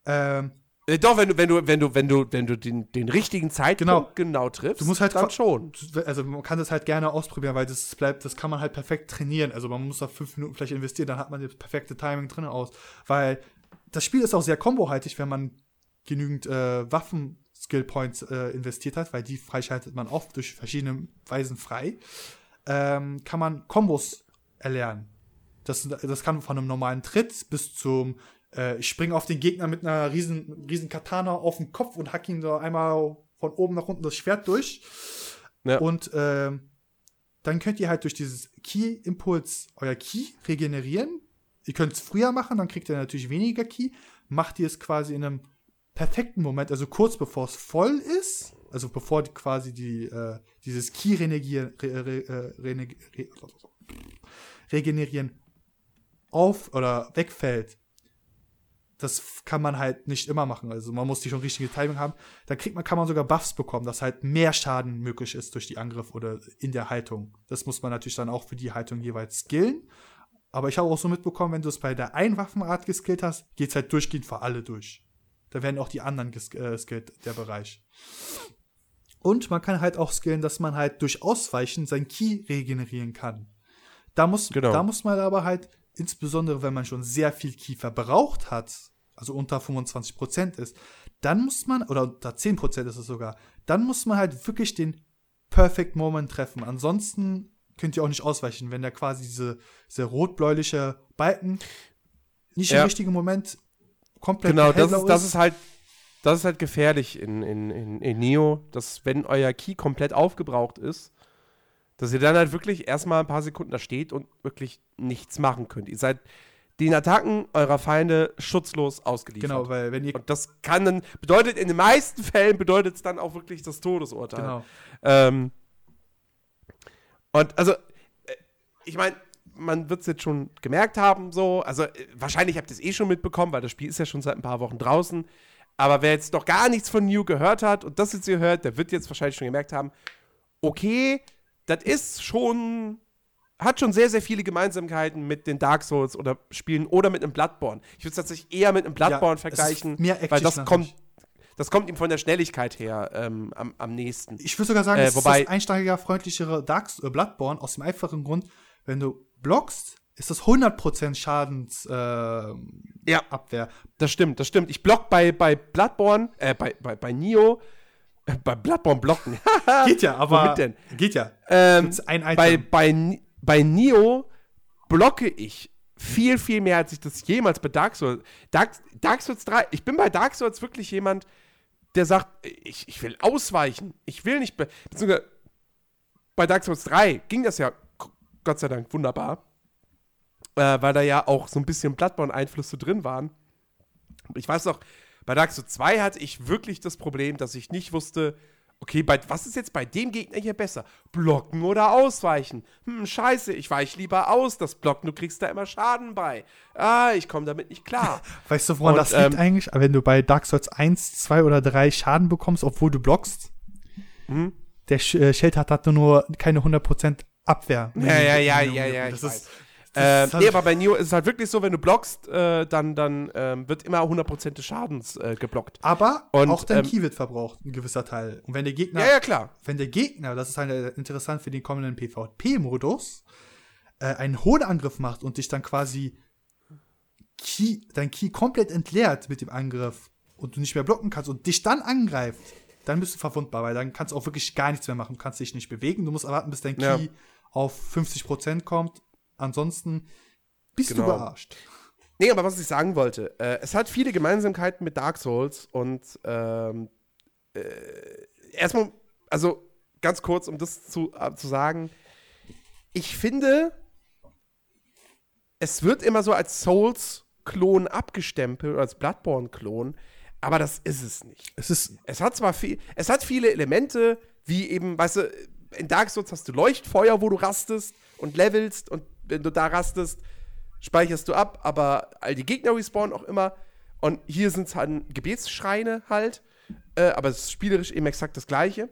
Ähm, Äh, doch, wenn du, wenn du, wenn du, wenn du, wenn du den, den richtigen Zeitpunkt genau, triffst, Du musst halt dann schon. also man kann das halt gerne ausprobieren, weil das bleibt, das kann man halt perfekt trainieren. Also man muss da fünf Minuten vielleicht investieren, dann hat man das perfekte Timing drin aus. Weil das Spiel ist auch sehr kombohaltig, wenn man genügend äh, Waffen-Skill-Points äh, investiert hat, weil die freischaltet man oft durch verschiedene Weisen frei. Ähm, kann man Kombos erlernen. Das, das kann von einem normalen Tritt bis zum äh, ich springe auf den Gegner mit einer riesen, riesen Katana auf den Kopf und hack ihn so einmal von oben nach unten das Schwert durch. Ja. Und ähm, dann könnt ihr halt durch dieses Key-Impuls euer Key regenerieren. Ihr könnt es früher machen, dann kriegt ihr natürlich weniger Key. Macht ihr es quasi in einem perfekten Moment, also kurz bevor es voll ist, also bevor quasi die, äh, dieses Key regenerieren, re, re, äh, re, regenerieren auf oder wegfällt, das kann man halt nicht immer machen. Also man muss die schon richtige Timing haben. Da kriegt man, kann man sogar Buffs bekommen, dass halt mehr Schaden möglich ist durch die Angriff oder in der Haltung. Das muss man natürlich dann auch für die Haltung jeweils skillen. Aber ich habe auch so mitbekommen, wenn du es bei der einen Waffenart geskillt hast, geht es halt durchgehend für alle durch. Da werden auch die anderen geskillt, äh, der Bereich. Und man kann halt auch skillen, dass man halt durch Ausweichen sein Key regenerieren kann. Da muss, genau. da muss man aber halt, insbesondere wenn man schon sehr viel Key verbraucht hat, also unter 25% ist, dann muss man, oder unter 10% ist es sogar, dann muss man halt wirklich den Perfect Moment treffen. Ansonsten könnt ihr auch nicht ausweichen, wenn der quasi diese, diese rot-bläuliche Balken nicht ja. im richtigen Moment komplett Genau, das ist, das ist halt das ist halt gefährlich in, in, in, in Neo, dass wenn euer Key komplett aufgebraucht ist, dass ihr dann halt wirklich erstmal ein paar Sekunden da steht und wirklich nichts machen könnt. Ihr seid den Attacken eurer Feinde schutzlos ausgeliefert. Genau, weil wenn ihr. Und das kann dann, bedeutet in den meisten Fällen bedeutet es dann auch wirklich das Todesurteil. Genau. Ähm, und also, äh, ich meine, man wird es jetzt schon gemerkt haben, so. Also, äh, wahrscheinlich habt ihr es eh schon mitbekommen, weil das Spiel ist ja schon seit ein paar Wochen draußen. Aber wer jetzt noch gar nichts von New gehört hat und das jetzt hier hört, der wird jetzt wahrscheinlich schon gemerkt haben, okay, das ist schon hat schon sehr, sehr viele Gemeinsamkeiten mit den Dark Souls oder Spielen oder mit einem Bloodborne. Ich würde es tatsächlich eher mit einem Bloodborne ja, vergleichen, weil das kommt, das kommt ihm von der Schnelligkeit her ähm, am, am nächsten. Ich würde sogar sagen, äh, es ist das einsteiger freundlichere Dark äh, Bloodborne aus dem einfachen Grund, wenn du blockst, ist das 100% Schadens äh, ja, Abwehr. Das stimmt, das stimmt. Ich block bei, bei Bloodborne, äh, bei, bei, bei Nio, äh, bei Bloodborne blocken. geht ja, aber. Womit denn? Geht ja. Ähm, ein Item. Bei, bei, bei Nio blocke ich viel, viel mehr, als ich das jemals bei Dark Souls. Dark, Dark Souls 3, ich bin bei Dark Souls wirklich jemand, der sagt, ich, ich will ausweichen. Ich will nicht. Beziehungsweise bei Dark Souls 3 ging das ja Gott sei Dank wunderbar. Äh, weil da ja auch so ein bisschen Bloodborne-Einflüsse drin waren. Ich weiß noch, bei Dark Souls 2 hatte ich wirklich das Problem, dass ich nicht wusste, Okay, bei, was ist jetzt bei dem Gegner hier besser? Blocken oder ausweichen? Hm, scheiße, ich weiche lieber aus. Das Blocken, du kriegst da immer Schaden bei. Ah, ich komme damit nicht klar. Weißt du, woran Und, das liegt ähm, eigentlich? Wenn du bei Dark Souls 1, 2 oder 3 Schaden bekommst, obwohl du blockst, hm? der Sch äh, Schild hat, nur keine 100% Abwehr. Ja, ja, ja, ja, ja. Das ist, äh, nee, aber bei Neo ist es halt wirklich so, wenn du blockst, äh, dann, dann ähm, wird immer 100% des Schadens äh, geblockt. Aber und, auch dein ähm, Key wird verbraucht, ein gewisser Teil. Und wenn der Gegner. Ja, ja, klar. Wenn der Gegner, das ist halt interessant für den kommenden PvP-Modus, äh, einen hohen Angriff macht und dich dann quasi Key, dein Key komplett entleert mit dem Angriff und du nicht mehr blocken kannst und dich dann angreift, dann bist du verwundbar, weil dann kannst du auch wirklich gar nichts mehr machen. Du kannst dich nicht bewegen. Du musst erwarten, bis dein Key ja. auf 50% kommt Ansonsten bist genau. du verarscht. Nee, aber was ich sagen wollte, äh, es hat viele Gemeinsamkeiten mit Dark Souls und ähm, äh, erstmal, also ganz kurz, um das zu, äh, zu sagen, ich finde, es wird immer so als Souls-Klon abgestempelt oder als Bloodborne-Klon, aber das ist es nicht. Es ist. Es hat zwar viel, es hat viele Elemente, wie eben, weißt du, in Dark Souls hast du Leuchtfeuer, wo du rastest und levelst und wenn du da rastest, speicherst du ab, aber all die Gegner respawnen auch immer. Und hier sind es halt Gebetsschreine halt, äh, aber es ist spielerisch eben exakt das gleiche.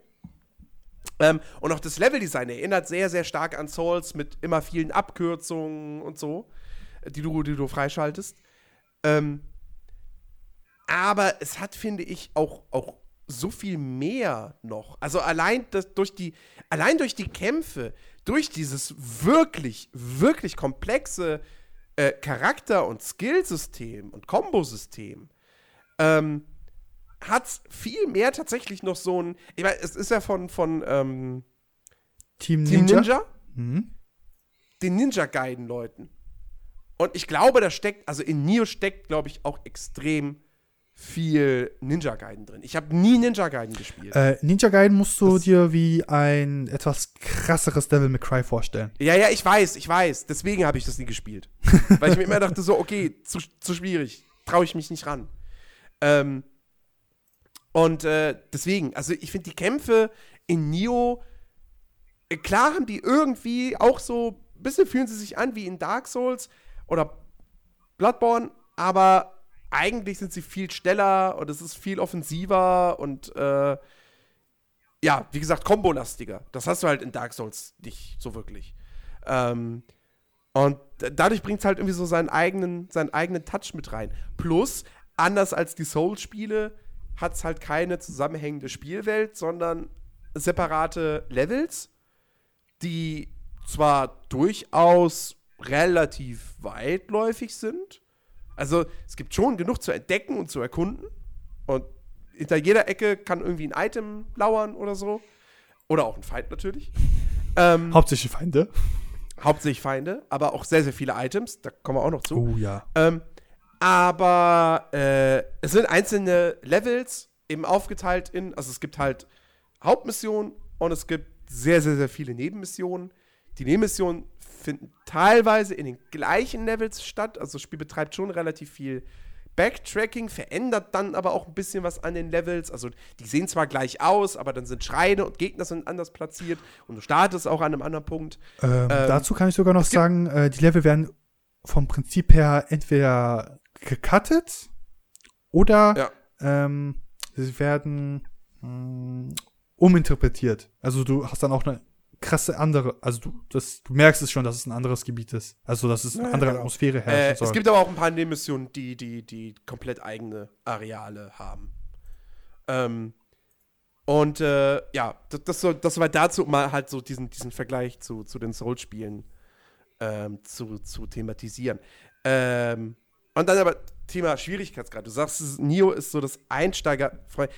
Ähm, und auch das Leveldesign erinnert sehr, sehr stark an Souls mit immer vielen Abkürzungen und so, die du, die du freischaltest. Ähm, aber es hat, finde ich, auch, auch so viel mehr noch. Also allein das, durch die, allein durch die Kämpfe, durch dieses wirklich, wirklich komplexe äh, Charakter- und Skillsystem und Kombosystem, ähm, hat es viel mehr tatsächlich noch so ein. Ich meine, es ist ja von, von ähm, Team Ninja, Team Ninja mhm. den Ninja-Guiden-Leuten. Und ich glaube, da steckt, also in Nio steckt, glaube ich, auch extrem viel Ninja Gaiden drin. Ich habe nie Ninja Gaiden gespielt. Äh, Ninja Gaiden musst du Das- dir wie ein etwas krasseres Devil May Cry vorstellen. Ja, ja, ich weiß, ich weiß. Deswegen habe ich das nie gespielt. Weil ich mir immer dachte, so, okay, zu, zu schwierig. Traue ich mich nicht ran. Ähm, und äh, deswegen, also ich finde die Kämpfe in Nioh, äh, klar haben die irgendwie auch so, ein bisschen fühlen sie sich an wie in Dark Souls oder Bloodborne, aber eigentlich sind sie viel schneller und es ist viel offensiver und äh, ja, wie gesagt, kombolastiger. Das hast du halt in Dark Souls nicht so wirklich. Ähm, und dadurch bringt es halt irgendwie so seinen eigenen, seinen eigenen Touch mit rein. Plus, anders als die Souls-Spiele, hat es halt keine zusammenhängende Spielwelt, sondern separate Levels, die zwar durchaus relativ weitläufig sind. Also es gibt schon genug zu entdecken und zu erkunden. Und hinter jeder Ecke kann irgendwie ein Item lauern oder so. Oder auch ein Feind natürlich. Ähm, Hauptsächlich Feinde. hauptsächlich Feinde, aber auch sehr, sehr viele Items. Da kommen wir auch noch zu. Oh ja. Ähm, aber äh, es sind einzelne Levels eben aufgeteilt in, also es gibt halt Hauptmissionen und es gibt sehr, sehr, sehr viele Nebenmissionen. Die Nebenmissionen finden teilweise in den gleichen Levels statt. Also das Spiel betreibt schon relativ viel Backtracking, verändert dann aber auch ein bisschen was an den Levels. Also die sehen zwar gleich aus, aber dann sind Schreine und Gegner sind anders platziert und du startest auch an einem anderen Punkt. Ähm, dazu kann ich sogar noch sagen, äh, die Level werden vom Prinzip her entweder gecuttet oder Ja. ähm, sie werden mh, uminterpretiert. Also du hast dann auch eine krasse andere, also du, das, du merkst es schon, dass es ein anderes Gebiet ist. Also dass es eine Ja, andere genau. Atmosphäre Äh, herrschen soll. es gibt aber auch ein paar Nebenmissionen, die, die, die komplett eigene Areale haben. Ähm, und äh, ja, das, das, so, das war dazu, mal halt so diesen, diesen Vergleich zu, zu den Soul-Spielen ähm, zu, zu thematisieren. Ähm, und dann aber Thema Schwierigkeitsgrad. Du sagst, Nio ist so das Einsteigerfreund.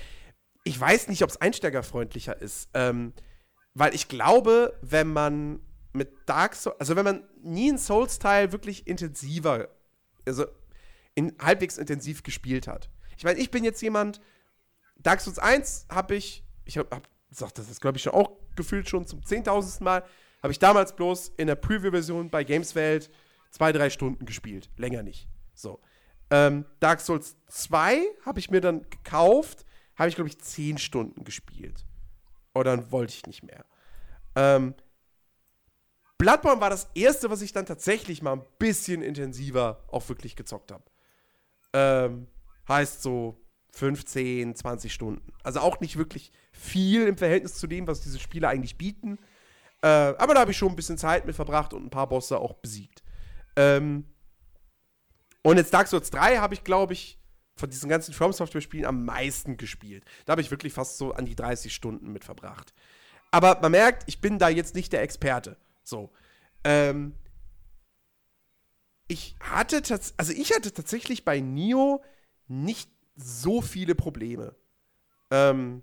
Ich weiß nicht, ob es einsteigerfreundlicher ist. Ähm, weil ich glaube, wenn man mit Dark Souls, also wenn man nie einen Souls-Teil wirklich intensiver, also in, halbwegs intensiv gespielt hat. Ich meine, ich bin jetzt jemand, Dark Souls 1 habe ich, ich habe hab, das ist glaube ich schon auch gefühlt schon zum 10.000. Mal, habe ich damals bloß in der Preview-Version bei Gameswelt zwei, drei Stunden gespielt. Länger nicht. So. Ähm, Dark Souls 2 habe ich mir dann gekauft, habe ich glaube ich 10 Stunden gespielt. Oder dann wollte ich nicht mehr. Ähm, Bloodborne war das erste, was ich dann tatsächlich mal ein bisschen intensiver auch wirklich gezockt habe. Ähm, heißt so 15, 20 Stunden. Also auch nicht wirklich viel im Verhältnis zu dem, was diese Spiele eigentlich bieten. Äh, aber da habe ich schon ein bisschen Zeit mit verbracht und ein paar Bosse auch besiegt. Ähm, und jetzt Dark Souls 3 habe ich, glaube ich, von diesen ganzen From Software-Spielen am meisten gespielt. Da habe ich wirklich fast so an die 30 Stunden mit verbracht. Aber man merkt, ich bin da jetzt nicht der Experte. So. Ähm, ich hatte also ich hatte tatsächlich bei Nio nicht so viele Probleme. Ähm,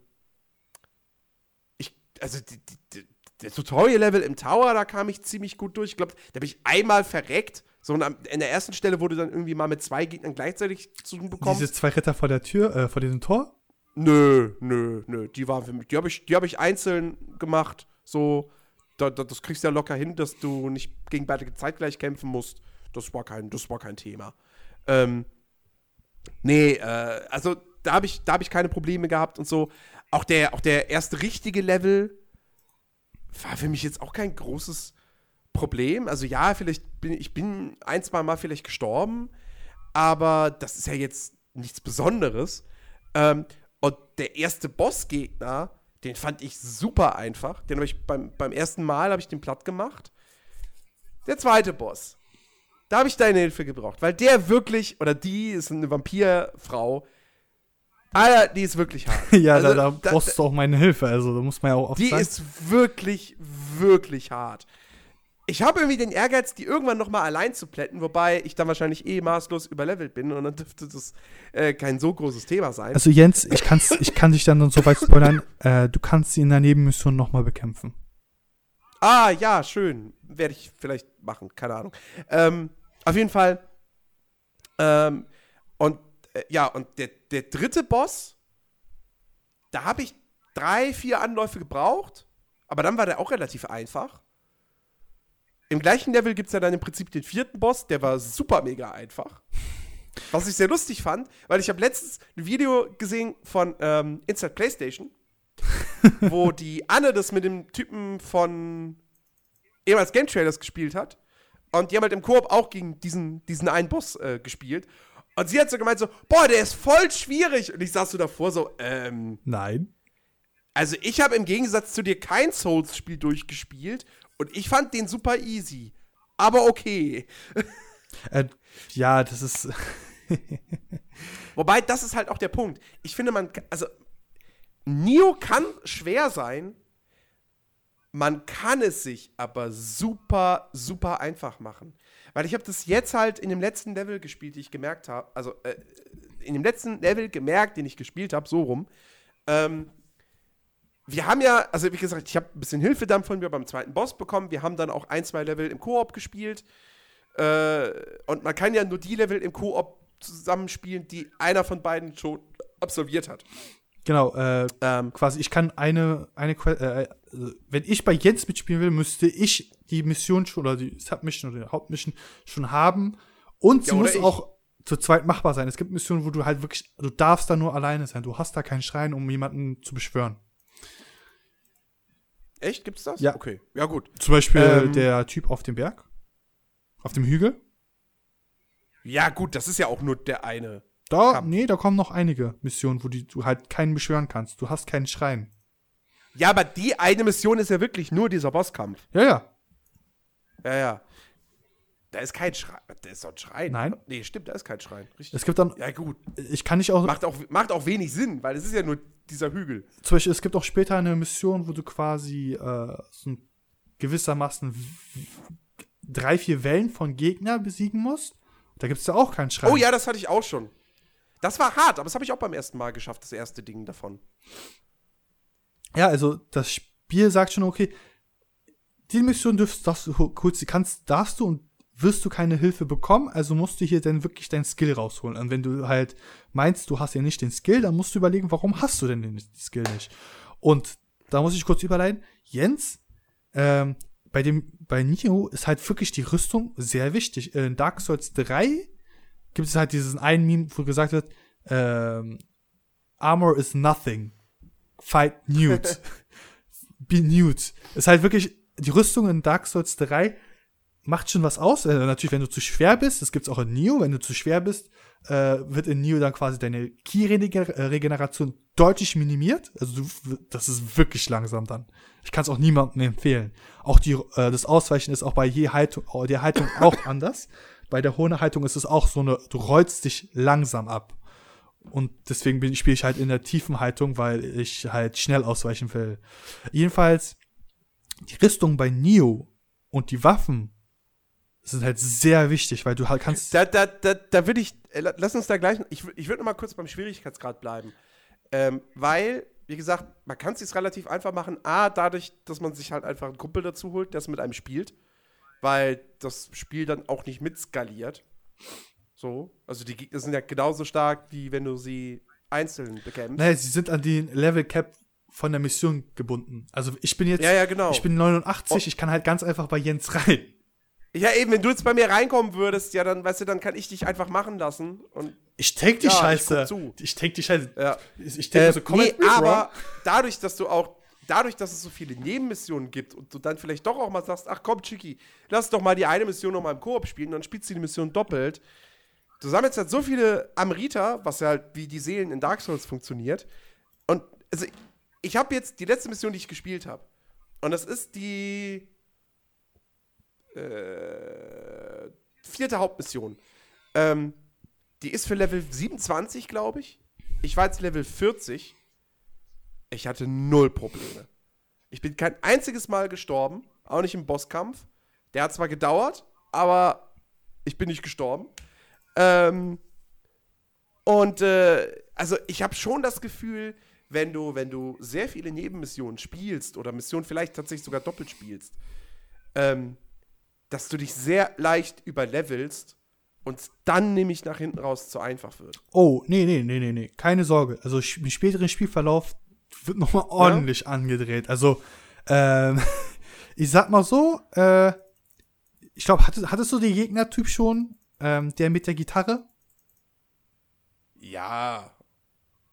ich, also die, die, die, der Tutorial-Level im Tower, da kam ich ziemlich gut durch. Ich glaube, da bin ich einmal verreckt. So, und in der ersten Stelle wurde dann irgendwie mal mit zwei Gegnern gleichzeitig zu tun bekommen. Diese zwei Ritter vor der Tür, äh, vor diesem Tor? Nö, nö, nö. Die waren für mich. Die habe ich, die hab ich einzeln gemacht. So, da, da, das kriegst du ja locker hin, dass du nicht gegen beide zeitgleich kämpfen musst. Das war kein, das war kein Thema. Ähm, nee, äh, also da habe ich, da hab ich keine Probleme gehabt und so. Auch der, auch der erste richtige Level war für mich jetzt auch kein großes Problem. Also ja, vielleicht bin ich bin ein, zwei Mal vielleicht gestorben, aber das ist ja jetzt nichts Besonderes. Ähm, und der erste Bossgegner, den fand ich super einfach. Den habe ich beim, beim ersten Mal habe ich den platt gemacht. Der zweite Boss, da habe ich deine Hilfe gebraucht, weil der wirklich oder die ist eine Vampirfrau. Alter, die ist wirklich hart. ja, Also, da, da brauchst du auch meine Hilfe. Also da muss man ja auch oft die sagen. ist wirklich, wirklich hart. Ich habe irgendwie den Ehrgeiz, die irgendwann noch mal allein zu plätten, wobei ich dann wahrscheinlich eh maßlos überlevelt bin und dann dürfte das äh, kein so großes Thema sein. Also Jens, ich, kann's, ich kann dich dann so weit spoilern, äh, du kannst sie in der Nebenmission nochmal bekämpfen. ah, ja, schön. Werde ich vielleicht machen, keine Ahnung. Ähm, auf jeden Fall. Ähm, und äh, ja, und der, der dritte Boss, da habe ich drei, vier Anläufe gebraucht, aber dann war der auch relativ einfach. Im gleichen Level gibt es ja dann im Prinzip den vierten Boss, der war super mega einfach. Was ich sehr lustig fand, weil ich habe letztens ein Video gesehen von ähm, Inside PlayStation, wo die Anne das mit dem Typen von ehemals Game Trailers gespielt hat. Und die haben halt im Koop auch gegen diesen, diesen einen Boss äh, gespielt. Und sie hat so gemeint so, boah, der ist voll schwierig. Und ich saß so davor so, ähm. Nein. Also ich habe im Gegensatz zu dir kein Souls-Spiel durchgespielt und ich fand den super easy. Aber okay. Äh, ja, das ist. Wobei, das ist halt auch der Punkt. Ich finde, man, also, Nio kann schwer sein, man kann es sich aber super, super einfach machen. Weil ich habe das jetzt halt in dem letzten Level gespielt, die ich gemerkt habe, also äh, in dem letzten Level gemerkt, den ich gespielt habe, so rum. Ähm, wir haben ja, also wie gesagt, ich habe ein bisschen Hilfe dann von mir beim zweiten Boss bekommen. Wir haben dann auch ein, zwei Level im Koop gespielt. Äh, und man kann ja nur die Level im Koop zusammenspielen, die einer von beiden schon absolviert hat. Genau, äh, ähm, quasi, ich kann eine, eine äh, also, wenn ich bei Jens mitspielen will, müsste ich die Mission schon oder die Submission oder die Hauptmission schon haben. Und sie ja, muss ich. auch zu zweit machbar sein. Es gibt Missionen, wo du halt wirklich, du darfst da nur alleine sein. Du hast da keinen Schrein, um jemanden zu beschwören. Echt? Gibt's das? Ja. Okay. Ja, gut. Zum Beispiel ähm, der Typ auf dem Berg. Auf dem Hügel. Ja, gut, das ist ja auch nur der eine. Da, Kampf. nee, da kommen noch einige Missionen, wo die, du halt keinen beschwören kannst. Du hast keinen Schrein. Ja, aber die eine Mission ist ja wirklich nur dieser Bosskampf. Ja, ja. Ja, ja. Da ist kein Schrein. Da ist doch ein Schrein. Nein. Nee, stimmt, da ist kein Schrein. Richtig. Es gibt dann. Ja, gut. Ich kann nicht auch. Macht auch, macht auch wenig Sinn, weil es ist ja nur dieser Hügel. Zum Beispiel, es gibt auch später eine Mission, wo du quasi äh, so gewissermaßen drei, vier Wellen von Gegner besiegen musst. Da gibt es ja auch keinen Schrein. Oh ja, das hatte ich auch schon. Das war hart, aber das habe ich auch beim ersten Mal geschafft, das erste Ding davon. Ja, also das Spiel sagt schon, okay, die Mission dürfst, darfst du kurz, kannst, darfst du und wirst du keine Hilfe bekommen, also musst du hier dann wirklich deinen Skill rausholen. Und wenn du halt meinst, du hast ja nicht den Skill, dann musst du überlegen, warum hast du denn den Skill nicht? Und da muss ich kurz überleiten. Jens, ähm, bei dem, bei Nio ist halt wirklich die Rüstung sehr wichtig. In Dark Souls 3 gibt es halt diesen einen Meme, wo gesagt wird, ähm, Armor is nothing. Fight nude. Be nude. Ist halt wirklich, die Rüstung in Dark Souls 3 macht schon was aus. Also natürlich, wenn du zu schwer bist, das gibt's auch in Neo, wenn du zu schwer bist, äh, wird in Neo dann quasi deine Ki-Regeneration deutlich minimiert. Also du, das ist wirklich langsam dann. Ich kann es auch niemandem empfehlen. Auch die, äh, das Ausweichen ist auch bei je Haltung, der Haltung auch anders. Bei der hohen Haltung ist es auch so eine, du rollst dich langsam ab. Und deswegen spiele ich halt in der tiefen Haltung, weil ich halt schnell ausweichen will. Jedenfalls, die Rüstung bei Neo und die Waffen sind halt sehr wichtig, weil du halt kannst. Da, da, da, da würde ich, äh, lass uns da gleich, ich, ich würde mal kurz beim Schwierigkeitsgrad bleiben. Ähm, weil, wie gesagt, man kann es sich relativ einfach machen. A, dadurch, dass man sich halt einfach einen Kumpel dazu holt, der es mit einem spielt. Weil das Spiel dann auch nicht mitskaliert. So. Also die Gegner sind ja genauso stark, wie wenn du sie einzeln bekämpfst. Naja, sie sind an den Level Cap von der Mission gebunden. Also ich bin jetzt. Ja, ja, genau. Ich bin 89, oh. ich kann halt ganz einfach bei Jens rein. Ja, eben, wenn du jetzt bei mir reinkommen würdest, ja, dann, weißt du, dann kann ich dich einfach machen lassen. Und ich take die ja, Scheiße. Ich, ich take die Scheiße. Ja. Ich, ich take äh, so nee, aber dadurch, dass du auch, dadurch, dass es so viele Nebenmissionen gibt und du dann vielleicht doch auch mal sagst, ach komm, Chicky, lass doch mal die eine Mission noch mal im Koop spielen, dann spielst du die Mission doppelt. Du sammelst halt so viele Amrita, was ja halt wie die Seelen in Dark Souls funktioniert. Und also, ich habe jetzt die letzte Mission, die ich gespielt habe. Und das ist die äh, vierte Hauptmission. Ähm, die ist für Level 27, glaube ich. Ich war jetzt Level 40. Ich hatte null Probleme. Ich bin kein einziges Mal gestorben, auch nicht im Bosskampf. Der hat zwar gedauert, aber ich bin nicht gestorben. Ähm, und äh, also ich habe schon das Gefühl, wenn du, wenn du sehr viele Nebenmissionen spielst oder Missionen vielleicht tatsächlich sogar doppelt spielst, ähm, dass du dich sehr leicht überlevelst uns dann nämlich nach hinten raus zu einfach wird. Oh, nee, nee, nee, nee, nee. Keine Sorge. Also im späteren Spielverlauf wird nochmal ordentlich angedreht. Also, ähm, ich sag mal so, äh, ich glaube, hattest, hattest du den Gegnertyp schon, ähm, der mit der Gitarre? Ja,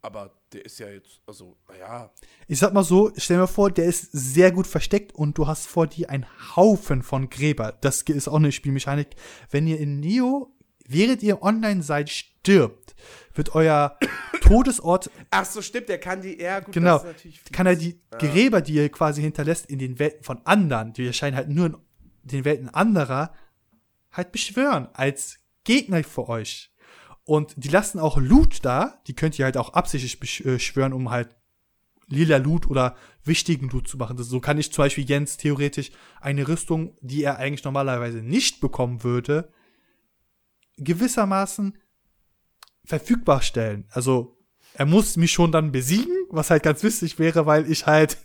aber der ist ja jetzt, also, naja. Ich sag mal so, stell mir vor, der ist sehr gut versteckt und du hast vor dir einen Haufen von Gräber. Das ist auch eine Spielmechanik. Wenn ihr in Neo, während ihr online seid, stirbt, wird euer Todesort Ach so, stimmt, der kann die, ja, gut, Genau. kann er die Gräber, die ihr quasi hinterlässt in den Welten von anderen, die erscheinen halt nur in den Welten anderer, halt beschwören als Gegner für euch. Und die lassen auch Loot da, die könnt ihr halt auch absichtlich beschwören, um halt lila Loot oder wichtigen Loot zu machen. Das, so kann ich zum Beispiel Jens theoretisch eine Rüstung, die er eigentlich normalerweise nicht bekommen würde, gewissermaßen verfügbar stellen. Also er muss mich schon dann besiegen, was halt ganz witzig wäre, weil ich halt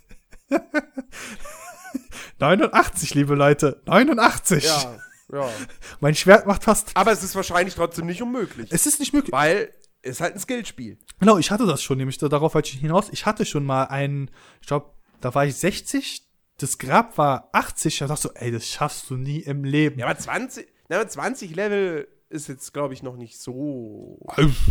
89, liebe Leute, 89. Ja, ja. Mein Schwert macht fast. Aber es ist wahrscheinlich trotzdem nicht unmöglich. Es ist nicht möglich. weil es ist halt ein Skillspiel. Genau, ich hatte das schon, nämlich darauf wollte ich hinaus. Ich hatte schon mal einen, ich glaube, da war ich 60, das Grab war 80. Da dachte ich so, ey, das schaffst du nie im Leben. Ja, aber 20, na, aber 20 Level ist jetzt, glaube ich, noch nicht so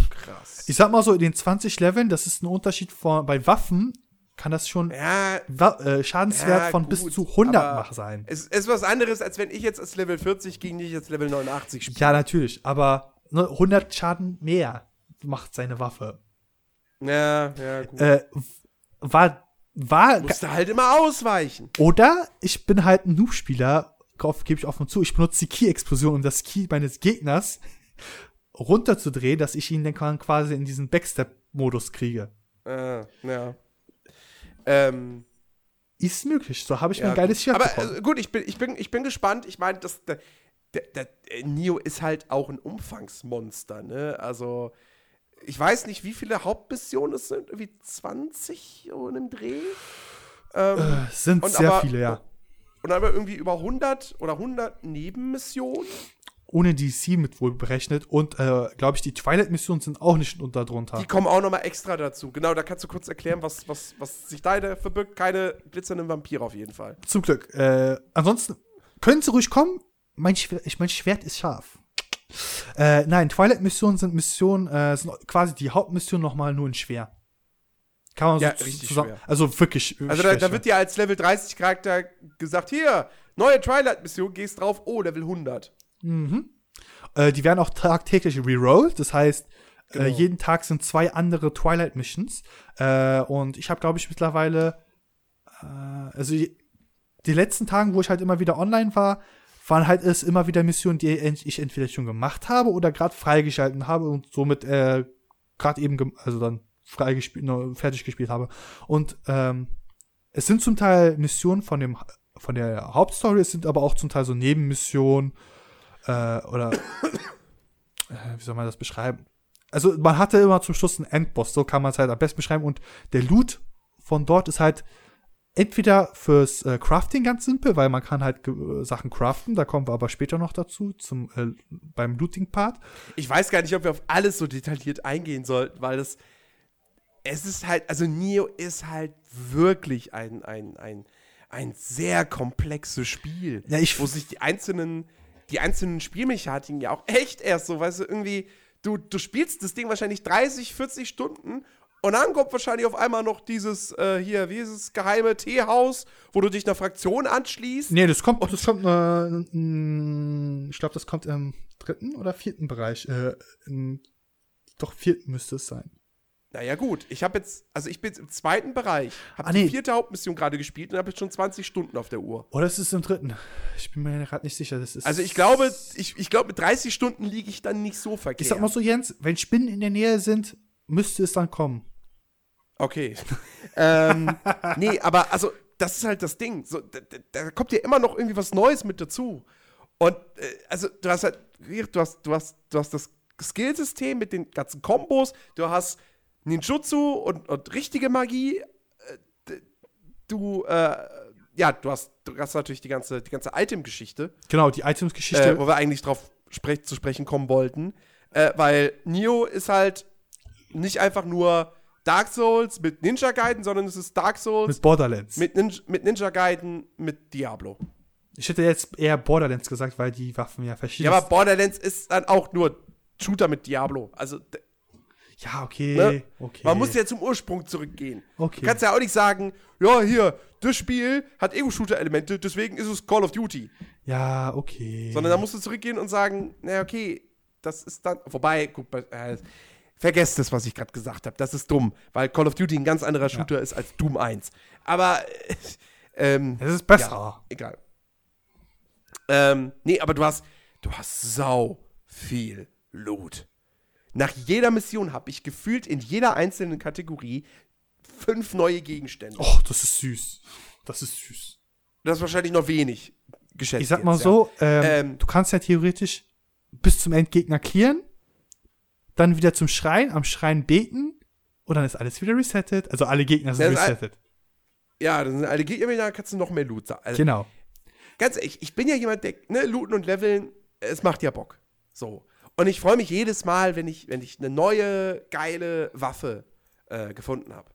krass. Ich sag mal so, in den 20 Leveln, das ist ein Unterschied von, bei Waffen kann das schon ja, äh, Schadenswert Ja, von gut, bis zu 100 aber mach sein. es ist was anderes, als wenn ich jetzt als Level 40 gegen dich jetzt Level 89 spiele. Ja, natürlich, aber ne, 100 Schaden mehr macht seine Waffe. Ja, ja, gut. Äh, war, war, Musst du halt immer ausweichen. oder ich bin halt ein Noob-Spieler, gebe ich offen zu, ich benutze die Key-Explosion, um das Key meines Gegners runterzudrehen, dass ich ihn dann quasi in diesen Backstep-Modus kriege. Äh, ja. Ähm, Ist möglich, so habe ich ja, mein geiles gut. Schwert Aber bekommen. äh, gut, ich bin, ich, bin, ich bin gespannt. Ich meine, das, der, der, der, äh, Neo ist halt auch ein Umfangsmonster, ne? Also, ich weiß nicht, wie viele Hauptmissionen es sind. Irgendwie 20 in dem Dreh. Ähm, Äh, sind und sehr aber- viele, ja. Und aber irgendwie über 100 oder 100 Nebenmissionen. Ohne DC mit wohl berechnet und, äh, glaube ich, die Twilight-Missionen sind auch nicht unter drunter. Die kommen auch nochmal extra dazu. Genau, da kannst du kurz erklären, was, was, was sich da verbirgt. Keine glitzernden Vampire auf jeden Fall. Zum Glück. Äh, ansonsten können sie ruhig kommen. Mein Schwert, mein Schwert ist scharf. Äh, nein, Twilight-Missionen sind Missionen, äh, sind quasi die Hauptmission nochmal nur in schwer. Kann man Ja, so richtig zusammen. schwer. Also wirklich. äh, Also da, da wird dir als Level 30 Charakter gesagt, hier, neue Twilight-Mission, gehst drauf, oh, Level 100. äh, die werden auch tagtäglich rerollt. Das heißt, äh, Genau. jeden Tag sind zwei andere Twilight-Missions. Äh, und ich habe, glaube ich, mittlerweile, äh, also die, die letzten Tagen, wo ich halt immer wieder online war, waren halt es immer wieder Missionen, die ich entweder schon gemacht habe oder gerade freigeschalten habe und somit äh, gerade eben, also dann freigespielt, ne, fertig gespielt habe. Und ähm, es sind zum Teil Missionen von dem von der Hauptstory, es sind aber auch zum Teil so Nebenmissionen äh, oder äh, wie soll man das beschreiben? Also man hatte immer zum Schluss einen Endboss, so kann man es halt am besten beschreiben. Und der Loot von dort ist halt entweder fürs äh, Crafting ganz simpel, weil man kann halt äh, Sachen craften, da kommen wir aber später noch dazu, zum äh, beim Looting-Part. Ich weiß gar nicht, ob wir auf alles so detailliert eingehen sollten, weil das, es ist halt, also Neo ist halt wirklich ein, ein, ein, ein sehr komplexes Spiel, Ja, ich- wo sich die einzelnen, die einzelnen Spielmechaniken ja auch echt erst so, weißt du, irgendwie, du, du spielst das Ding wahrscheinlich 30, 40 Stunden und dann kommt wahrscheinlich auf einmal noch dieses, äh, hier, wie ist es, geheime Teehaus, wo du dich einer Fraktion anschließt. Nee, das kommt, das kommt, äh, ich glaube, das kommt im dritten oder vierten Bereich. Äh, im, doch, vierten müsste es sein. Naja, gut. Ich habe jetzt, also ich bin jetzt im zweiten Bereich, habe Ah, die nee. vierte Hauptmission gerade gespielt und habe jetzt schon 20 Stunden auf der Uhr. Oder es ist im dritten. Ich bin mir gerade nicht sicher. Das ist Also ich glaube, ich, ich glaube, mit 30 Stunden liege ich dann nicht so verkehrt. Ich sag mal so, Jens, wenn Spinnen in der Nähe sind, müsste es dann kommen. Okay. ähm, nee, aber also, das ist halt das Ding. So, da, da- da kommt ja immer noch irgendwie was Neues mit dazu. Und äh, also, du hast halt, du hast, du hast, du hast das Skillsystem mit den ganzen Kombos, du hast Ninjutsu und, und richtige Magie. Äh, Du, äh, ja, du hast, du hast natürlich die ganze, die ganze Item-Geschichte, Genau, die Itemsgeschichte. äh, wo wir eigentlich drauf sprech zu sprechen kommen wollten. Äh, weil Nio ist halt nicht einfach nur Dark Souls mit Ninja Gaiden, sondern es ist Dark Souls Mit Borderlands. mit, Ninja, mit Ninja Gaiden mit Diablo. ich hätte jetzt eher Borderlands gesagt, weil die Waffen ja verschieden Ja, aber Borderlands ist dann auch nur Shooter mit Diablo. Also Ja, okay. Ne? okay. man muss ja zum Ursprung zurückgehen. Okay. Du kannst ja auch nicht sagen, ja, hier, das Spiel hat Ego-Shooter-Elemente, deswegen ist es Call of Duty. Ja, okay. Sondern da musst du zurückgehen und sagen, na okay, das ist dann. Wobei, guck mal, äh, vergesst das, was ich gerade gesagt habe. Das ist dumm, weil Call of Duty ein ganz anderer Shooter ist als Doom 1. Aber äh, ähm, Es ist besser. ja, egal. Ähm, nee, aber du hast, du hast sau viel Loot. Nach jeder Mission habe ich gefühlt in jeder einzelnen Kategorie fünf neue Gegenstände. Oh, das ist süß. Das ist süß. Das ist wahrscheinlich noch wenig geschätzt. Ich sag mal jetzt, so, ähm, Ähm, du kannst ja theoretisch bis zum Endgegner clearen, dann wieder zum Schrein, am Schrein beten und dann ist alles wieder resettet. Also alle Gegner sind resettet. Ja, ja dann sind alle Gegner, da kannst du noch mehr Loot sagen. Also, Genau. ganz ehrlich, ich bin ja jemand, der, ne, looten und leveln, es macht ja Bock. So. Und ich freue mich jedes Mal, wenn ich, wenn ich eine neue, geile Waffe äh, gefunden habe.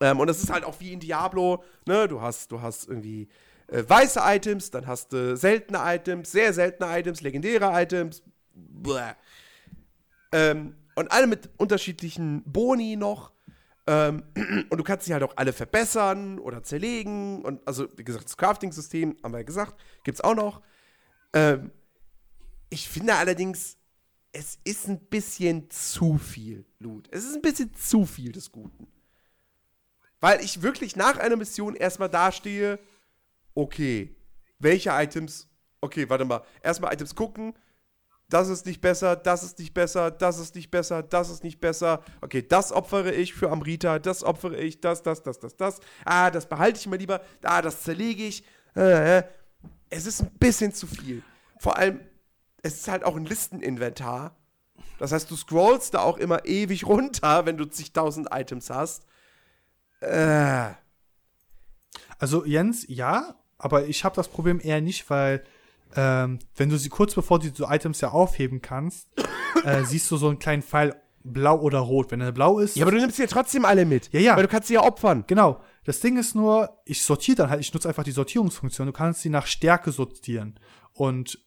Ähm, und das ist halt auch wie in Diablo, ne, du hast, du hast irgendwie äh, weiße Items, dann hast du seltene Items, sehr seltene Items, legendäre Items. Ähm, und alle mit unterschiedlichen Boni noch. Ähm, und du kannst sie halt auch alle verbessern oder zerlegen. Und also, wie gesagt, das Crafting-System, haben wir ja gesagt, gibt's auch noch. Ähm, ich finde allerdings, es ist ein bisschen zu viel Loot. Es ist ein bisschen zu viel des Guten. Weil ich wirklich nach einer Mission erstmal dastehe, okay, welche Items, okay, warte mal, erstmal Items gucken, das ist nicht besser, das ist nicht besser, das ist nicht besser, das ist nicht besser. Okay, das opfere ich für Amrita, das opfere ich, das, das, das, das, das. Ah, das behalte ich mir lieber. Ah, das zerlege ich. Äh, äh. es ist ein bisschen zu viel. Vor allem, es ist halt auch ein Listeninventar. Das heißt, du scrollst da auch immer ewig runter, wenn du zigtausend Items hast. Äh, Also Jens, ja, aber ich habe das Problem eher nicht, weil ähm, wenn du sie kurz bevor du die Items ja aufheben kannst, äh, siehst du so einen kleinen Pfeil blau oder rot. Wenn er blau ist, ja, aber du nimmst ja trotzdem alle mit. Ja, ja. Weil du kannst sie ja opfern. Genau. Das Ding ist nur, ich sortiere dann halt, ich nutze einfach die Sortierungsfunktion. Du kannst sie nach Stärke sortieren. Und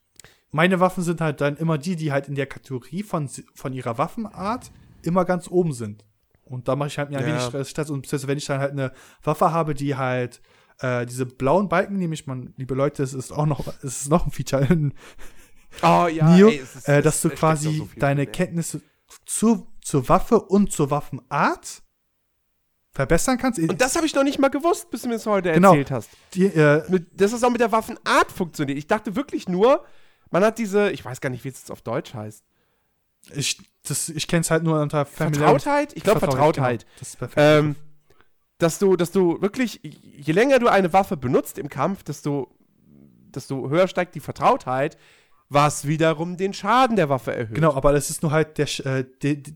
meine Waffen sind halt dann immer die, die halt in der Kategorie von, von ihrer Waffenart immer ganz oben sind. Und da mache ich halt mir ein Ja. wenig Stress. Und wenn ich dann halt eine Waffe habe, die halt äh, diese blauen Balken, nämlich man, liebe Leute, es ist auch noch, es ist noch ein Feature in Oh ja, Neo, ey, ist- äh, dass du quasi so deine ey. Kenntnisse zur, zur Waffe und zur Waffenart verbessern kannst. Und das habe ich noch nicht mal gewusst, bis du mir das heute Genau. erzählt hast. die, äh, Mit, dass das auch mit der Waffenart funktioniert. Ich dachte wirklich nur, man hat diese, ich weiß gar nicht, wie es jetzt auf Deutsch heißt. Ich, das- ich kenne es halt nur unter Familiar- Vertrautheit? Ich glaube Vertrautheit. Genau. Das ist perfekt. Ähm, dass du, dass du wirklich, je länger du eine Waffe benutzt im Kampf, desto, desto höher steigt die Vertrautheit, was wiederum den Schaden der Waffe erhöht. genau, aber das ist nur halt der, äh, die, die,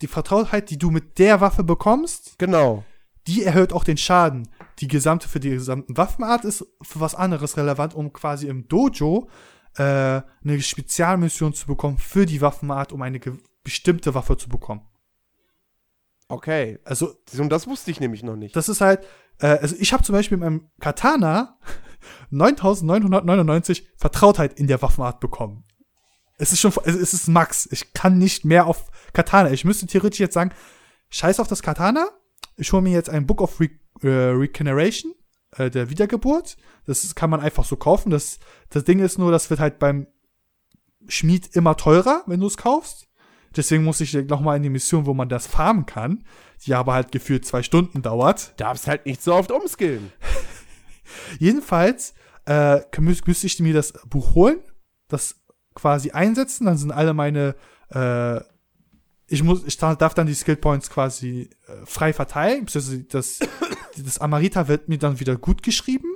die Vertrautheit, die du mit der Waffe bekommst, Genau. die erhöht auch den Schaden. Die gesamte, für die gesamte Waffenart ist für was anderes relevant, um quasi im Dojo äh, eine Spezialmission zu bekommen für die Waffenart, um eine bestimmte Waffe zu bekommen. Okay. Also das wusste ich nämlich noch nicht. Das ist halt, äh, also ich habe zum Beispiel mit meinem Katana 9999 Vertrautheit in der Waffenart bekommen. Es ist schon, es es ist Max. Ich kann nicht mehr auf Katana. Ich müsste theoretisch jetzt sagen, scheiß auf das Katana. Ich hole mir jetzt ein Book of Re äh, Regeneration, äh, der Wiedergeburt. Das kann man einfach so kaufen. Das, das Ding ist nur, das wird halt beim Schmied immer teurer, wenn du es kaufst. Deswegen muss ich noch mal in die Mission, wo man das farmen kann, die aber halt gefühlt zwei Stunden dauert. Darfst halt nicht so oft umskillen. Jedenfalls äh, müß, müsste ich mir das Buch holen, das quasi einsetzen, dann sind alle meine äh, ich muss, ich darf dann die Skill Points quasi äh, frei verteilen. beziehungsweise Das, das Amarita wird mir dann wieder gut geschrieben.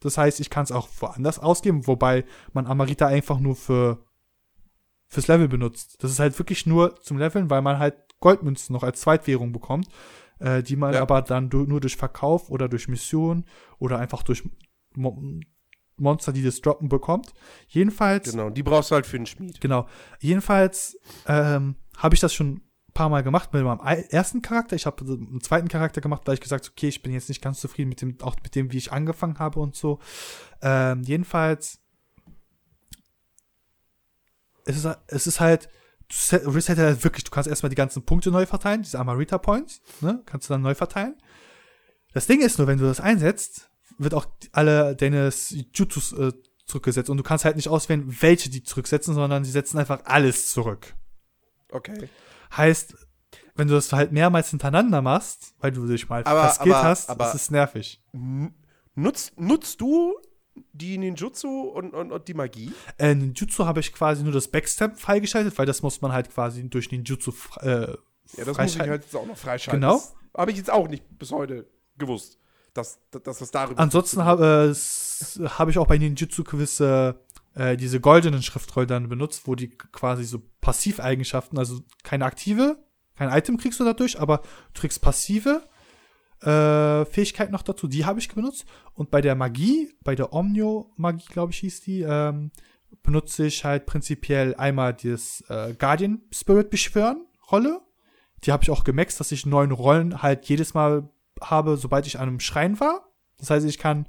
Das heißt, ich kann es auch woanders ausgeben, wobei man Amarita einfach nur für fürs Level benutzt. Das ist halt wirklich nur zum Leveln, weil man halt Goldmünzen noch als Zweitwährung bekommt, äh, die man Ja. aber dann du, nur durch Verkauf oder durch Mission oder einfach durch Mo Monster, die das droppen, bekommt. Jedenfalls, Genau, die brauchst du halt für den Schmied. genau, jedenfalls ähm, habe ich das schon ein paar Mal gemacht mit meinem ei- ersten Charakter. Ich habe einen zweiten Charakter gemacht, weil ich gesagt habe, okay, ich bin jetzt nicht ganz zufrieden mit dem, auch mit dem, wie ich angefangen habe und so. Ähm, jedenfalls, es ist, es ist halt, du set- reset halt wirklich, du kannst erstmal die ganzen Punkte neu verteilen, diese Amarita Points, ne, kannst du dann neu verteilen. Das Ding ist nur, wenn du das einsetzt, wird auch alle deine Jutsus äh, zurückgesetzt und du kannst halt nicht auswählen, welche die zurücksetzen, sondern die setzen einfach alles zurück. Okay. Heißt, wenn du das halt mehrmals hintereinander machst, weil du dich mal Aber- verskillt aber- hast, aber- ist es nervig. Nutzt, nutzt du die Ninjutsu und, und, und die Magie? Äh, Ninjutsu habe ich quasi nur das Backstab freigeschaltet, weil das muss man halt quasi durch Ninjutsu äh, Ja, das muss ich freischalten. halt jetzt auch noch freischalten. Genau. Habe ich jetzt auch nicht bis heute gewusst, dass, dass, das darüber Ansonsten habe äh, hab ich auch bei Ninjutsu gewisse äh, diese goldenen Schriftrollen dann benutzt, wo die quasi so Passiveigenschaften, also keine aktive, kein Item kriegst du dadurch, aber du kriegst passive äh, Fähigkeiten noch dazu, die habe ich benutzt. Und bei der Magie, bei der Omnio-Magie, glaube ich, hieß die, ähm, benutze ich halt prinzipiell einmal das äh, Guardian Spirit beschwören Rolle. Die habe ich auch gemaxt, dass ich neun Rollen halt jedes Mal habe, sobald ich an einem Schrein war. Das heißt, ich kann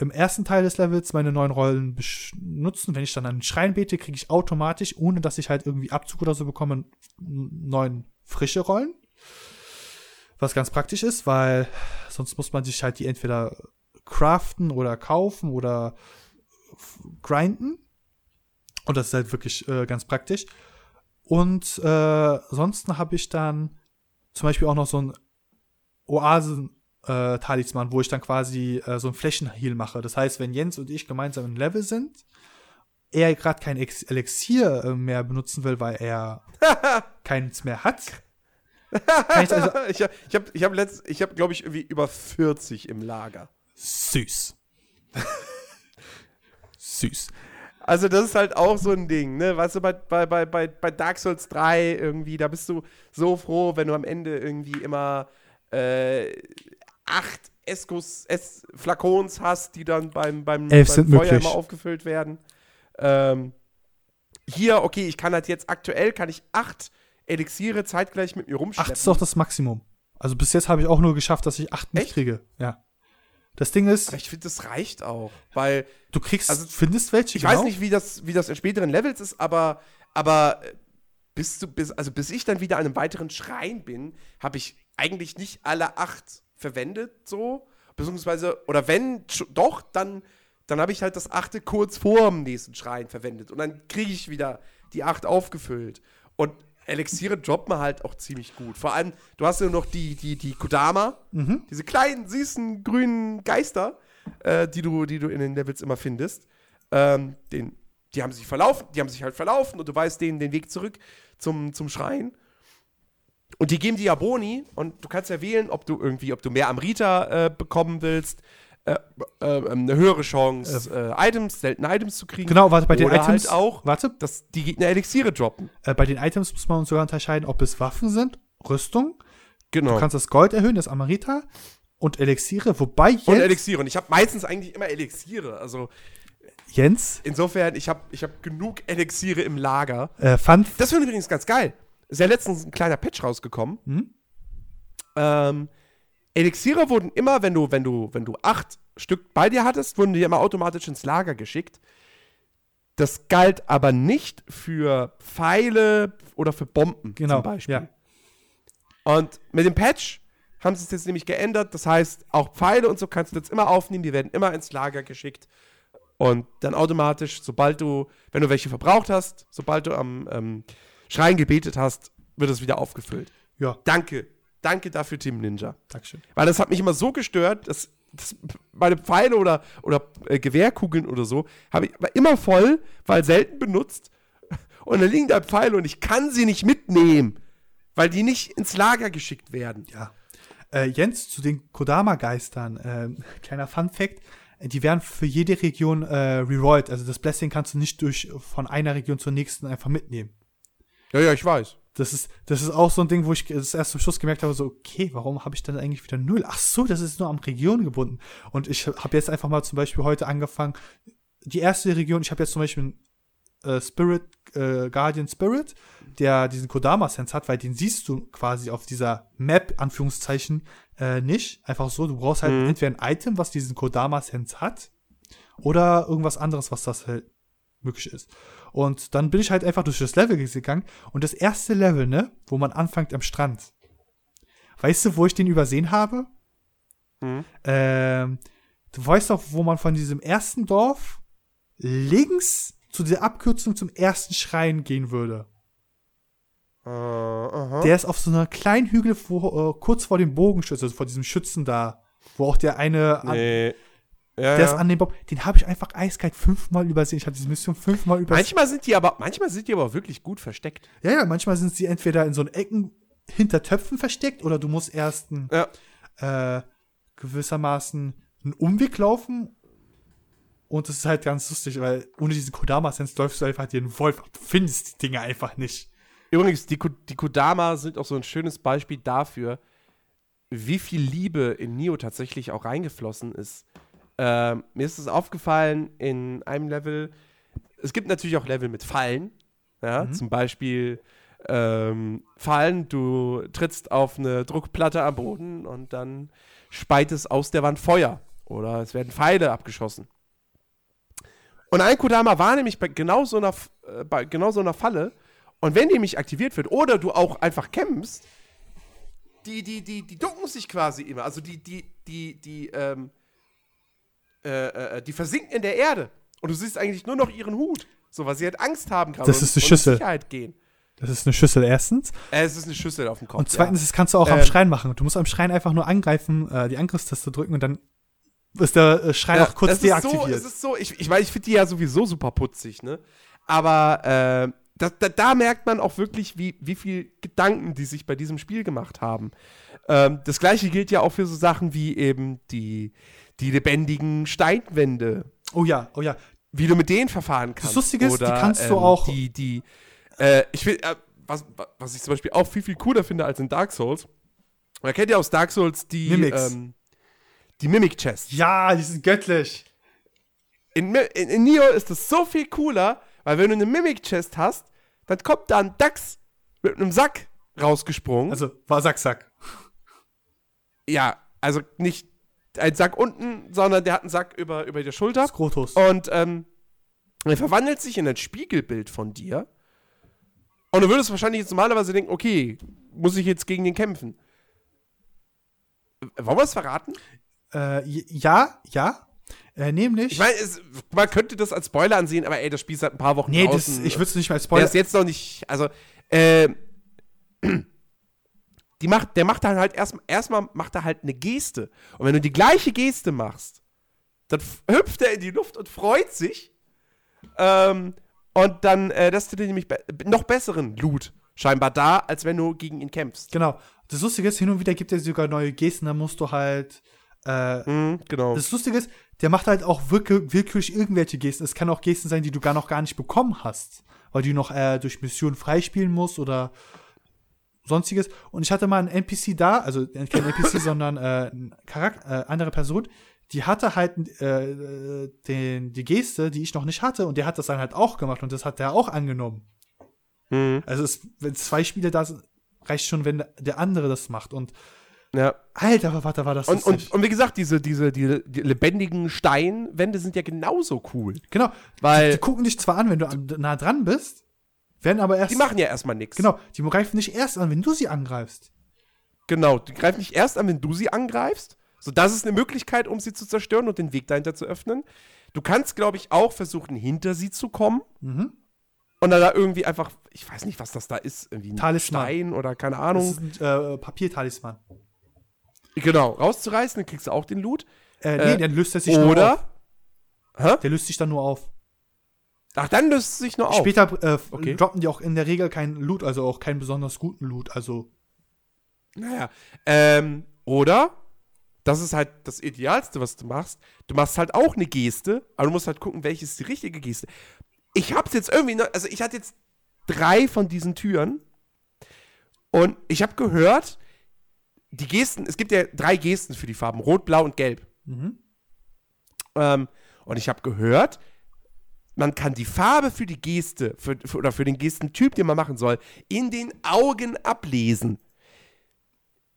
im ersten Teil des Levels meine neuen Rollen besch- nutzen. Wenn ich dann an den Schrein bete, kriege ich automatisch, ohne dass ich halt irgendwie Abzug oder so bekomme, neun frische Rollen. Was ganz praktisch ist, weil sonst muss man sich halt die entweder craften oder kaufen oder grinden. Und das ist halt wirklich äh, ganz praktisch. Und äh, ansonsten habe ich dann zum Beispiel auch noch so ein Oasen-Talisman, wo ich dann quasi äh, so ein Flächenheal mache. Das heißt, wenn Jens und ich gemeinsam im Level sind, er gerade kein Ex Elixier äh, mehr benutzen will, weil er keins mehr hat, ich also ich habe, ich hab, ich hab letzt, ich habe, glaube ich, irgendwie über 40 im Lager. süß. süß. Also das ist halt auch so ein Ding, ne? Weißt du, bei, bei, bei, bei bei Dark Souls 3 irgendwie, da bist du so froh, wenn du am Ende irgendwie immer äh, acht Eskos, es Flakons hast, die dann beim, beim, beim Feuer möglich. immer aufgefüllt werden. Ähm, hier, okay, ich kann halt jetzt aktuell, kann ich acht Elixiere zeitgleich mit mir rumschleppen. Acht ist doch das Maximum. Also bis jetzt habe ich auch nur geschafft, dass ich acht nicht Echt? kriege. Ja. Das Ding ist, Aber ich finde, das reicht auch, weil du kriegst, also, findest welche, Ich weiß nicht, wie das, wie das in späteren Levels ist, aber, aber äh, bis, du, bis, also bis ich dann wieder an einem weiteren Schrein bin, habe ich eigentlich nicht alle acht verwendet, so. Beziehungsweise, oder wenn doch, dann, dann habe ich halt das achte kurz vor dem nächsten Schrein verwendet. Und dann kriege ich wieder die acht aufgefüllt. Und Elixiere droppen halt auch ziemlich gut. Vor allem, du hast ja noch die, die, die Kodama, diese kleinen, süßen, grünen Geister, äh, die, du, die du in den Levels immer findest. Ähm, den, die haben sich verlaufen, die haben sich halt verlaufen und du weißt denen den Weg zurück zum, zum Schrein. Und die geben dir ja Boni und du kannst ja wählen, ob du irgendwie, ob du mehr Amrita äh, bekommen willst, äh, äh, eine höhere Chance, äh, Items, seltene Items zu kriegen. Genau, warte, bei den Oder Items halt auch, Warte, dass die Gegner Elixiere droppen. äh, bei den Items muss man sogar unterscheiden, ob es Waffen sind, Rüstung, Genau. du kannst das Gold erhöhen, das Amarita und Elixiere, wobei und Jens, Elixiere. Und ich habe meistens eigentlich immer Elixiere. Also Jens insofern, ich habe ich hab genug Elixiere im Lager. äh, fand, Das finde ich übrigens ganz geil. Ist ja letztens ein kleiner Patch rausgekommen. Hm? Ähm, Elixiere wurden immer, wenn du, wenn du, wenn du acht Stück bei dir hattest, wurden die immer automatisch ins Lager geschickt. Das galt aber nicht für Pfeile oder für Bomben genau, zum Beispiel. ja. Und mit dem Patch haben sie es jetzt nämlich geändert. Das heißt, auch Pfeile und so kannst du jetzt immer aufnehmen. Die werden immer ins Lager geschickt. Und dann automatisch, sobald du, wenn du welche verbraucht hast, sobald du am ähm, Schrein gebetet hast, wird es wieder aufgefüllt. Ja, Danke. Danke dafür, Team Ninja. Dankeschön. Weil das hat mich immer so gestört, dass, dass meine Pfeile oder, oder äh, Gewehrkugeln oder so habe ich war immer voll, weil selten benutzt. Und dann liegen da Pfeile und ich kann sie nicht mitnehmen, weil die nicht ins Lager geschickt werden. Ja. Äh, Jens, zu den Kodama-Geistern, ähm, kleiner Fun-Fact, äh, die werden für jede Region äh, rerollt. Also das Blessing kannst du nicht durch von einer Region zur nächsten einfach mitnehmen. Ja, ja, ich weiß. Das ist, das ist auch so ein Ding, wo ich das erst zum Schluss gemerkt habe, so, okay, warum habe ich dann eigentlich wieder null? Ach so, das ist nur am Region gebunden. Und ich habe jetzt einfach mal zum Beispiel heute angefangen, die erste Region, ich habe jetzt zum Beispiel äh, Spirit, äh, Guardian Spirit, der diesen Kodama-Sense hat, weil den siehst du quasi auf dieser Map, Anführungszeichen, äh, nicht. Einfach so, du brauchst halt Mhm. entweder ein Item, was diesen Kodama-Sense hat, oder irgendwas anderes, was das halt möglich ist. Und dann bin ich halt einfach durch das Level gegangen und das erste Level, ne, wo man anfängt am Strand. Weißt du, wo ich den übersehen habe? Mhm. Ähm, du weißt doch, wo man von diesem ersten Dorf links zu der Abkürzung zum ersten Schrein gehen würde. Aha. Der ist auf so einer kleinen Hügel wo, äh, kurz vor dem Bogenschütze, also vor diesem Schützen da, wo auch der eine nee. Ja, der ist ja. an dem Baum, den habe ich einfach eiskalt fünfmal übersehen. Ich habe diese Mission fünfmal übersehen. Manchmal sind die aber, manchmal sind die aber wirklich gut versteckt. Ja, ja, manchmal sind sie entweder in so einen Ecken hinter Töpfen versteckt oder du musst erst ein, Ja. äh, gewissermaßen einen Umweg laufen. Und das ist halt ganz lustig, weil ohne diesen Kodama-Sense läufst du einfach den Wolf ab. Du findest die Dinge einfach nicht. Übrigens, die, die Kodama sind auch so ein schönes Beispiel dafür, wie viel Liebe in Nio tatsächlich auch reingeflossen ist. Ähm, mir ist es aufgefallen in einem Level, es gibt natürlich auch Level mit Fallen. Ja, Mhm. zum Beispiel ähm, Fallen, du trittst auf eine Druckplatte am Boden und dann speit es aus der Wand Feuer. Oder es werden Pfeile abgeschossen. Und ein Kodama war nämlich bei genau so einer, äh, bei genau so einer Falle. Und wenn die nämlich aktiviert wird oder du auch einfach kämpfst, die, die, die, die ducken sich quasi immer. Also die, die, die, die, ähm, äh, äh, die versinken in der Erde. Und du siehst eigentlich nur noch ihren Hut. So, weil sie halt Angst haben gerade. Das ist eine Schüssel. Sicherheit gehen. Das ist eine Schüssel erstens. Äh, es ist eine Schüssel auf dem Kopf. Und zweitens, das kannst du auch am Ähm. Schrein machen. Du musst am Schrein einfach nur angreifen, äh, die Angriffstaste drücken und dann ist der äh, Schrein ja. auch kurz es ist so, deaktiviert. es ist so, ich, ich meine, ich finde die ja sowieso super putzig, ne? Aber äh, da, da, da merkt man auch wirklich, wie, wie viel Gedanken die sich bei diesem Spiel gemacht haben. Ähm, das gleiche gilt ja auch für so Sachen wie eben die, die lebendigen Steinwände. oh ja, oh ja. Wie du mit denen verfahren kannst. Lustige ist, die Oder, kannst du ähm, auch- Die, die, äh, ich will, äh, was, was ich zum Beispiel auch viel, viel cooler finde als in Dark Souls. Man kennt ja aus Dark Souls die, ähm, die Mimic Chests. Ja, die sind göttlich. In, in, in Neo ist es so viel cooler, weil wenn du eine Mimic-Chest hast, dann kommt da ein Dachs mit einem Sack rausgesprungen. Also, war Sack, Sack. ja, also nicht ein Sack unten, sondern der hat einen Sack über, über der Schulter. Skrotus. Und ähm, er verwandelt sich in ein Spiegelbild von dir. Und du würdest wahrscheinlich jetzt normalerweise denken, okay, muss ich jetzt gegen den kämpfen? Wollen wir es verraten? Äh, ja, ja. Äh, nämlich. Ich meine, es- man könnte das als Spoiler ansehen, aber ey, das Spiel ist seit ein paar Wochen nee, draußen. ich würde es nicht mal Der spoilern. ist jetzt noch nicht, also, äh, die macht, der macht dann halt erstmal, erstmal macht er halt eine Geste. Und wenn du die gleiche Geste machst, dann hüpft er in die Luft und freut sich. Ähm, und dann äh, lässt du dir nämlich be noch besseren Loot scheinbar da, als wenn du gegen ihn kämpfst. Genau. Das Lustige ist, hin und wieder gibt er sogar neue Gesten, da musst du halt. Äh, Mhm, genau. das Lustige ist, der macht halt auch wirklich, willkürlich irgendwelche Gesten. Es kann auch Gesten sein, die du gar noch gar nicht bekommen hast, weil du noch äh, durch Missionen freispielen musst oder sonstiges. Und ich hatte mal einen NPC da, also kein NPC, sondern äh, Charakter, äh, andere Person, die hatte halt äh, den, die Geste, die ich noch nicht hatte, und der hat das dann halt auch gemacht und das hat der auch angenommen. mhm. Also es, wenn zwei Spiele da sind, reicht schon, wenn der andere das macht. Und Ja. alter, warte, war das Und, und, und wie gesagt, diese, diese die, die lebendigen Steinwände sind ja genauso cool. Genau. Weil- die, die gucken dich zwar an, wenn du nah dran bist, werden aber erst. Die machen ja erstmal nichts. Genau, die greifen nicht erst an, wenn du sie angreifst. Genau, die greifen nicht erst an, wenn du sie angreifst. So, das ist eine Möglichkeit, um sie zu zerstören und den Weg dahinter zu öffnen. Du kannst, glaube ich, auch versuchen, hinter sie zu kommen. Mhm. Und dann da irgendwie einfach, ich weiß nicht, was das da ist, irgendwie ein Talisman. Stein oder keine Das Ahnung. ist ein äh, Papiertalisman. Genau, rauszureißen, dann kriegst du auch den Loot. Äh, nee, Äh, der löst er sich nur auf. Oder? Hä? Der löst sich dann nur auf. Ach, dann löst es sich nur auf. Später äh, Okay. droppen die auch in der Regel keinen Loot, also auch keinen besonders guten Loot. Also, Naja. Ähm, oder? Das ist halt das Idealste, was du machst. Du machst halt auch eine Geste, aber du musst halt gucken, welche ist die richtige Geste. Ich hab's jetzt irgendwie, noch, also ich hatte jetzt drei von diesen Türen. Und ich habe gehört, die Gesten, es gibt ja drei Gesten für die Farben, rot, blau und gelb. Mhm. Ähm, und ich habe gehört, man kann die Farbe für die Geste für, für, oder für den Gestentyp, den man machen soll, in den Augen ablesen.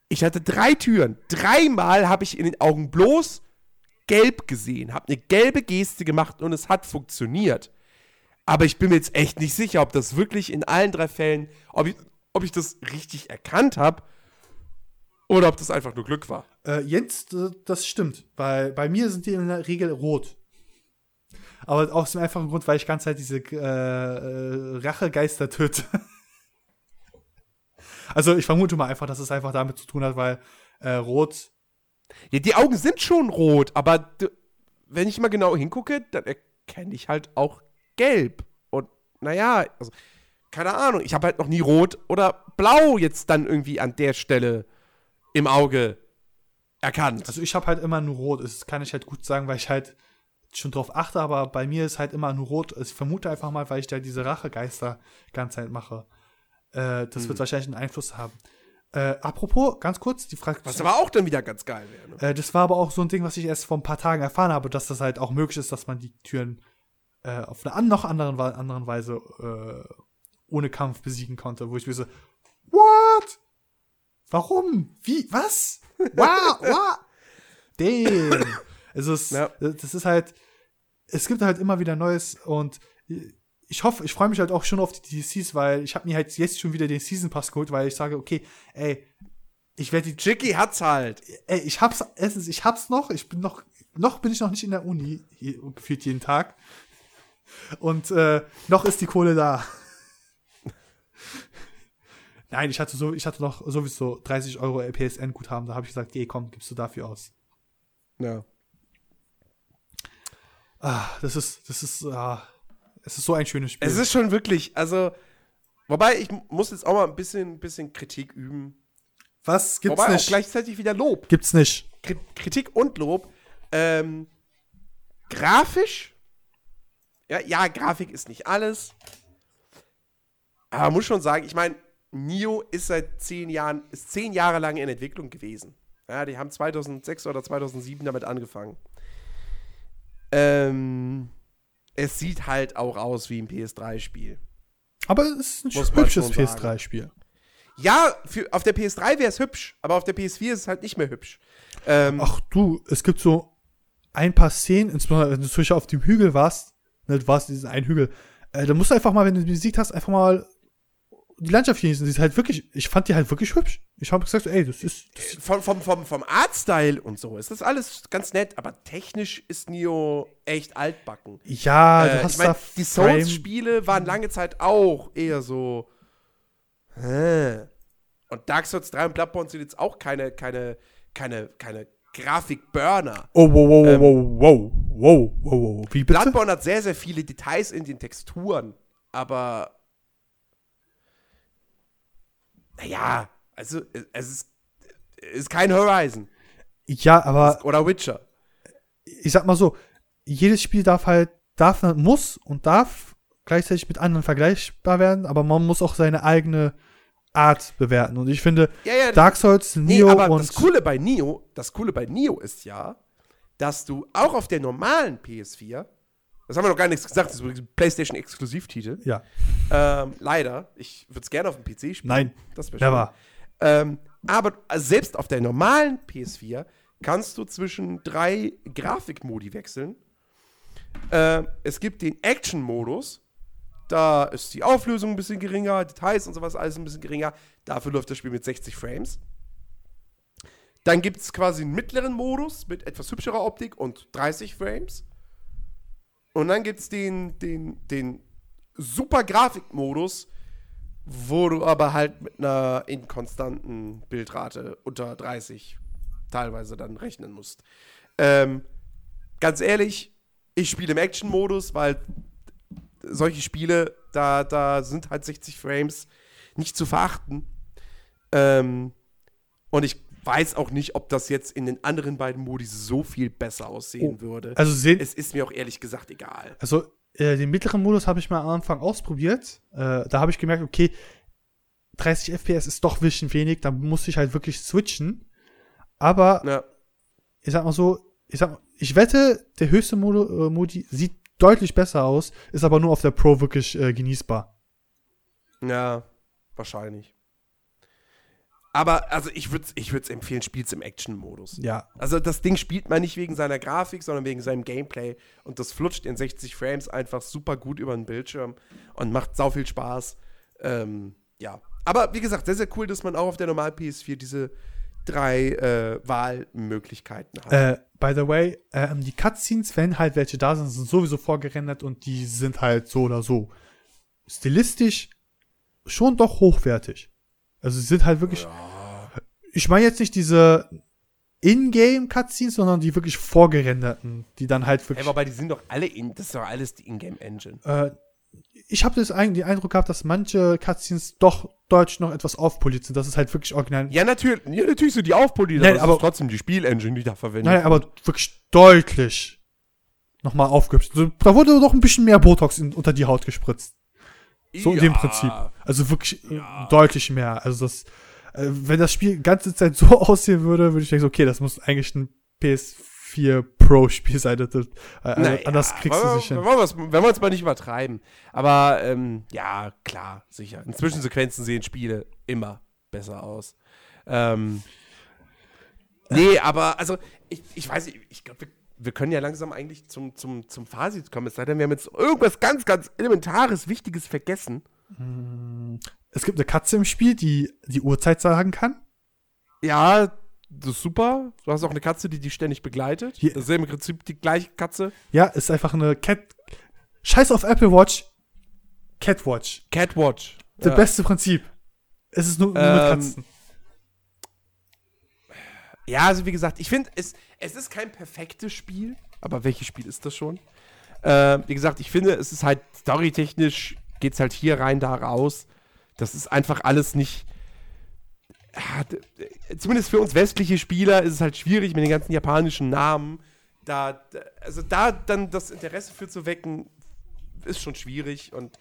Ich hatte drei Türen. Dreimal habe ich in den Augen bloß gelb gesehen, habe eine gelbe Geste gemacht und es hat funktioniert. Aber ich bin mir jetzt echt nicht sicher, ob das wirklich in allen drei Fällen, ob ich, ob ich das richtig erkannt habe oder ob das einfach nur Glück war. Äh, Jens, äh, das stimmt, weil bei mir sind die in der Regel rot. Aber aus dem einfachen Grund, weil ich ganz halt diese äh, äh, Rachegeister töte. also ich vermute mal einfach, dass es einfach damit zu tun hat, weil äh, rot. Ja, die Augen sind schon rot, aber wenn ich mal genau hingucke, dann erkenne ich halt auch gelb. Und naja, also, keine Ahnung, ich habe halt noch nie rot oder blau jetzt dann irgendwie an der Stelle im Auge erkannt. Also ich habe halt immer nur rot. Das kann ich halt gut sagen, weil ich halt schon drauf achte, aber bei mir ist halt immer nur rot. Ich vermute einfach mal, weil ich da diese Rachegeister die ganze Zeit mache. Äh, das Hm. wird wahrscheinlich einen Einfluss haben. Äh, apropos, ganz kurz, die Frage. Was aber auch dann wieder ganz geil wäre. Ne? Äh, das war aber auch so ein Ding, was ich erst vor ein paar Tagen erfahren habe, dass das halt auch möglich ist, dass man die Türen äh, auf eine an noch anderen, anderen Weise äh, ohne Kampf besiegen konnte, wo ich mir so, what? Warum? Wie? Was? Wow, wow. Damn. Also es, Ja. das ist halt, es gibt halt immer wieder Neues und ich hoffe, ich freue mich halt auch schon auf die DLCs, weil ich habe mir halt jetzt schon wieder den Season Pass geholt, weil ich sage, okay, ey, ich werde die Chicky hat's halt. ey, ich hab's, erstens, ich hab's noch, ich bin noch, noch bin ich noch nicht in der Uni, hier, gefühlt jeden Tag. Und äh, noch ist die Kohle da. Nein, ich hatte so, ich hatte noch sowieso 30 Euro PSN-Guthaben, da habe ich gesagt, geh, komm, gibst du dafür aus. Ja. Ah, das ist, das ist, ah, es ist so ein schönes Spiel. Es ist schon wirklich, also, wobei ich muss jetzt auch mal ein bisschen, bisschen Kritik üben. Was gibt's wobei auch nicht? gleichzeitig wieder Lob. Gibt's nicht. Kri- Kritik und Lob. Ähm, grafisch, ja, ja, Grafik ist nicht alles. Aber man muss schon sagen, ich meine, Nio ist seit zehn Jahren, ist zehn Jahre lang in Entwicklung gewesen. Ja, die haben 2006 oder 2007 damit angefangen. Ähm, es sieht halt auch aus wie ein PS3-Spiel. Aber es ist ein hübsches schon sagen. PS3-Spiel. Ja, für, auf der PS3 wäre es hübsch, aber auf der PS4 ist es halt nicht mehr hübsch. Ähm, Ach du, es gibt so ein paar Szenen, insbesondere wenn du zum Beispiel auf dem Hügel warst, ne, du warst diesen einen Hügel, äh, da musst du einfach mal, wenn du die Musik hast, einfach mal die Landschaft genießen. Die ist halt wirklich, ich fand die halt wirklich hübsch. Ich habe gesagt, ey, das ist, das, vom, vom, vom, vom Artstyle und so ist das alles ganz nett, aber technisch ist Nio echt altbacken. ja, du Äh, hast ich mein, da die Souls-Spiele waren lange Zeit auch eher so. Hä? Und Dark Souls 3 und Bloodborne sind jetzt auch keine, keine, keine, keine Grafik-Burner. Oh, wow, wow, Ähm, wow, wow, wow, wow, wow, wie bitte? Bloodborne hat sehr, sehr viele Details in den Texturen, aber. Naja, also, es ist, ist kein Horizon Ja, aber oder Witcher. ich sag mal so, jedes Spiel darf halt, darf, muss und darf gleichzeitig mit anderen vergleichbar werden, aber man muss auch seine eigene Art bewerten. Und ich finde, Ja, ja, Dark Souls, Nee, Neo aber und das Coole bei Neo, das Coole bei Neo ist ja, dass du auch auf der normalen PS4, das haben wir noch gar nichts gesagt, das ist übrigens ein PlayStation-Exklusivtitel. ja, Ähm, leider, ich würde es gerne auf dem PC spielen. nein, das wäre never. Ähm, aber selbst auf der normalen PS4 kannst du zwischen drei Grafikmodi wechseln. Ähm, es gibt den Action-Modus. Da ist die Auflösung ein bisschen geringer, Details und sowas alles ein bisschen geringer. Dafür läuft das Spiel mit 60 Frames. Dann gibt es quasi einen mittleren Modus mit etwas hübscherer Optik und 30 Frames. Und dann gibt es den, den, den super Grafikmodus, wo du aber halt mit einer inkonstanten Bildrate unter 30 teilweise dann rechnen musst. Ähm, ganz ehrlich, ich spiele im Action-Modus, weil solche Spiele, da, da sind halt 60 Frames nicht zu verachten. Ähm, und ich weiß auch nicht, ob das jetzt in den anderen beiden Modi so viel besser aussehen Oh, würde. Also sehen, es ist mir auch ehrlich gesagt egal. also äh, den mittleren Modus habe ich mal am Anfang ausprobiert. Äh, da habe ich gemerkt, okay, 30 FPS ist doch ein bisschen wenig, da musste ich halt wirklich switchen. Aber Ja. ich sag mal so, ich sag, ich wette, der höchste Modo, äh, Modi sieht deutlich besser aus, ist aber nur auf der Pro wirklich äh, genießbar. Ja, wahrscheinlich. Aber also ich würde es ich würd's empfehlen, spiel's im Action-Modus. Ja. Also das Ding spielt man nicht wegen seiner Grafik, sondern wegen seinem Gameplay. Und das flutscht in 60 Frames einfach super gut über den Bildschirm und macht sau viel Spaß. Ähm, ja. Aber wie gesagt, sehr, sehr cool, dass man auch auf der normalen PS4 diese drei äh, Wahlmöglichkeiten hat. Äh, by the way, ähm, die Cutscenes, wenn halt welche da sind, sind sowieso vorgerendert und die sind halt so oder so. Stilistisch schon doch hochwertig. Also sie sind halt wirklich. Ich meine jetzt nicht diese In-Game-Cutscenes, sondern die wirklich vorgerenderten, die dann halt Ey, wirklich. wobei die sind doch alle in, das ist doch alles die Ingame-Engine. äh, ich habe das den Eindruck gehabt, dass manche Cutscenes doch deutsch noch etwas aufpoliert sind. Das ist halt wirklich original. Ja, natürlich, ja, natürlich sind die aufpoliert, Nein, aber, aber- ist trotzdem die Spielengine, die da verwendet Nein, aber wirklich deutlich nochmal aufgehübscht. Also, da wurde noch ein bisschen mehr Botox in, unter die Haut gespritzt. So in dem Ja. Prinzip. Also wirklich äh, deutlich mehr. Also das, äh, wenn das Spiel die ganze Zeit so aussehen würde, würde ich denken, okay, das muss eigentlich ein PS4 Pro Spiel sein. Das, äh, Naja, anders kriegst du wollen wir- sich hin. Wollen wir es- wenn wir uns mal nicht übertreiben. Aber ähm, ja, klar, sicher. In Zwischensequenzen sehen Spiele immer besser aus. Ähm, nee, aber also, ich, ich weiß nicht, ich glaube, wir, wir können ja langsam eigentlich zum, zum, zum Fazit kommen. Es sei denn, wir haben jetzt irgendwas ganz, ganz Elementares, Wichtiges vergessen. Es gibt eine Katze im Spiel, die die Uhrzeit sagen kann. Ja, das ist super. Du hast auch eine Katze, die dich ständig begleitet. Hier- Das ist ja im Prinzip die gleiche Katze. Ja, ist einfach eine Cat. Scheiß auf Apple Watch. Catwatch. Catwatch. Das Ja. beste Prinzip. Es ist nur, nur mit Ähm, Katzen. Ja, also wie gesagt, ich finde, es, es ist kein perfektes Spiel, aber welches Spiel ist das schon? Äh, wie gesagt, ich finde, es ist halt storytechnisch, geht es halt hier rein, da raus. Das ist einfach alles nicht. D- d- zumindest für uns westliche Spieler ist es halt schwierig mit den ganzen japanischen Namen. Da, also da dann das Interesse für zu wecken, ist schon schwierig und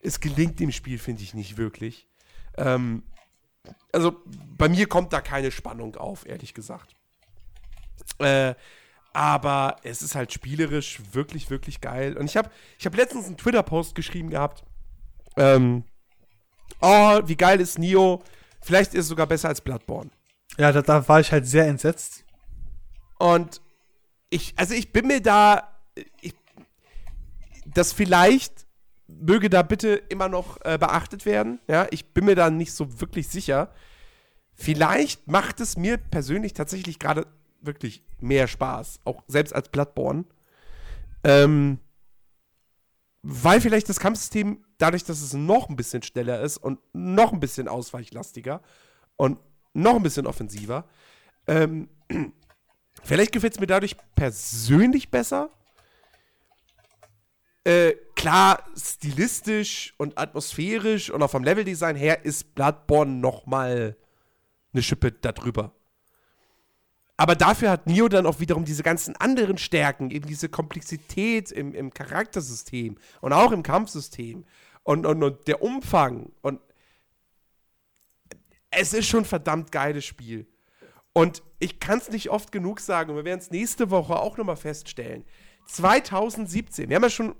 es gelingt dem Spiel, finde ich, nicht wirklich. Ähm, also bei mir kommt da keine Spannung auf, ehrlich gesagt. Äh, aber es ist halt spielerisch wirklich, wirklich geil. Und ich habe ich hab letztens einen Twitter-Post geschrieben gehabt. Ähm, oh, wie geil ist Nio? Vielleicht ist es sogar besser als Bloodborne. Ja, da, da war ich halt sehr entsetzt. Und ich, also ich bin mir da, ich, das vielleicht möge da bitte immer noch äh, beachtet werden. Ja, ich bin mir da nicht so wirklich sicher. Vielleicht macht es mir persönlich tatsächlich gerade wirklich mehr Spaß, auch selbst als Bloodborne. Ähm, weil vielleicht das Kampfsystem, dadurch, dass es noch ein bisschen schneller ist und noch ein bisschen ausweichlastiger und noch ein bisschen offensiver, ähm, Vielleicht gefällt es mir dadurch persönlich besser. Äh, klar, stilistisch und atmosphärisch und auch vom Leveldesign her ist Bloodborne noch mal eine Schippe darüber. Aber dafür hat Neo dann auch wiederum diese ganzen anderen Stärken, eben diese Komplexität im, im Charaktersystem und auch im Kampfsystem und, und, und der Umfang. Und es ist schon ein verdammt geiles Spiel. Und ich kann es nicht oft genug sagen, und wir werden es nächste Woche auch nochmal feststellen. 2017, wir haben ja schon,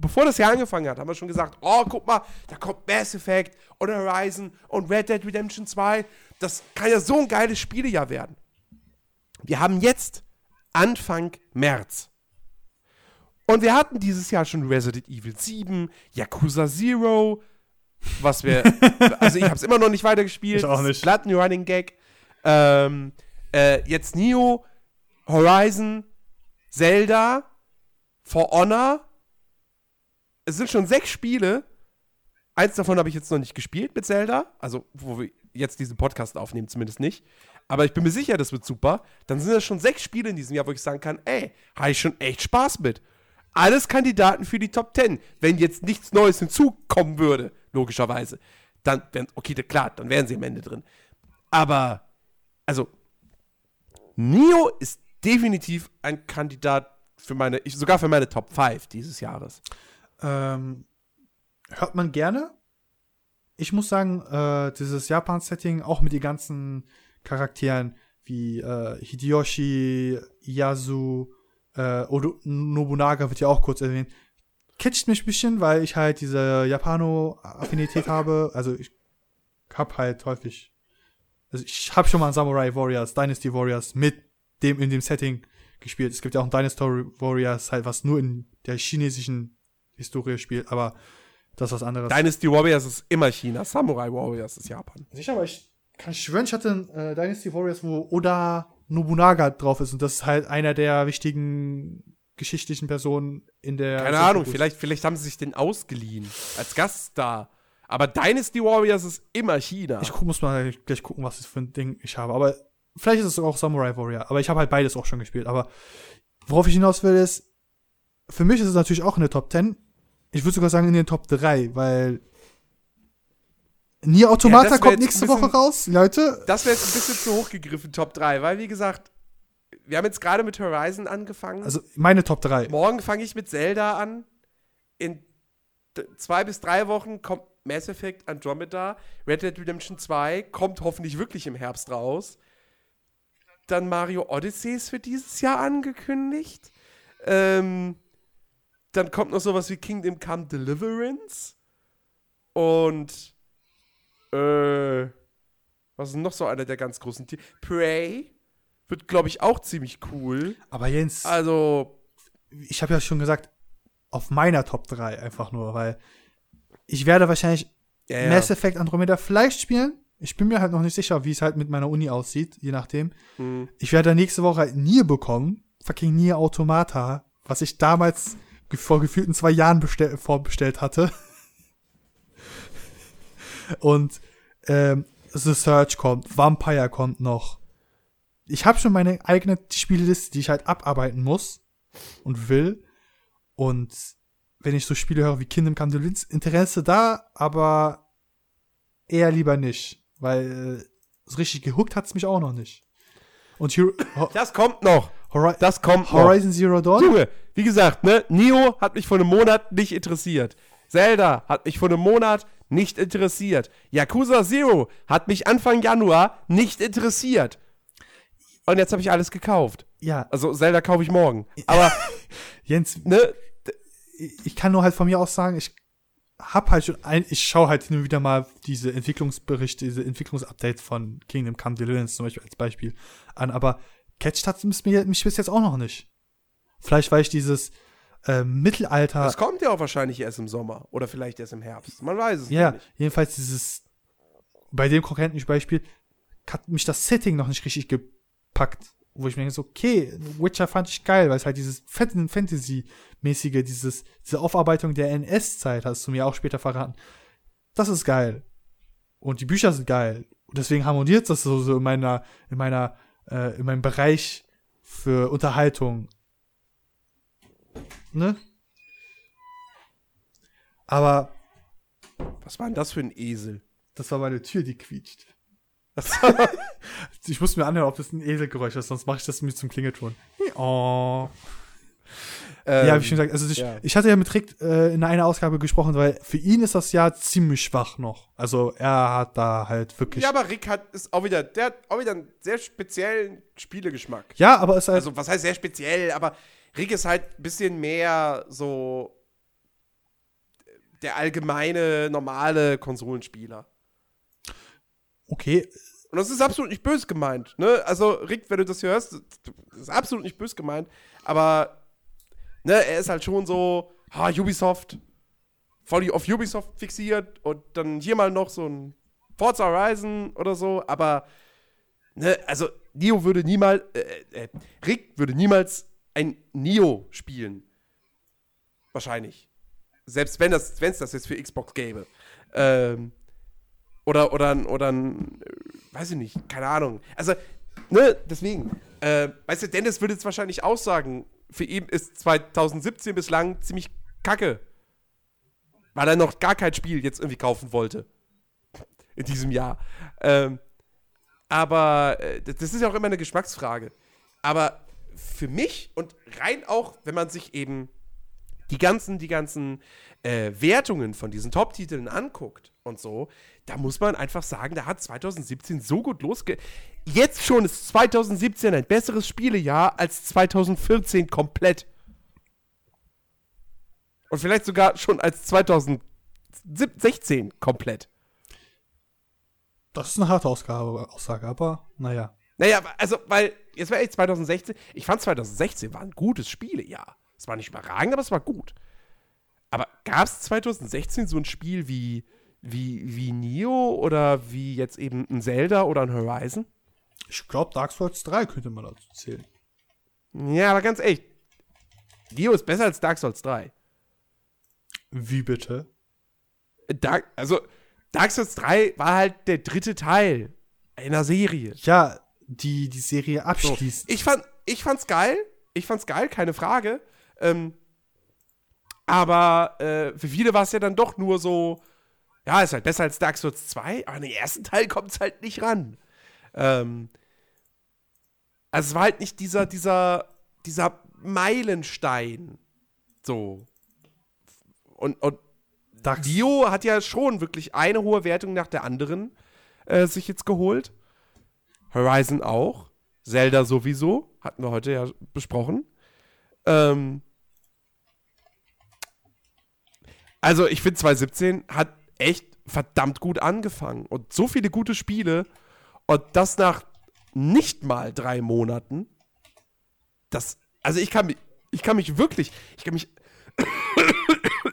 bevor das Jahr angefangen hat, haben wir schon gesagt, oh, guck mal, da kommt Mass Effect und Horizon und Red Dead Redemption 2. Das kann ja so ein geiles Spielejahr werden. Wir haben jetzt Anfang März. Und wir hatten dieses Jahr schon Resident Evil 7, Yakuza Zero, was wir, also ich habe es immer noch nicht weitergespielt. Ich auch nicht. Platten Running Gag. Ähm, äh, jetzt Neo, Horizon, Zelda, For Honor. Es sind schon sechs Spiele. Eins davon habe ich jetzt noch nicht gespielt mit Zelda. Also, wo wir jetzt diesen Podcast aufnehmen, zumindest nicht. Aber ich bin mir sicher, das wird super. Dann sind das schon sechs Spiele in diesem Jahr, wo ich sagen kann, ey, habe ich schon echt Spaß mit. Alles Kandidaten für die Top 10. Wenn jetzt nichts Neues hinzukommen würde, logischerweise, dann wären, okay, klar, dann wären sie am Ende drin. Aber, also, Neo ist definitiv ein Kandidat für meine, sogar für meine Top 5 dieses Jahres. Ähm, hört man gerne. ich muss sagen, äh, dieses Japan-Setting, auch mit den ganzen Charakteren wie äh, Hideyoshi, Yasu, äh, Odo Nobunaga wird ja auch kurz erwähnt, catcht mich ein bisschen, weil ich halt diese Japano-Affinität habe. Also ich hab halt häufig, also ich habe schon mal Samurai Warriors, Dynasty Warriors mit dem in dem Setting gespielt. Es gibt ja auch ein Dynasty Warriors, halt was nur in der chinesischen Historie spielt, aber das ist was anderes. Dynasty Warriors ist immer China, Samurai Warriors ist Japan. Sicher, aber ich kann schwören, ich hatte ein äh, Dynasty Warriors, wo Oda Nobunaga drauf ist und das ist halt einer der wichtigen geschichtlichen Personen in der. Keine Ahnung, vielleicht, vielleicht haben sie sich den ausgeliehen als Gaststar. Aber Dynasty Warriors ist immer China. Ich muss mal gleich gucken, was das für ein Ding ich habe. Aber vielleicht ist es auch Samurai Warrior. Aber ich habe halt beides auch schon gespielt. Aber worauf ich hinaus will, ist, für mich ist es natürlich auch in der Top 10. Ich würde sogar sagen in den Top 3, weil Nier Automata ja, kommt nächste bisschen, Woche raus, Leute. Das wäre jetzt ein bisschen zu hoch gegriffen, Top 3, weil wie gesagt, wir haben jetzt gerade mit Horizon angefangen. Also meine Top 3. Morgen fange ich mit Zelda an. In zwei bis drei Wochen kommt Mass Effect Andromeda. Red Dead Redemption 2 kommt hoffentlich wirklich im Herbst raus. Dann Mario Odyssey ist für dieses Jahr angekündigt. Ähm, dann kommt noch sowas wie Kingdom Come Deliverance. Und äh, was ist noch so einer der ganz großen Tiere? Prey wird, glaube ich, auch ziemlich cool. Aber Jens, also ich habe ja schon gesagt, auf meiner Top 3 einfach nur, weil ich werde wahrscheinlich ja. Mass Effect Andromeda vielleicht spielen. Ich bin mir halt noch nicht sicher, wie es halt mit meiner Uni aussieht, je nachdem. Hm. Ich werde nächste Woche halt Nier bekommen. Fucking Nier Automata, was ich damals vor gefühlten zwei Jahren bestell vorbestellt hatte. Und ähm, The Search kommt, Vampire kommt noch. Ich habe schon meine eigene Spielliste, die ich halt abarbeiten muss und will. Und wenn ich so Spiele höre wie Kingdom Come Deliverance, Interesse da, aber eher lieber nicht, weil äh, so richtig gehuckt hat's mich auch noch nicht. Und Hero das kommt noch. Hori das kommt Horizon noch. Zero Dawn. Junge, wie gesagt, ne, Neo hat mich vor einem Monat nicht interessiert. Zelda hat mich vor einem Monat nicht interessiert. Yakuza Zero hat mich Anfang Januar nicht interessiert. Und jetzt habe ich alles gekauft. Ja. Also Zelda kaufe ich morgen. Aber Jens, ne, ich kann nur halt von mir aus sagen, ich hab halt schon ein, ich schaue halt hin und wieder mal diese Entwicklungsberichte, diese Entwicklungsupdates von Kingdom Come Deliverance zum Beispiel als Beispiel an, aber catcht hat mich, mich bis jetzt auch noch nicht. Vielleicht, weil ich dieses äh, Mittelalter. Das kommt ja auch wahrscheinlich erst im Sommer oder vielleicht erst im Herbst. Man weiß es ja, nicht. Ja, jedenfalls dieses, bei dem konkreten Beispiel hat mich das Setting noch nicht richtig gepackt. Wo ich mir denke, so, okay, Witcher fand ich geil, weil es halt dieses Fantasy-mäßige, dieses, diese Aufarbeitung der NS-Zeit, hast du mir auch später verraten. Das ist geil. Und die Bücher sind geil. Und deswegen harmoniert das so, so in meiner, in meiner, äh, in meinem Bereich für Unterhaltung ne? Aber. Was war denn das für ein Esel? Das war meine Tür, die quietscht. ich muss mir anhören, ob das ein Eselgeräusch ist, sonst mache ich das mir zum Klingelton. Oh. Ähm, ja, habe ich schon gesagt. Also ich, ja. ich hatte ja mit Rick äh, in einer Ausgabe gesprochen, weil für ihn ist das ja ziemlich schwach noch. Also er hat da halt wirklich. Ja, aber Rick hat ist auch wieder, der hat auch wieder einen sehr speziellen Spielegeschmack. Ja, aber es ist halt. Also was heißt sehr speziell, aber Rick ist halt ein bisschen mehr so der allgemeine, normale Konsolenspieler. Okay. Und das ist absolut nicht böse gemeint. Ne? Also, Rick, wenn du das hörst, das ist absolut nicht böse gemeint. Aber ne, er ist halt schon so, ha, Ubisoft, voll auf Ubisoft fixiert und dann hier mal noch so ein Forza Horizon oder so. Aber, ne, also, Neo würde niemals, äh, äh, Rick würde niemals ein Neo spielen. Wahrscheinlich. Selbst wenn es das, jetzt für Xbox gäbe. Ähm, oder, oder, oder äh, weiß ich nicht, keine Ahnung. Also, ne, deswegen. Äh, weißt du, Dennis würde jetzt wahrscheinlich auch sagen, für ihn ist 2017 bislang ziemlich kacke. Weil er noch gar kein Spiel jetzt irgendwie kaufen wollte. In diesem Jahr. Ähm, aber äh, das ist ja auch immer eine Geschmacksfrage. Aber für mich und rein auch, wenn man sich eben die ganzen, die ganzen äh, Wertungen von diesen Top-Titeln anguckt und so, da muss man einfach sagen, da hat 2017 so gut losge... Jetzt schon ist 2017 ein besseres Spielejahr als 2014 komplett. Und vielleicht sogar schon als 2016 komplett. Das ist eine harte Ausgabe, Aussage, aber naja. Naja, also, weil, jetzt war echt 2016, ich fand 2016 war ein gutes Spielejahr. Es war nicht überragend, aber es war gut. Aber gab es 2016 so ein Spiel wie, wie, wie Neo oder wie jetzt eben ein Zelda oder ein Horizon? Ich glaube, Dark Souls 3 könnte man dazu zählen. Ja, aber ganz echt. Neo ist besser als Dark Souls 3. Wie bitte? Dark, also, Dark Souls 3 war halt der dritte Teil einer Serie. Ja, die die Serie abschließt. So. Ich, fand, ich fand's geil. Ich fand's geil, keine Frage. Ähm, aber äh, für viele war es ja dann doch nur so, ja, ist halt besser als Dark Souls 2, aber in den ersten Teil kommt es halt nicht ran. Ähm, also es war halt nicht dieser, dieser, dieser Meilenstein. So. Und, und Dark Dio hat ja schon wirklich eine hohe Wertung nach der anderen äh, sich jetzt geholt. Horizon auch. Zelda sowieso. Hatten wir heute ja besprochen. Ähm, also, ich finde, 2017 hat echt verdammt gut angefangen. Und so viele gute Spiele. Und das nach nicht mal drei Monaten. Das, also ich kann mich, ich kann mich wirklich, ich kann mich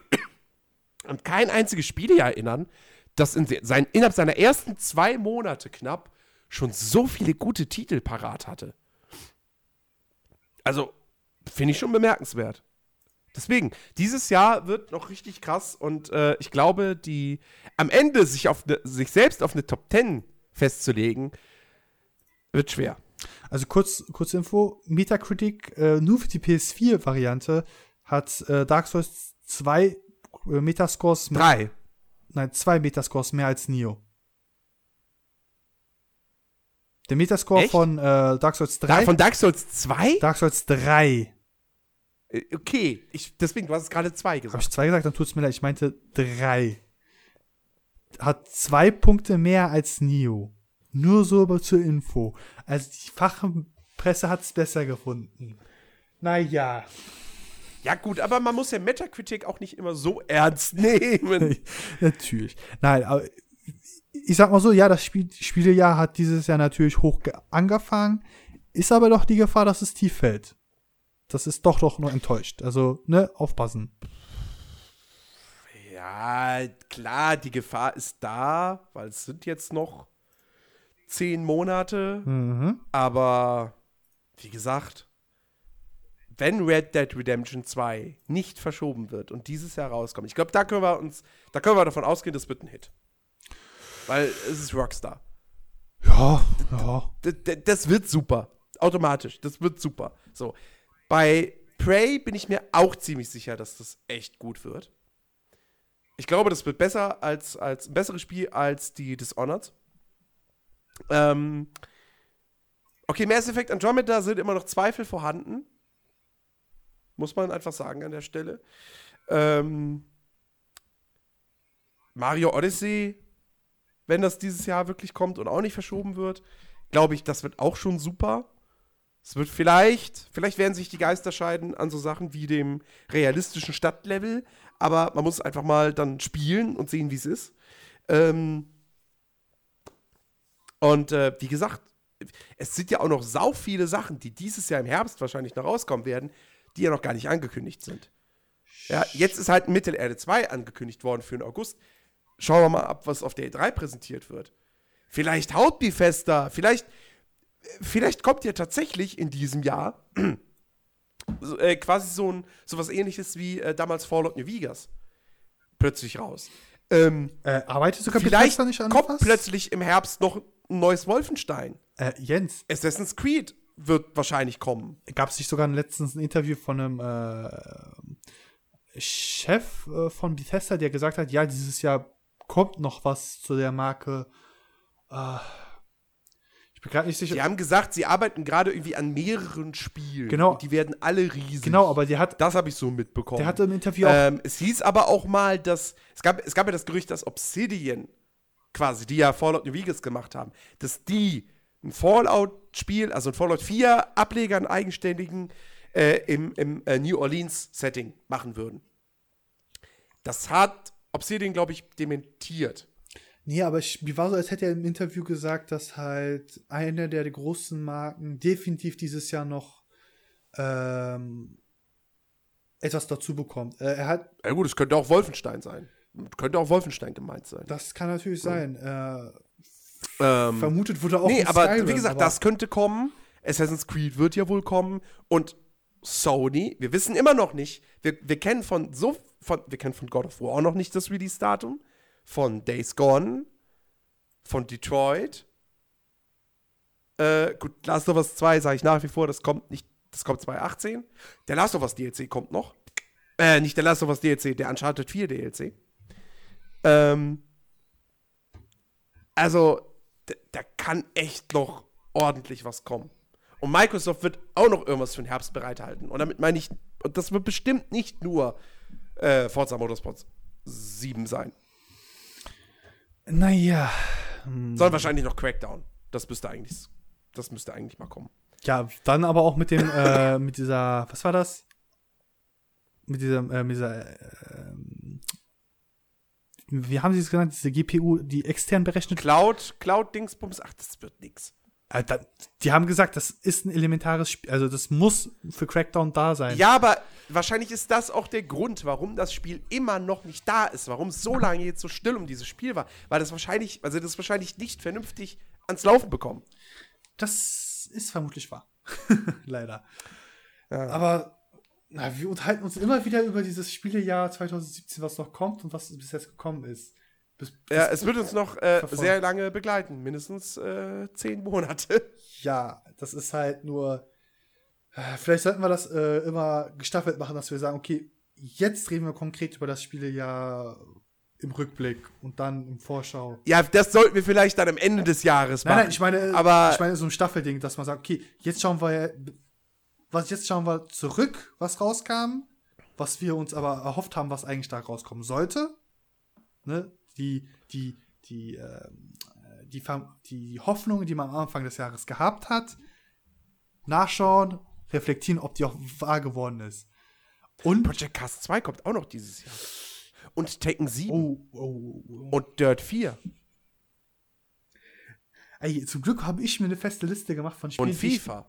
an kein einziges Spiel erinnern, das in sein, innerhalb seiner ersten zwei Monate knapp schon so viele gute Titel parat hatte. Also, finde ich schon bemerkenswert. Deswegen, dieses Jahr wird noch richtig krass und äh, ich glaube, die am Ende sich, auf ne, sich selbst auf eine Top 10 festzulegen, wird schwer. Also kurz, kurz Info, Metacritic äh, nur für die PS4-Variante hat äh, Dark Souls 2 äh, Metascores mehr. Drei. Nein, zwei Metascores mehr als Nio. Der Metascore Echt? von äh, Dark Souls 3. Da, von Dark Souls 2? Dark Souls 3. Äh, okay, ich, deswegen, du hast es gerade 2 gesagt. Habe ich 2 gesagt, dann tut es mir leid. Ich meinte 3. Hat zwei Punkte mehr als Nio. Nur so aber zur Info. Also die Fachpresse hat es besser gefunden. Naja. Ja, gut, aber man muss ja Metacritic auch nicht immer so ernst nehmen. Natürlich. Nein, aber ich sag mal so, ja, das Spiel, Spielejahr hat dieses Jahr natürlich hoch angefangen, ist aber doch die Gefahr, dass es tief fällt. Das ist doch doch nur enttäuscht. Also, ne, aufpassen. Ja, klar, die Gefahr ist da, weil es sind jetzt noch zehn Monate. Mhm. Aber wie gesagt, wenn Red Dead Redemption 2 nicht verschoben wird und dieses Jahr rauskommt, ich glaube, da können wir uns, da können wir davon ausgehen, das wird ein Hit. Weil es ist Rockstar. Ja, ja. Das, das wird super. Automatisch. Das wird super. So. Bei Prey bin ich mir auch ziemlich sicher, dass das echt gut wird. Ich glaube, das wird besser als, als ein besseres Spiel als die Dishonored. Ähm, okay, Mass Effect Andromeda sind immer noch Zweifel vorhanden. Muss man einfach sagen an der Stelle. Ähm, Mario Odyssey wenn das dieses Jahr wirklich kommt und auch nicht verschoben wird, glaube ich, das wird auch schon super. Es wird vielleicht, vielleicht werden sich die Geister scheiden an so Sachen wie dem realistischen Stadtlevel, aber man muss einfach mal dann spielen und sehen, wie es ist. Ähm und äh, wie gesagt, es sind ja auch noch sau viele Sachen, die dieses Jahr im Herbst wahrscheinlich noch rauskommen werden, die ja noch gar nicht angekündigt sind. Ja, jetzt ist halt Mittelerde 2 angekündigt worden für den August schauen wir mal ab, was auf der E3 präsentiert wird. Vielleicht haut Bethesda, vielleicht, vielleicht kommt ja tatsächlich in diesem Jahr so, äh, quasi so ein sowas ähnliches wie äh, damals Fallout New Vegas plötzlich raus. Ähm, äh, arbeitet sogar vielleicht nicht an kommt was? plötzlich im Herbst noch ein neues Wolfenstein. Äh, Jens. Assassin's Creed wird wahrscheinlich kommen. Gab es nicht sogar letztens ein Interview von einem äh, Chef äh, von Bethesda, der gesagt hat, ja, dieses Jahr kommt noch was zu der Marke. Bin gerade nicht sicher. Die haben gesagt, sie arbeiten gerade irgendwie an mehreren Spielen. Genau. Und die werden alle riesig. Genau, aber der hat, Das habe ich so mitbekommen. der hatte im Interview auch. ähm, es hieß aber auch mal, dass. Es gab, es gab ja das Gerücht, dass Obsidian, quasi, die ja Fallout New Vegas gemacht haben, dass die ein Fallout-Spiel, also ein Fallout 4 Ableger, einen eigenständigen, äh, im, im äh, New Orleans-Setting machen würden. Das hat Obsidian, glaube ich, dementiert. Nee, aber ich, mir war so, als hätte er im Interview gesagt, dass halt eine der großen Marken definitiv dieses Jahr noch ähm, etwas dazu bekommt. Äh, er hat, Ja gut, es könnte auch Wolfenstein sein. Könnte auch Wolfenstein gemeint sein. das kann natürlich sein. Äh, Ähm, vermutet wurde auch nee, aber Skyrim, wie gesagt, das könnte kommen. Assassin's Creed wird ja wohl kommen. Und Sony, wir wissen immer noch nicht, wir, wir kennen von so von, wir kennen von God of War noch nicht das Release-Datum, von Days Gone, von Detroit. Äh, gut, Last of Us 2 sage ich nach wie vor, das kommt nicht, das kommt 2018. Der Last of Us DLC kommt noch. Äh, nicht der Last of Us DLC, der Uncharted 4 DLC. Ähm, also, da kann echt noch ordentlich was kommen. Und Microsoft wird auch noch irgendwas für den Herbst bereithalten. Und damit meine ich, und das wird bestimmt nicht nur äh, Forza Motorsport 7 sein, naja. sondern wahrscheinlich noch Crackdown. Das müsste eigentlich, das müsste eigentlich mal kommen. Ja, dann aber auch mit dem, äh, mit dieser, was war das? Mit dieser, äh, mit dieser, äh, wie haben sie es genannt? Diese GPU, die extern berechnet Cloud, Cloud-Dingsbums, ach, das wird nix. Äh, die haben gesagt, das ist ein elementares Spiel, also das muss für Crackdown da sein. Ja, aber wahrscheinlich ist das auch der Grund, warum das Spiel immer noch nicht da ist, warum es so lange jetzt so still um dieses Spiel war, weil das wahrscheinlich, also das wahrscheinlich nicht vernünftig ans Laufen bekommen. Das ist vermutlich wahr. Leider. Ja. Aber na, wir unterhalten uns immer wieder über dieses Spielejahr 2017, was noch kommt und was bis jetzt gekommen ist. Bis, bis, Ja, es wird uns noch äh, sehr lange begleiten, mindestens äh, zehn Monate. ja, das ist halt nur. äh, Vielleicht sollten wir das äh, immer gestaffelt machen, dass wir sagen, okay, jetzt reden wir konkret über das Spielejahr im Rückblick und dann im Vorschau. Ja, das sollten wir vielleicht dann am Ende des Jahres machen. Nein, nein, ich meine, aber ich meine so ein Staffelding, dass man sagt, okay, jetzt schauen wir, was jetzt schauen wir zurück, was rauskam, was wir uns aber erhofft haben, was eigentlich da rauskommen sollte. Ne? Die, die, die, ähm, äh, die, die Hoffnungen, die man am Anfang des Jahres gehabt hat, nachschauen, reflektieren, ob die auch wahr geworden ist. Und Project Cast 2 kommt auch noch dieses Jahr. Und Tekken 7 oh, oh, oh. und Dirt 4 Ey, zum Glück habe ich mir eine feste Liste gemacht von Spielen, und die ich, FIFA.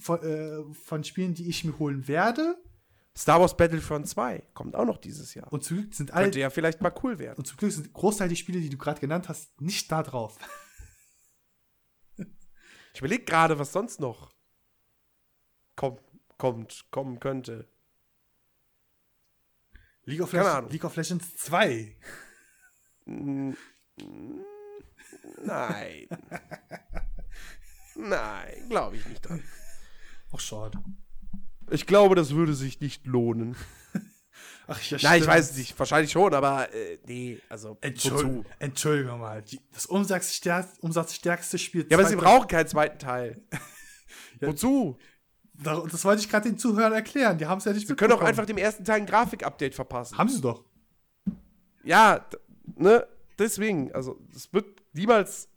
von, äh, von Spielen, die ich mir holen werde. Star Wars Battlefront 2 kommt auch noch dieses Jahr. Und zum Glück sind alle, Könnte ja vielleicht mal cool werden. und zum Glück sind Großteil der Spiele, die du gerade genannt hast, nicht da drauf. Ich überlege gerade, was sonst noch kommt, kommt, kommen könnte. League of, Legends. League of Legends 2. Mm, mm, Nein. Nein, glaube ich nicht dran. Oh, schade. Ich glaube, das würde sich nicht lohnen. Ach, ja, Nein, ich weiß es nicht. Wahrscheinlich schon, aber äh, nee, also Entschuldigung, wozu? Entschuldigung mal. Die, das umsatzstärkste, umsatzstärkste Spiel. Ja, aber sie 2000 brauchen keinen zweiten Teil. Ja. Wozu? Da- Das wollte ich gerade den Zuhörern erklären. Die haben es ja nicht Sie können auch einfach dem ersten Teil ein Grafik-Update verpassen. Haben sie doch. Ja, ne, deswegen, also es wird niemals,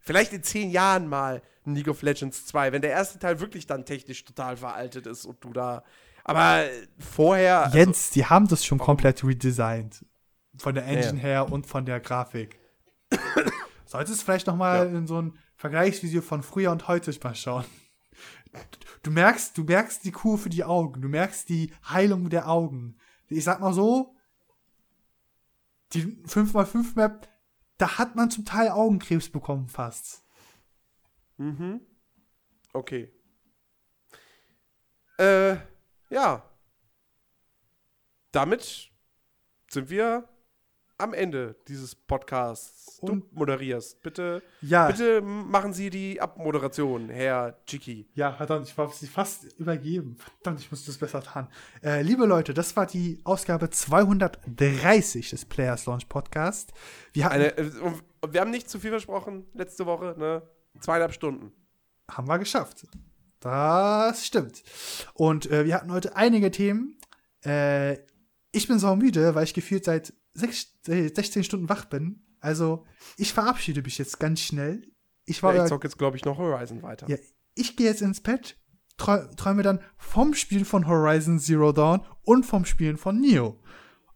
vielleicht in zehn Jahren mal League of Legends 2, wenn der erste Teil wirklich dann technisch total veraltet ist und du da, aber vorher, also, Jens, die haben das schon komplett redesigned. Von der Engine Ja. her und von der Grafik. Solltest vielleicht noch mal Ja. in so ein Vergleichsvideo von früher und heute mal schauen. Du merkst, du merkst die Kur für die Augen. Du merkst die Heilung der Augen. Ich sag mal so, die 5x5 Map, da hat man zum Teil Augenkrebs bekommen fast. Mhm, okay. Äh, ja. Damit sind wir am Ende dieses Podcasts. Du Und- moderierst. Bitte, Ja, bitte machen Sie die Abmoderation, Herr Chiki. Ja, verdammt, ich war sie fast übergeben. Verdammt, ich muss das besser tun. Äh, liebe Leute, das war die Ausgabe 230 des Players Launch Podcast. Wir hatten, Eine, äh, wir haben nicht zu viel versprochen letzte Woche, ne? Zweieinhalb Stunden. haben wir geschafft. Das stimmt. Und äh, wir hatten heute einige Themen. Äh, ich bin so müde, weil ich gefühlt seit sech, 16 Stunden wach bin. Also, ich verabschiede mich jetzt ganz schnell. Ich war ja, ich zock jetzt, glaube ich, noch Horizon weiter. Ja, ich gehe jetzt ins Bett, träume dann vom Spielen von Horizon Zero Dawn und vom Spielen von Neo.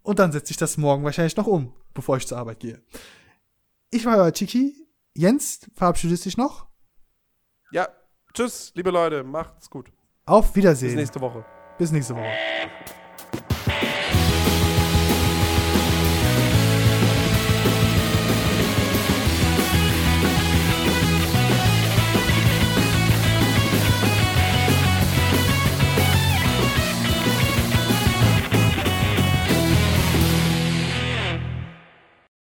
Und dann setze ich das morgen wahrscheinlich noch um, bevor ich zur Arbeit gehe. Ich war euer Chiki. Jens, verabschiedest dich noch? Ja, tschüss, liebe Leute, macht's gut. Auf Wiedersehen. Bis nächste Woche. Bis nächste Woche.